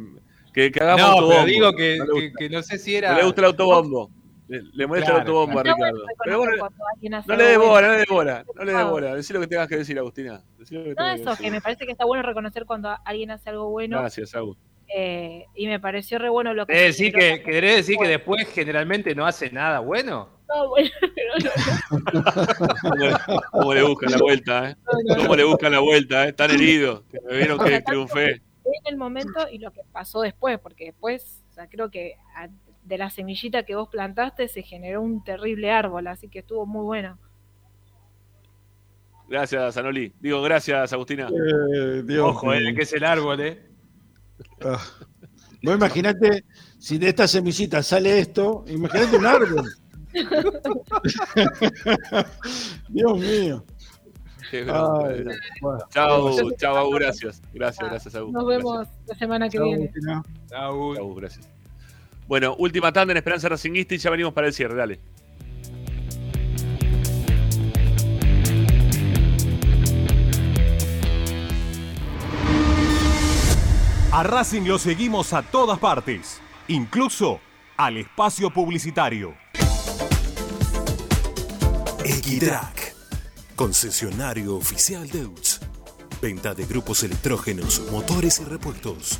Que, que hagamos No, autobombo. pero digo que, No que no sé si era. No le gusta el autobombo. Le, le molesta Claro, autobombo a Está Ricardo. bueno Pero bueno, no le des bueno. bola, no le des bola. No le des bola. Decí lo que tengas que decir, Agustina. Decí lo que No, que eso, decir. que me parece que está bueno reconocer cuando alguien hace algo bueno. Gracias, Agus. eh, y me pareció re bueno lo que. ¿Querés decir que, querés decir que después generalmente no hace nada bueno? No, bueno, pero no, ¿Cómo le, (laughs) cómo le buscan la vuelta, eh? ¿Cómo le buscan la vuelta, eh? Están heridos. Que me vieron que triunfé. en el momento y lo que pasó después, porque después, o sea, creo que a- de la semillita que vos plantaste se generó un terrible árbol, así que estuvo muy bueno. Gracias, Anoli. Digo, gracias, Agustina. Eh, Dios Ojo, mío. eh, que es el árbol, ¿eh? Ah. Vos imaginate, si de esta semillita sale esto, imagínate un árbol. (laughs) Dios mío. Ay, bueno. Chao, chao, Agus, gracias. Gracias, gracias, Agus. Nos vemos la semana que Chau, viene. Agustina. Chao, Agus, gracias. Bueno, última tanda en Esperanza Racinguista y ya venimos para el cierre, dale. A Racing lo seguimos a todas partes, incluso al espacio publicitario. Equitrack, concesionario oficial Deutz. Venta de grupos electrógenos, motores y repuestos.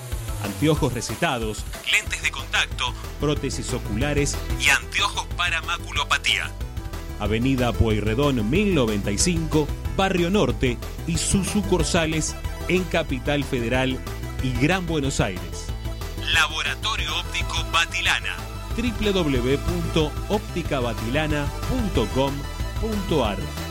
Anteojos recetados, lentes de contacto, prótesis oculares y anteojos para maculopatía. Avenida Pueyrredón 1095, Barrio Norte y sus sucursales en Capital Federal y Gran Buenos Aires. Laboratorio Óptico Batilana www.opticabatilana.com.ar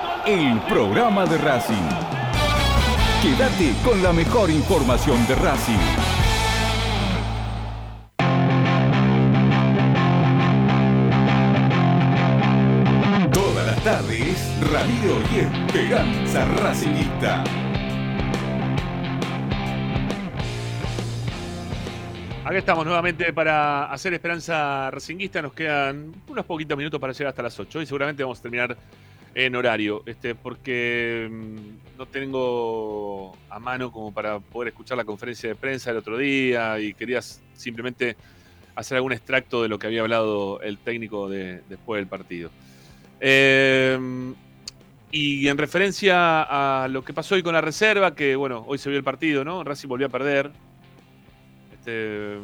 el programa de Racing. Quédate con la mejor información de Racing. Todas las tardes, Radio y Esperanza Racingista. Acá estamos nuevamente para hacer Esperanza Racinguista. Nos quedan unos poquitos minutos para llegar hasta las 8 y seguramente vamos a terminar en horario, este, porque mm, no tengo a mano como para poder escuchar la conferencia de prensa el otro día y quería simplemente hacer algún extracto de lo que había hablado el técnico de- después del partido. Eh, y en referencia a lo que pasó hoy con la reserva, que bueno, hoy se vio el partido, ¿no? Racing volvió a perder. Este,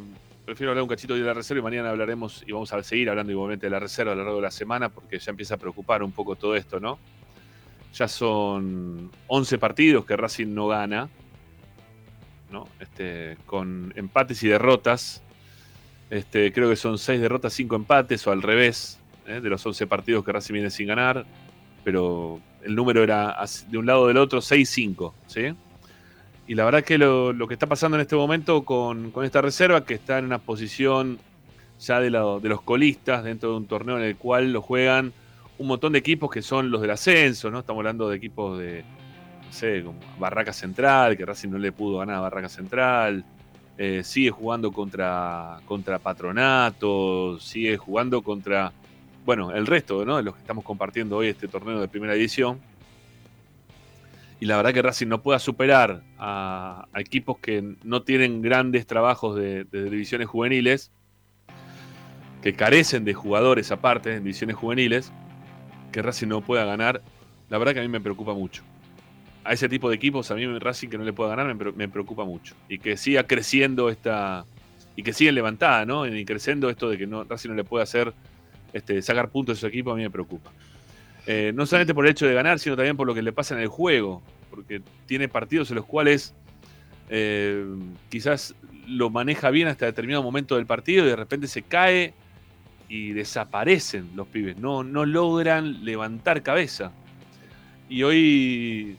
prefiero hablar un cachito de la reserva y mañana hablaremos y vamos a seguir hablando igualmente de la reserva a lo largo de la semana porque ya empieza a preocupar un poco todo esto, ¿no? Ya son 11 partidos que Racing no gana, ¿no? Este, con empates y derrotas. Este, creo que son 6 derrotas, 5 empates o al revés ¿eh? de los 11 partidos que Racing viene sin ganar, pero el número era de un lado o del otro 6-5, ¿sí? Y la verdad que lo, lo que está pasando en este momento con, con esta reserva, que está en una posición ya de, la- de los colistas dentro de un torneo en el cual lo juegan un montón de equipos que son los del ascenso, ¿no? Estamos hablando de equipos de, no sé, como Barraca Central, que Racing no le pudo ganar a Barraca Central. eh, sigue jugando contra, contra Patronato, sigue jugando contra, bueno, el resto, ¿no? De los que estamos compartiendo hoy este torneo de primera edición y la verdad que Racing no pueda superar a, equipos que no tienen grandes trabajos de, divisiones juveniles, que carecen de jugadores aparte en divisiones juveniles, que Racing no pueda ganar, la verdad que a mí me preocupa mucho. A ese tipo de equipos, a mí Racing que no le pueda ganar, me, pre- me preocupa mucho. Y que siga creciendo esta. Y que siga levantada, ¿no? Y creciendo esto de que no, Racing no le pueda hacer este, sacar puntos a su equipo, a mí me preocupa. Eh, no solamente por el hecho de ganar, sino también por lo que le pasa en el juego. Porque tiene partidos en los cuales eh, quizás lo maneja bien hasta determinado momento del partido y de repente se cae y desaparecen los pibes. No, no logran levantar cabeza. Y hoy,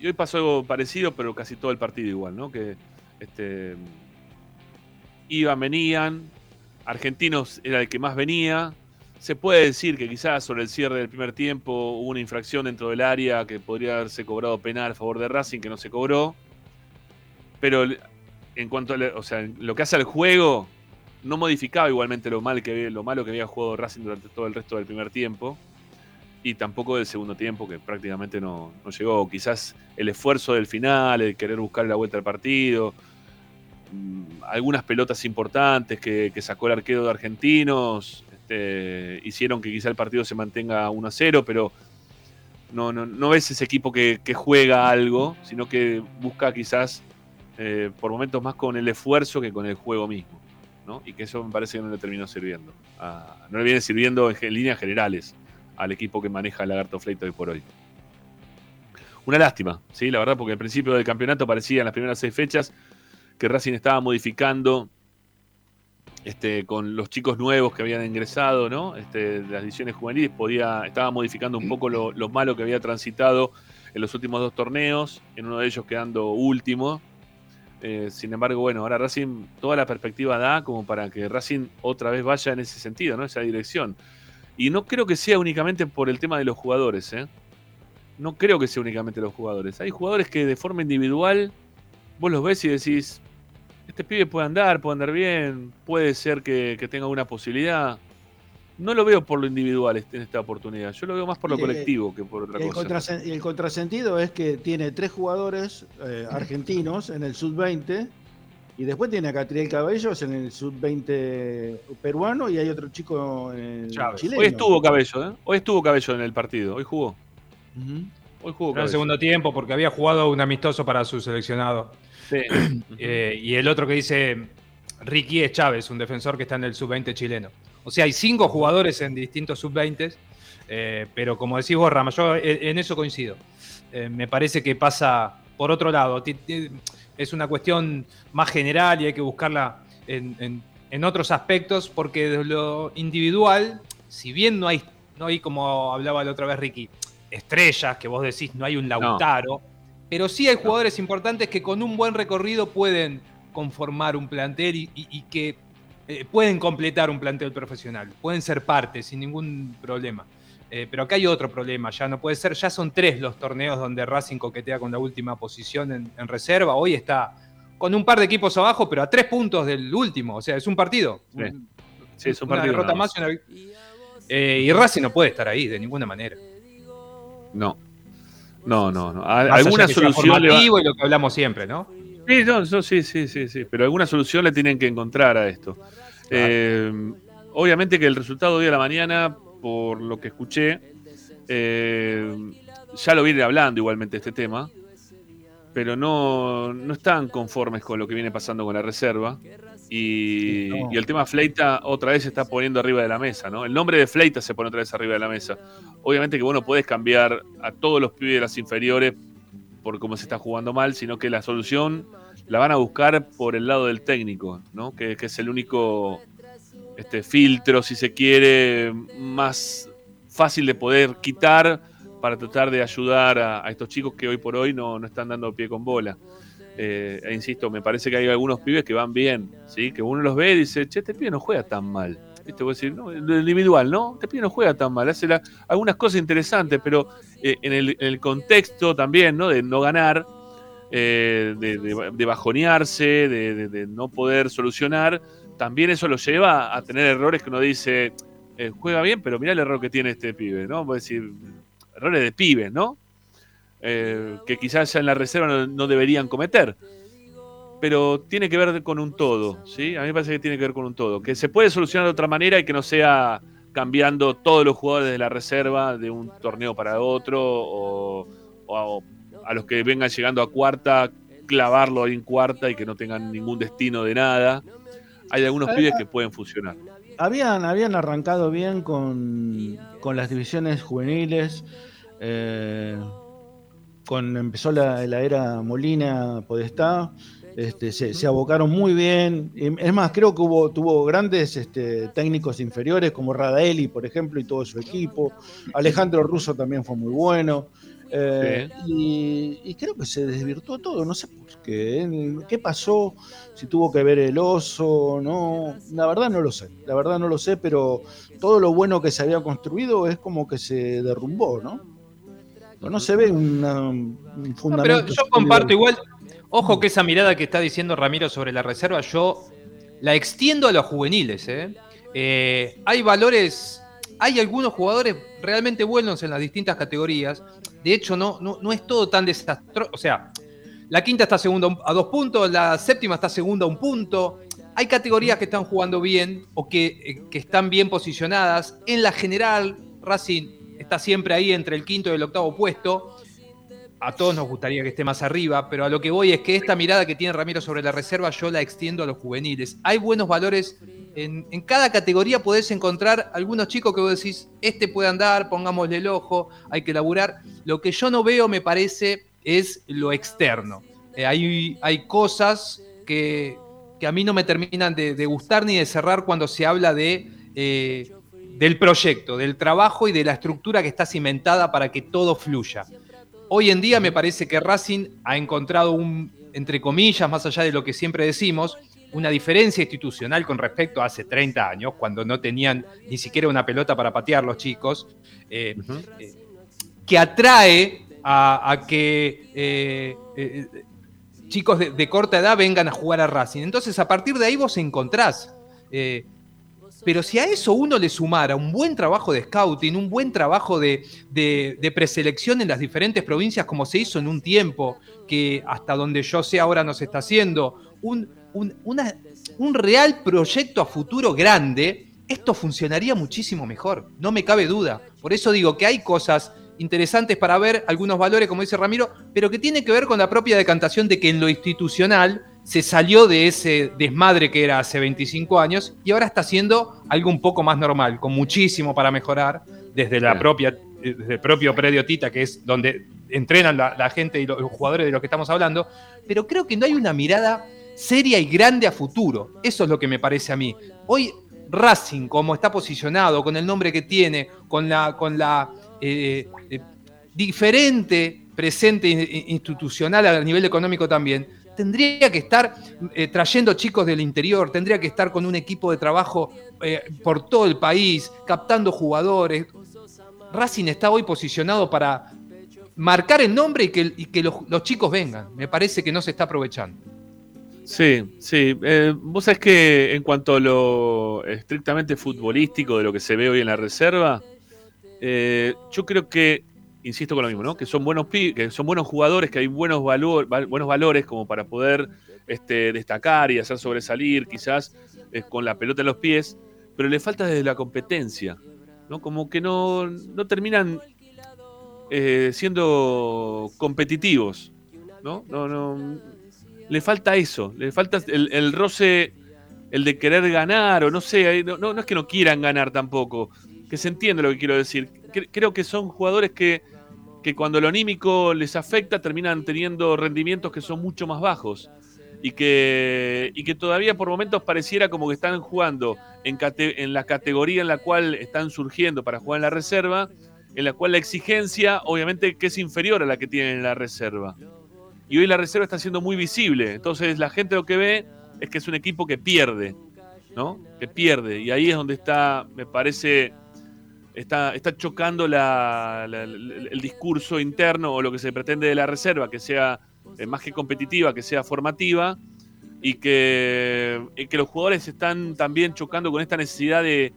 y hoy pasó algo parecido, pero casi todo el partido igual, ¿no? Que este, iban, venían. Argentinos era el que más venía. Se puede decir que quizás sobre el cierre del primer tiempo hubo una infracción dentro del área que podría haberse cobrado penal a favor de Racing, que no se cobró. Pero en cuanto a o sea, lo que hace al juego, no modificaba igualmente lo, mal que, lo malo que había jugado Racing durante todo el resto del primer tiempo. Y tampoco del segundo tiempo, que prácticamente no, no llegó. Quizás el esfuerzo del final, el querer buscar la vuelta al partido, mm, algunas pelotas importantes que, que sacó el arquero de Argentinos, este, hicieron que quizá el partido se mantenga 1 a 0, pero no, no, no ese equipo que, juega algo, sino que busca quizás eh, por momentos más con el esfuerzo que con el juego mismo. ¿no? Y que eso me parece que no le terminó sirviendo. No le viene sirviendo en, líneas generales al equipo que maneja el Lagarto Fleito hoy por hoy. Una lástima, ¿sí? la verdad, porque al principio del campeonato parecía en las primeras seis fechas que Racing estaba modificando este, con los chicos nuevos que habían ingresado, ¿no? Este, las ediciones juveniles, podía, estaba modificando un poco lo, lo, malo que había transitado en los últimos dos torneos, en uno de ellos quedando último, eh, sin embargo, bueno, ahora Racing toda la perspectiva da como para que Racing otra vez vaya en ese sentido, ¿no? Esa dirección. Y no creo que sea únicamente por el tema de los jugadores, ¿eh? No creo que sea únicamente los jugadores. Hay jugadores que de forma individual vos los ves y decís, este pibe puede andar, puede andar bien, puede ser que, que tenga una posibilidad no lo veo por lo individual en esta oportunidad, yo lo veo más por lo colectivo que por otra el cosa. Y el contrasentido es que tiene tres jugadores eh, argentinos en el sub-20 y después tiene a Catriel Cabellos en el sub-20 peruano y hay otro chico en el chileno. Hoy estuvo Cabello, ¿eh? Hoy estuvo Cabello en el partido, hoy jugó. Hoy jugó en el segundo tiempo porque había jugado un amistoso para su seleccionado. Sí. (clears throat) Eh, y el otro que dice Ricky es Chávez, un defensor que está en el sub-20 chileno. O sea, hay cinco jugadores en distintos sub-20, eh, pero como decís vos, Rama, yo en eso coincido. Eh, me parece que pasa por otro lado. Es una cuestión más general y hay que buscarla en, otros aspectos, porque de lo individual, si bien no hay, no hay, como hablaba la otra vez Ricky, estrellas, que vos decís, no hay un Lautaro, pero sí hay jugadores importantes que con un buen recorrido pueden conformar un plantel y que eh, pueden completar un plantel profesional, pueden ser parte sin ningún problema. Eh, pero acá hay otro problema, ya no puede ser, ya son tres los torneos donde Racing coquetea con la última posición en, reserva. Hoy está con un par de equipos abajo, pero a tres puntos del último, o sea, es un partido. Sí, es un partido. derrota más eh, y Racing no puede estar ahí de ninguna manera. No. No, no, no. Alguna solución. y lo que hablamos siempre, ¿no? Sí, sí, sí, sí, pero alguna solución le tienen que encontrar a esto. Eh, obviamente que el resultado de hoy a la mañana, por lo que escuché, eh, ya lo viene hablando igualmente este tema, pero no, no están conformes con lo que viene pasando con la reserva. Y, y, el tema Fleita otra vez se está poniendo arriba de la mesa, ¿no? El nombre de Fleita se pone otra vez arriba de la mesa. Obviamente que vos no podés cambiar a todos los pibes de las inferiores por cómo se está jugando mal, sino que la solución la van a buscar por el lado del técnico, ¿no? que, es el único este, filtro, si se quiere, más fácil de poder quitar para tratar de ayudar a, estos chicos que hoy por hoy no, no están dando pie con bola. Eh, e insisto, me parece que hay algunos pibes que van bien, ¿sí? que uno los ve y dice, che, este pibe no juega tan mal. ¿Viste? Voy a decir, no, individual, ¿no? Este pibe no juega tan mal, hace algunas cosas interesantes, pero eh, en, el, contexto también, ¿no? De no ganar, eh, de, bajonearse, de, no poder solucionar, también eso lo lleva a tener errores que uno dice, juega bien, pero mira el error que tiene este pibe, ¿no? Voy a decir, errores de pibes, ¿no? que quizás ya en la reserva no deberían cometer pero tiene que ver con un todo, ¿sí? A mí me parece que tiene que ver con un todo, que se puede solucionar de otra manera y que no sea cambiando todos los jugadores de la reserva de un torneo para otro o, a, los que vengan llegando a cuarta, clavarlo ahí en cuarta y que no tengan ningún destino de nada. Hay algunos pibes que pueden funcionar. Habían, habían arrancado bien con, las divisiones juveniles. Eh, con, empezó la, era Molina Podestá este, se, abocaron muy bien. Es más, creo que hubo, tuvo grandes este, técnicos inferiores como Radaeli, por ejemplo, y todo su equipo. Alejandro Russo también fue muy bueno. Eh, y, y creo que se desvirtuó todo, no sé por qué. ¿Qué pasó? Si tuvo que ver el oso, no. La verdad no lo sé, la verdad no lo sé, pero todo lo bueno que se había construido es como que se derrumbó, ¿no? No, se ve una- un No, fundamento. pero yo comparto igual, ojo que esa mirada que está diciendo Ramiro sobre la reserva, yo la extiendo a los juveniles. ¿eh? Eh, hay valores, hay algunos jugadores realmente buenos en las distintas categorías. De hecho, no, no, no es todo tan desastroso. O sea, la quinta está segunda a dos puntos, la séptima está segunda a un punto. Hay categorías que están jugando bien o que, eh, que están bien posicionadas. En la general, Racing está siempre ahí entre el quinto y el octavo puesto a todos nos gustaría que esté más arriba, pero a lo que voy es que esta mirada que tiene Ramiro sobre la reserva yo la extiendo a los juveniles. Hay buenos valores, en, cada categoría podés encontrar algunos chicos que vos decís, este puede andar, pongámosle el ojo, hay que laburar. Lo que yo no veo, me parece, es lo externo. Eh, hay, hay cosas que, que a mí no me terminan de, de gustar ni de cerrar cuando se habla de... eh, del proyecto, del trabajo y de la estructura que está cimentada para que todo fluya. Hoy en día me parece que Racing ha encontrado un, entre comillas, más allá de lo que siempre decimos, una diferencia institucional con respecto a hace 30 años, cuando no tenían ni siquiera una pelota para patear los chicos, eh, eh, que atrae a, a que eh, chicos de, de corta edad vengan a jugar a Racing. Entonces, a partir de ahí vos encontrás. pero si a eso uno le sumara un buen trabajo de scouting, un buen trabajo de, de- de preselección en las diferentes provincias, como se hizo en un tiempo, que hasta donde yo sé ahora no se está haciendo, un, un- una- un real proyecto a futuro grande, esto funcionaría muchísimo mejor, no me cabe duda. Por eso digo que hay cosas interesantes para ver, algunos valores, como dice Ramiro, pero que tiene que ver con la propia decantación de que en lo institucional se salió de ese desmadre que era hace 25 años y ahora está haciendo algo un poco más normal, con muchísimo para mejorar desde la propia eh, desde el propio predio Tita, que es donde entrenan la, la gente y los, los jugadores de los que estamos hablando, pero creo que no hay una mirada seria y grande a futuro. Eso es lo que me parece a mí. Hoy Racing, como está posicionado, con el nombre que tiene, con la, con la eh, eh, diferente presente in- institucional a nivel económico también, tendría que estar eh, trayendo chicos del interior, tendría que estar con un equipo de trabajo por todo el país, captando jugadores. Racing está hoy posicionado para marcar el nombre y que, y que los chicos vengan. Me parece que no se está aprovechando. Sí, sí. Eh, vos sabés que en cuanto a lo estrictamente futbolístico de lo que se ve hoy en la reserva, eh, yo creo que, insisto con lo mismo, ¿no? Que son buenos que son buenos jugadores, que hay buenos, valor, val- buenos valores como para poder este, destacar y hacer sobresalir, quizás eh, con la pelota en los pies, pero le falta desde la competencia, ¿no? Como que no, no terminan eh, siendo competitivos, ¿no? No, no. Le falta eso, le falta el, roce, el de querer ganar, o no sé, no, no, no es que no quieran ganar tampoco, que se entiende lo que quiero decir. Cre- Creo que son jugadores que, que cuando lo anímico les afecta terminan teniendo rendimientos que son mucho más bajos y que, y que todavía por momentos pareciera como que están jugando en, cate- en la categoría en la cual están surgiendo para jugar en la reserva, en la cual la exigencia obviamente que es inferior a la que tienen en la reserva. Y hoy la reserva está siendo muy visible, entonces la gente lo que ve es que es un equipo que pierde, ¿no? Que pierde, y ahí es donde está, me parece, está, está chocando el discurso interno o lo que se pretende de la reserva, que sea eh, más que competitiva, que sea formativa, y que, que los jugadores están también chocando con esta necesidad de,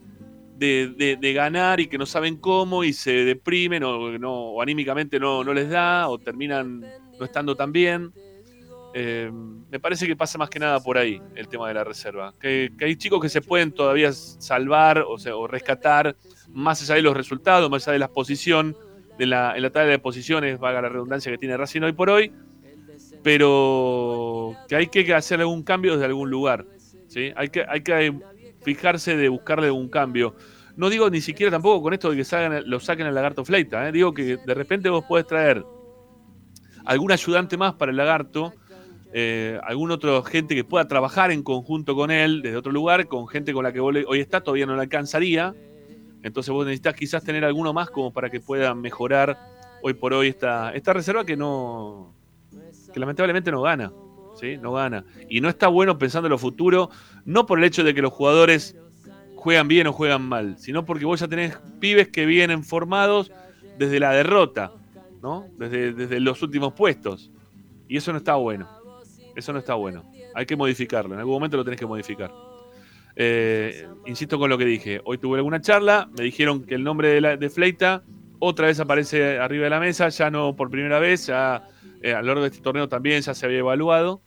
de, ganar y que no saben cómo y se deprimen o, o anímicamente no, no les da o terminan no estando tan bien. Eh, me parece que pasa más que nada por ahí el tema de la reserva. Que, hay chicos que se pueden todavía salvar o, sea, o rescatar más allá de los resultados, más allá de la posición, de la, en la tabla de posiciones, valga la redundancia que tiene Racing hoy por hoy, pero que hay que hacer algún cambio desde algún lugar. ¿sí? Hay, que, hay que fijarse de buscarle algún cambio. No digo ni siquiera tampoco con esto de que salgan, lo saquen al lagarto fleita, ¿eh? digo que de repente vos podés traer algún ayudante más para el lagarto, eh, algún otro gente que pueda trabajar en conjunto con él desde otro lugar, con gente con la que hoy está, todavía no le alcanzaría. Entonces vos necesitas quizás tener alguno más como para que pueda mejorar hoy por hoy esta, esta reserva que no. que lamentablemente no gana. ¿sí? No gana. Y no está bueno pensando en lo futuro, no por el hecho de que los jugadores juegan bien o juegan mal, sino porque vos ya tenés pibes que vienen formados desde la derrota, ¿no? Desde, los últimos puestos. Y eso no está bueno. Eso no está bueno. Hay que modificarlo. En algún momento lo tenés que modificar. Eh, insisto con lo que dije. Hoy tuve alguna charla. Me dijeron que el nombre de, la, Fleita otra vez aparece arriba de la mesa. Ya no por primera vez. Ya eh, a lo largo de este torneo también ya se había evaluado.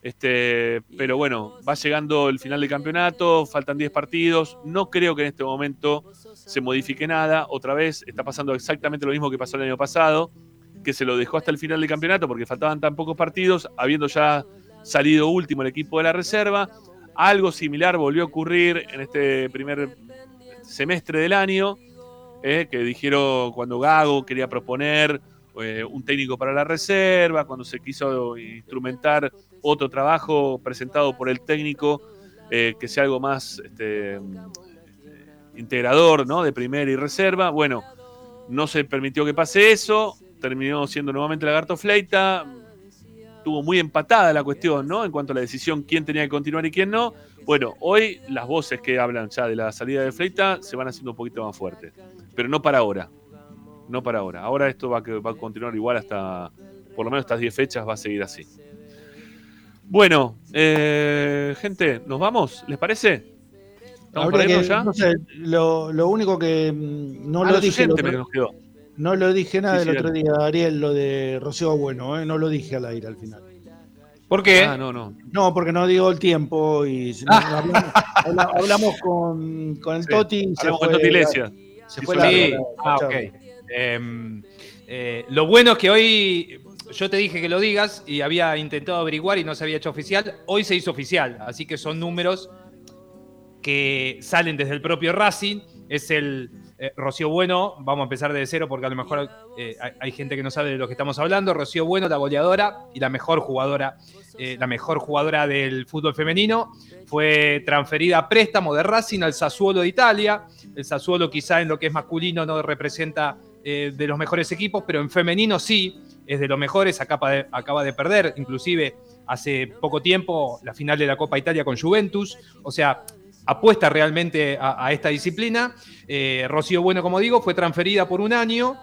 Este, pero bueno, va llegando el final del campeonato, faltan 10 partidos. No creo que en este momento se modifique nada. Otra vez está pasando exactamente lo mismo que pasó el año pasado, que se lo dejó hasta el final del campeonato porque faltaban tan pocos partidos, habiendo ya salido último el equipo de la reserva. Algo similar volvió a ocurrir en este primer semestre del año, eh, que dijeron cuando Gago quería proponer eh, un técnico para la reserva, cuando se quiso instrumentar otro trabajo presentado por el técnico eh, que sea algo más este, integrador ¿no? de primera y reserva. Bueno, no se permitió que pase eso, terminó siendo nuevamente Lagarto Fleita, tuvo muy empatada la cuestión, ¿no? En cuanto a la decisión quién tenía que continuar y quién no. Bueno, hoy las voces que hablan ya de la salida de Fleita se van haciendo un poquito más fuertes, pero no para ahora. No para ahora. Ahora esto va, va a continuar igual hasta, por lo menos estas 10 fechas va a seguir así. Bueno, eh, gente, ¿nos vamos? ¿Les parece? No sé, lo, lo único que mm, no Ah, lo dije. otro-. No lo dije nada Sí, sí, el otro día, Ariel, lo de Rocío Bueno, ¿eh? no lo dije al aire al final. ¿Por qué? Ah, no, no. No, porque no digo el tiempo y (laughs) hablamos, habla- hablamos con, con el Sí, Toti. hablamos con fue Toti Iglesias. Se Sí, fue sí. la Sí, la- ah, ok. Em, eh, lo bueno es que hoy yo te dije que lo digas y había intentado averiguar y no se había hecho oficial. Hoy se hizo oficial, así que son números que salen desde el propio Racing. Es el eh, Rocío Bueno, vamos a empezar desde cero porque a lo mejor eh, hay, gente que no sabe de lo que estamos hablando. Rocío Bueno, la goleadora y la mejor jugadora, eh, la mejor jugadora del fútbol femenino, fue transferida a préstamo de Racing al Sassuolo de Italia. El Sassuolo quizá en lo que es masculino no representa de los mejores equipos, pero en femenino sí, es de los mejores, acaba de, acaba de perder, inclusive hace poco tiempo la final de la Copa Italia con Juventus, o sea, apuesta realmente a, a esta disciplina. Eh, Rocío Bueno, como digo, fue transferida por un año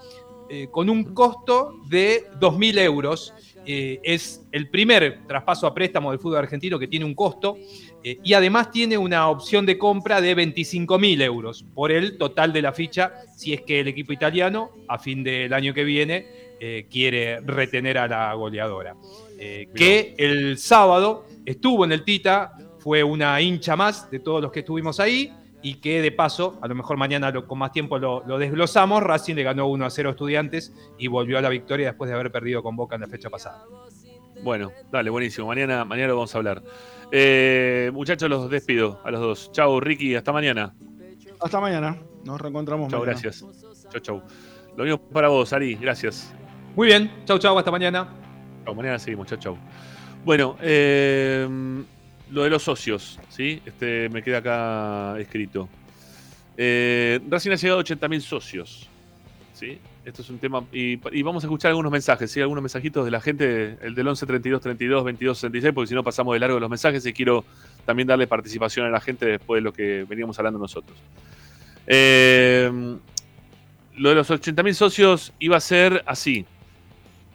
eh, con un costo de 2.000 euros. Eh, es el primer traspaso a préstamo del fútbol argentino que tiene un costo eh, y además tiene una opción de compra de 25.000 euros por el total de la ficha si es que el equipo italiano a fin del año que viene quiere retener a la goleadora. Que el sábado estuvo en el Tita, fue una hincha más de todos los que estuvimos ahí y que de paso, a lo mejor mañana lo- con más tiempo lo, lo desglosamos, Racing le ganó 1 a 0 a estudiantes y volvió a la victoria después de haber perdido con Boca en la fecha pasada. Bueno, dale, buenísimo. Mañana, mañana lo vamos a hablar. Eh, muchachos, los despido a los dos. Chau, Ricky, hasta mañana. Hasta mañana. Nos reencontramos Chau, mañana. gracias. Chau, chau. Lo mismo para vos, Ari, gracias. Muy bien, chau, chau, hasta mañana. Chau, mañana seguimos, chau, chau. Bueno, eh, lo de los socios, ¿sí? Este me queda acá escrito. Eh, Racing ha llegado a 80.000 socios, ¿sí? Esto es un tema. Y, vamos a escuchar algunos mensajes, ¿sí? Algunos mensajitos de la gente, el del 11 32 32 22 66, porque si no pasamos de largo los mensajes y quiero también darle participación a la gente después de lo que veníamos hablando nosotros. Eh, lo de los 80.000 socios iba a ser así.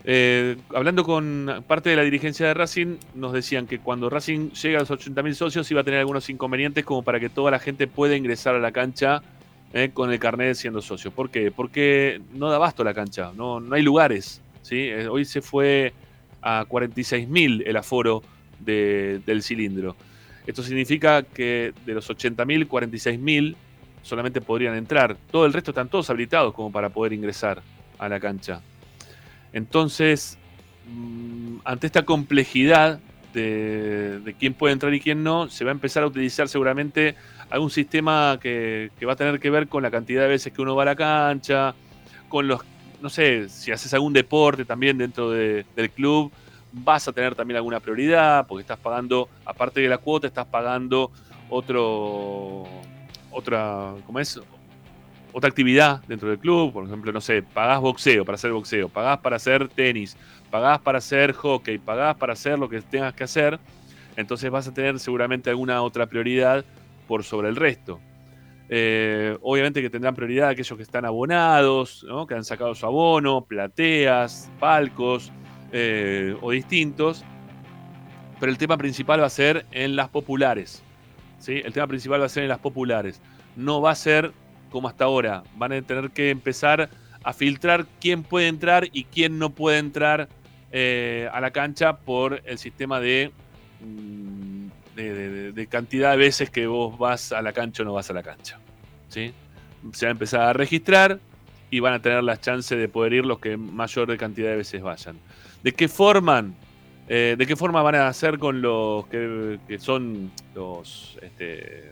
Eh, hablando con parte de la dirigencia de Racing, nos decían que cuando Racing llega a los 80.000 socios iba a tener algunos inconvenientes como para que toda la gente pueda ingresar a la cancha eh, con el carnet siendo socio. ¿Por qué? Porque no da abasto la cancha, no, no hay lugares. ¿sí? Eh, hoy se fue a 46.000 el aforo de- del cilindro. Esto significa que de los 80.000, 46.000 solamente podrían entrar. Todo el resto están todos habilitados como para poder ingresar a la cancha. Entonces, mm, ante esta complejidad de, quién puede entrar y quién no, se va a empezar a utilizar seguramente algún sistema que, va a tener que ver con la cantidad de veces que uno va a la cancha, con los, no sé, si haces algún deporte también dentro de- del club, vas a tener también alguna prioridad, porque estás pagando, aparte de la cuota, estás pagando otro, otra, ¿cómo es? Otra actividad dentro del club, por ejemplo, no sé, pagás boxeo para hacer boxeo, pagás para hacer tenis, pagás para hacer hockey, pagás para hacer lo que tengas que hacer, entonces vas a tener seguramente alguna otra prioridad por sobre el resto. Eh, obviamente que tendrán prioridad aquellos que están abonados, que han sacado su abono, plateas, palcos eh, o distintos, pero el tema principal va a ser en las populares. ¿sí? El tema principal va a ser en las populares. No va a ser como hasta ahora. Van a tener que empezar a filtrar quién puede entrar y quién no puede entrar eh, a la cancha por el sistema de, mm, de, de- de cantidad de veces que vos vas a la cancha o no vas a la cancha. ¿sí? Se va a empezar a registrar y van a tener las chances de poder ir los que mayor cantidad de veces vayan. ¿De qué forman? Eh, ¿De qué forma van a hacer con los que, que son los este,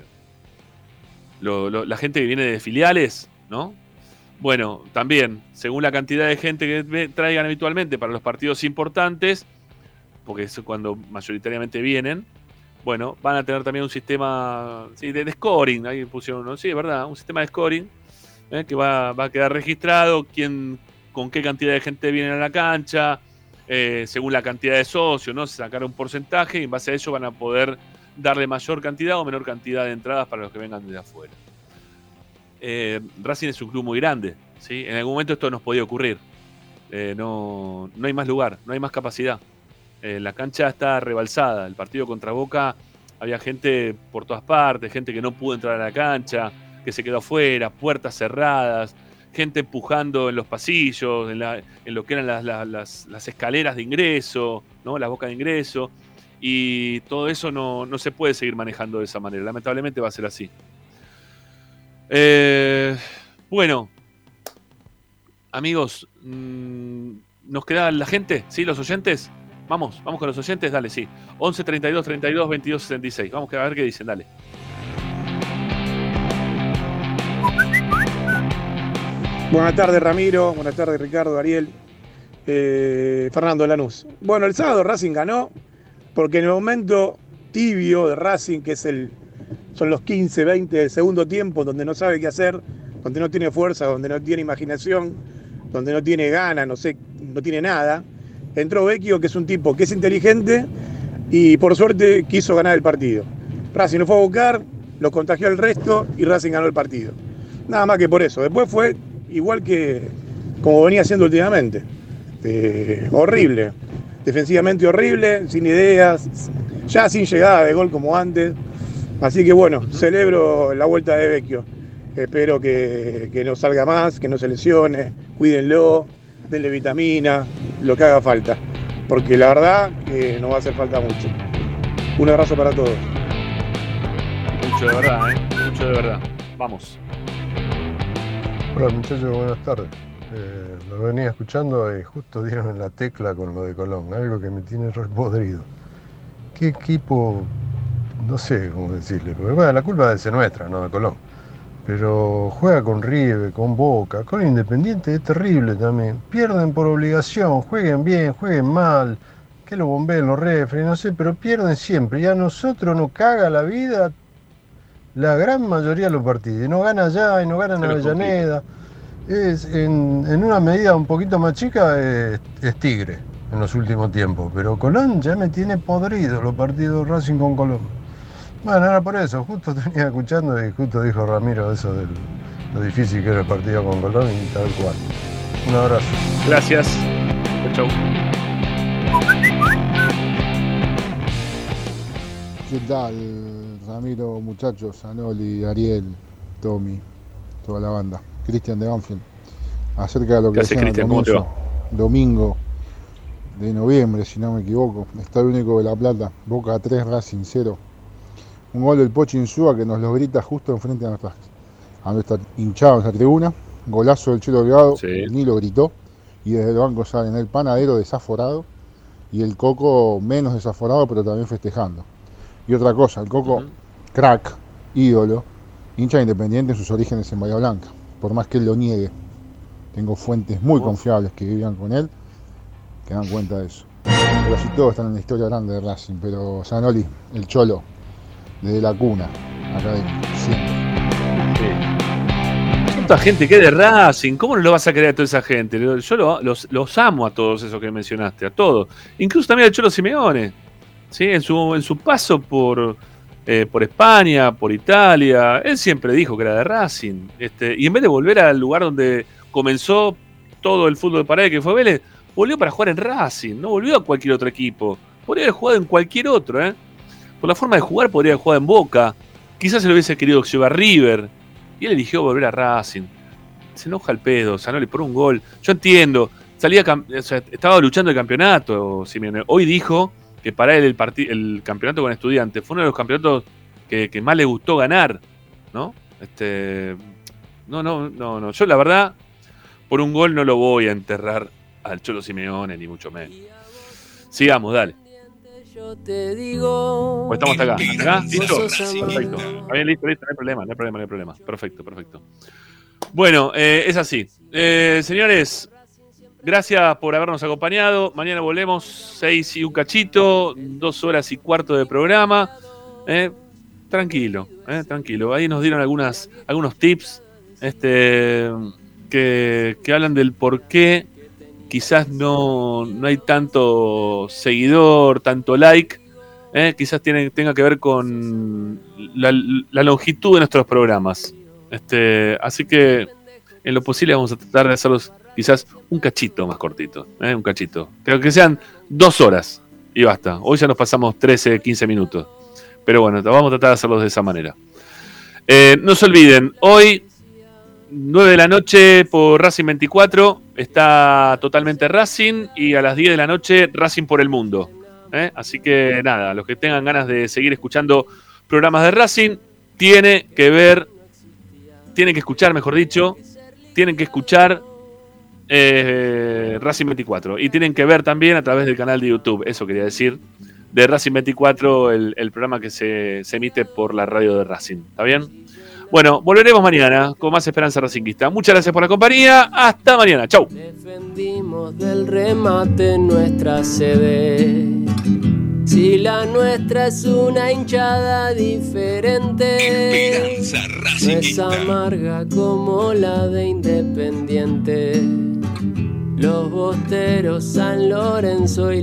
lo- lo- la gente que viene de filiales, ¿no? Bueno, también, según la cantidad de gente que traigan habitualmente para los partidos importantes, porque es cuando mayoritariamente vienen, bueno, van a tener también un sistema de, scoring, ahí pusieron sí, es verdad, un sistema de scoring ¿eh? que va, va a quedar registrado, quién, con qué cantidad de gente viene a la cancha, eh, según la cantidad de socios, ¿no? Sacar un porcentaje y en base a eso van a poder darle mayor cantidad o menor cantidad de entradas para los que vengan desde afuera. Eh, Racing es un club muy grande, ¿sí? En algún momento esto nos podía ocurrir. Eh, no, no hay más lugar, no hay más capacidad. Eh, la cancha está rebalsada. El partido contra Boca había gente por todas partes, gente que no pudo entrar a la cancha, que se quedó afuera, puertas cerradas, gente empujando en los pasillos, en, la- en lo que eran las, las- las- escaleras de ingreso, ¿no? las bocas de ingreso. Y todo eso no, no se puede seguir manejando de esa manera. Lamentablemente va a ser así. Eh, bueno, amigos, mm, ¿nos queda la gente? ¿Sí? ¿Los oyentes? Vamos, vamos con los oyentes, dale, sí. 11 32 32 22 66. Vamos a ver qué dicen, dale. Buenas tardes, Ramiro. Buenas tardes, Ricardo, Ariel. Eh, Fernando Lanús. Bueno, el sábado Racing ganó porque en el momento tibio de Racing, que es el, son los 15, 20 del segundo tiempo, donde no sabe qué hacer, donde no tiene fuerza, donde no tiene imaginación, donde no tiene ganas, no sé, no tiene nada, entró Vecchio, que es un tipo que es inteligente y por suerte quiso ganar el partido. Racing lo fue a buscar, lo contagió al resto y Racing ganó el partido. Nada más que por eso. Después fue igual que como venía haciendo últimamente. Eh, horrible. Defensivamente horrible, sin ideas, ya sin llegada de gol como antes. Así que bueno, celebro la vuelta de Vecchio. Espero que, que no salga más, que no se lesione, cuídenlo, denle vitamina, lo que haga falta. Porque la verdad que no va a hacer falta mucho. Un abrazo para todos. Mucho de verdad, ¿eh? Mucho de verdad. Vamos. Hola muchachos, buenas tardes. Lo venía escuchando y justo dieron en la tecla con lo de Colón, algo que me tiene re podrido. ¿Qué equipo? No sé cómo decirle, porque bueno, la culpa debe ser nuestra, no de Colón. Pero juega con River, con Boca, con Independiente es terrible también. Pierden por obligación, jueguen bien, jueguen mal, que lo bombeen los refres, no sé, pero pierden siempre. Y a nosotros nos caga la vida la gran mayoría de los partidos. Y no gana allá y no gana en Se nos Avellaneda. Es, en, en una medida un poquito más chica es, es Tigre en los últimos tiempos. Pero Colón ya me tiene podrido los partidos Racing con Colón. Bueno, era por eso. Justo (laughs) tenía escuchando y justo dijo Ramiro eso de lo difícil que era el partido con Colón y tal cual. Un abrazo. Gracias. Chau. ¿Qué tal, Ramiro, muchachos? Anoli, Ariel, Tommy, toda la banda. Cristian de Banfield. Acerca de lo ¿Qué que? ¿Cómo te comienzo, domingo de noviembre, si no me equivoco. Está el único de La Plata. Boca 3, Racing 0. Un gol del Pocho Insúa que nos lo grita justo enfrente a nuestra, a nuestra hinchada, a nuestra tribuna. Golazo del Chelo Delgado, ni lo gritó. Y desde el banco salen el panadero desaforado y el Coco menos desaforado, pero también festejando. Y otra cosa, el Coco, crack, ídolo, hincha independiente en sus orígenes en Bahía Blanca, por más que él lo niegue. Tengo fuentes muy confiables que vivían con él, que dan cuenta de eso. Pero así todos están en la historia grande de Racing, pero Zanoli, el cholo, desde la cuna, acá siempre. ¿Cuánta gente queda de Racing? ¿Cómo no lo vas a querer a toda esa gente? Yo lo- los, los amo a todos esos que mencionaste, a todos. Incluso también al Cholo Simeone. ¿sí? En, su, en su paso por, eh, por España, por Italia, él siempre dijo que era de Racing. Este, y en vez de volver al lugar donde comenzó todo el fútbol de pared que fue Vélez, volvió para jugar en Racing, no volvió a cualquier otro equipo. Podría haber jugado en cualquier otro, ¿eh? Por la forma de jugar podría haber jugado en Boca. Quizás se lo hubiese querido llevar River. Y él eligió volver a Racing. Se enoja el pedo, Sanoli por un gol. Yo entiendo, salía estaba luchando el campeonato, Simeone. Hoy dijo que para él el, el campeonato con estudiantes fue uno de los campeonatos que, que más le gustó ganar, ¿no? Este, no, no, no, no. Yo la verdad, por un gol no lo voy a enterrar al Cholo Simeone, ni mucho menos. Sigamos, dale. te digo. Pues estamos hasta acá. ¿Hasta acá? ¿Listo? Perfecto. Está bien, listo, listo. No hay problema, no hay problema, no hay problema. Perfecto, perfecto. Bueno, eh, es así. Eh, señores, gracias por habernos acompañado. Mañana volvemos, seis y un cachito, dos horas y cuarto de programa. Eh, tranquilo, eh, tranquilo. Ahí nos dieron algunas, algunos tips este, que, que hablan del por qué quizás no, no hay tanto seguidor, tanto like. eh, quizás tiene, tenga que ver con la, longitud de nuestros programas. Este, así que en lo posible vamos a tratar de hacerlos quizás un cachito más cortito. eh, un cachito. Creo que sean dos horas y basta. Hoy ya nos pasamos 13, 15 minutos. Pero bueno, vamos a tratar de hacerlos de esa manera. Eh, no se olviden, hoy 9 de la noche por Racing 24 está totalmente Racing y a las 10 de la noche Racing por el mundo. ¿eh? Así que nada, los que tengan ganas de seguir escuchando programas de Racing, tiene que ver, tienen que escuchar, mejor dicho, tienen que escuchar eh, Racing 24 y tienen que ver también a través del canal de YouTube, eso quería decir, de Racing 24, el, programa que se, se emite por la radio de Racing. ¿Está bien? Bueno, volveremos mañana con más Esperanza Racinguista. Muchas gracias por la compañía. Hasta mañana. Chau. Defendimos del remate nuestra sede. Si la nuestra es una hinchada diferente, no es amarga como la de Independiente. Los bosteros San Lorenzo y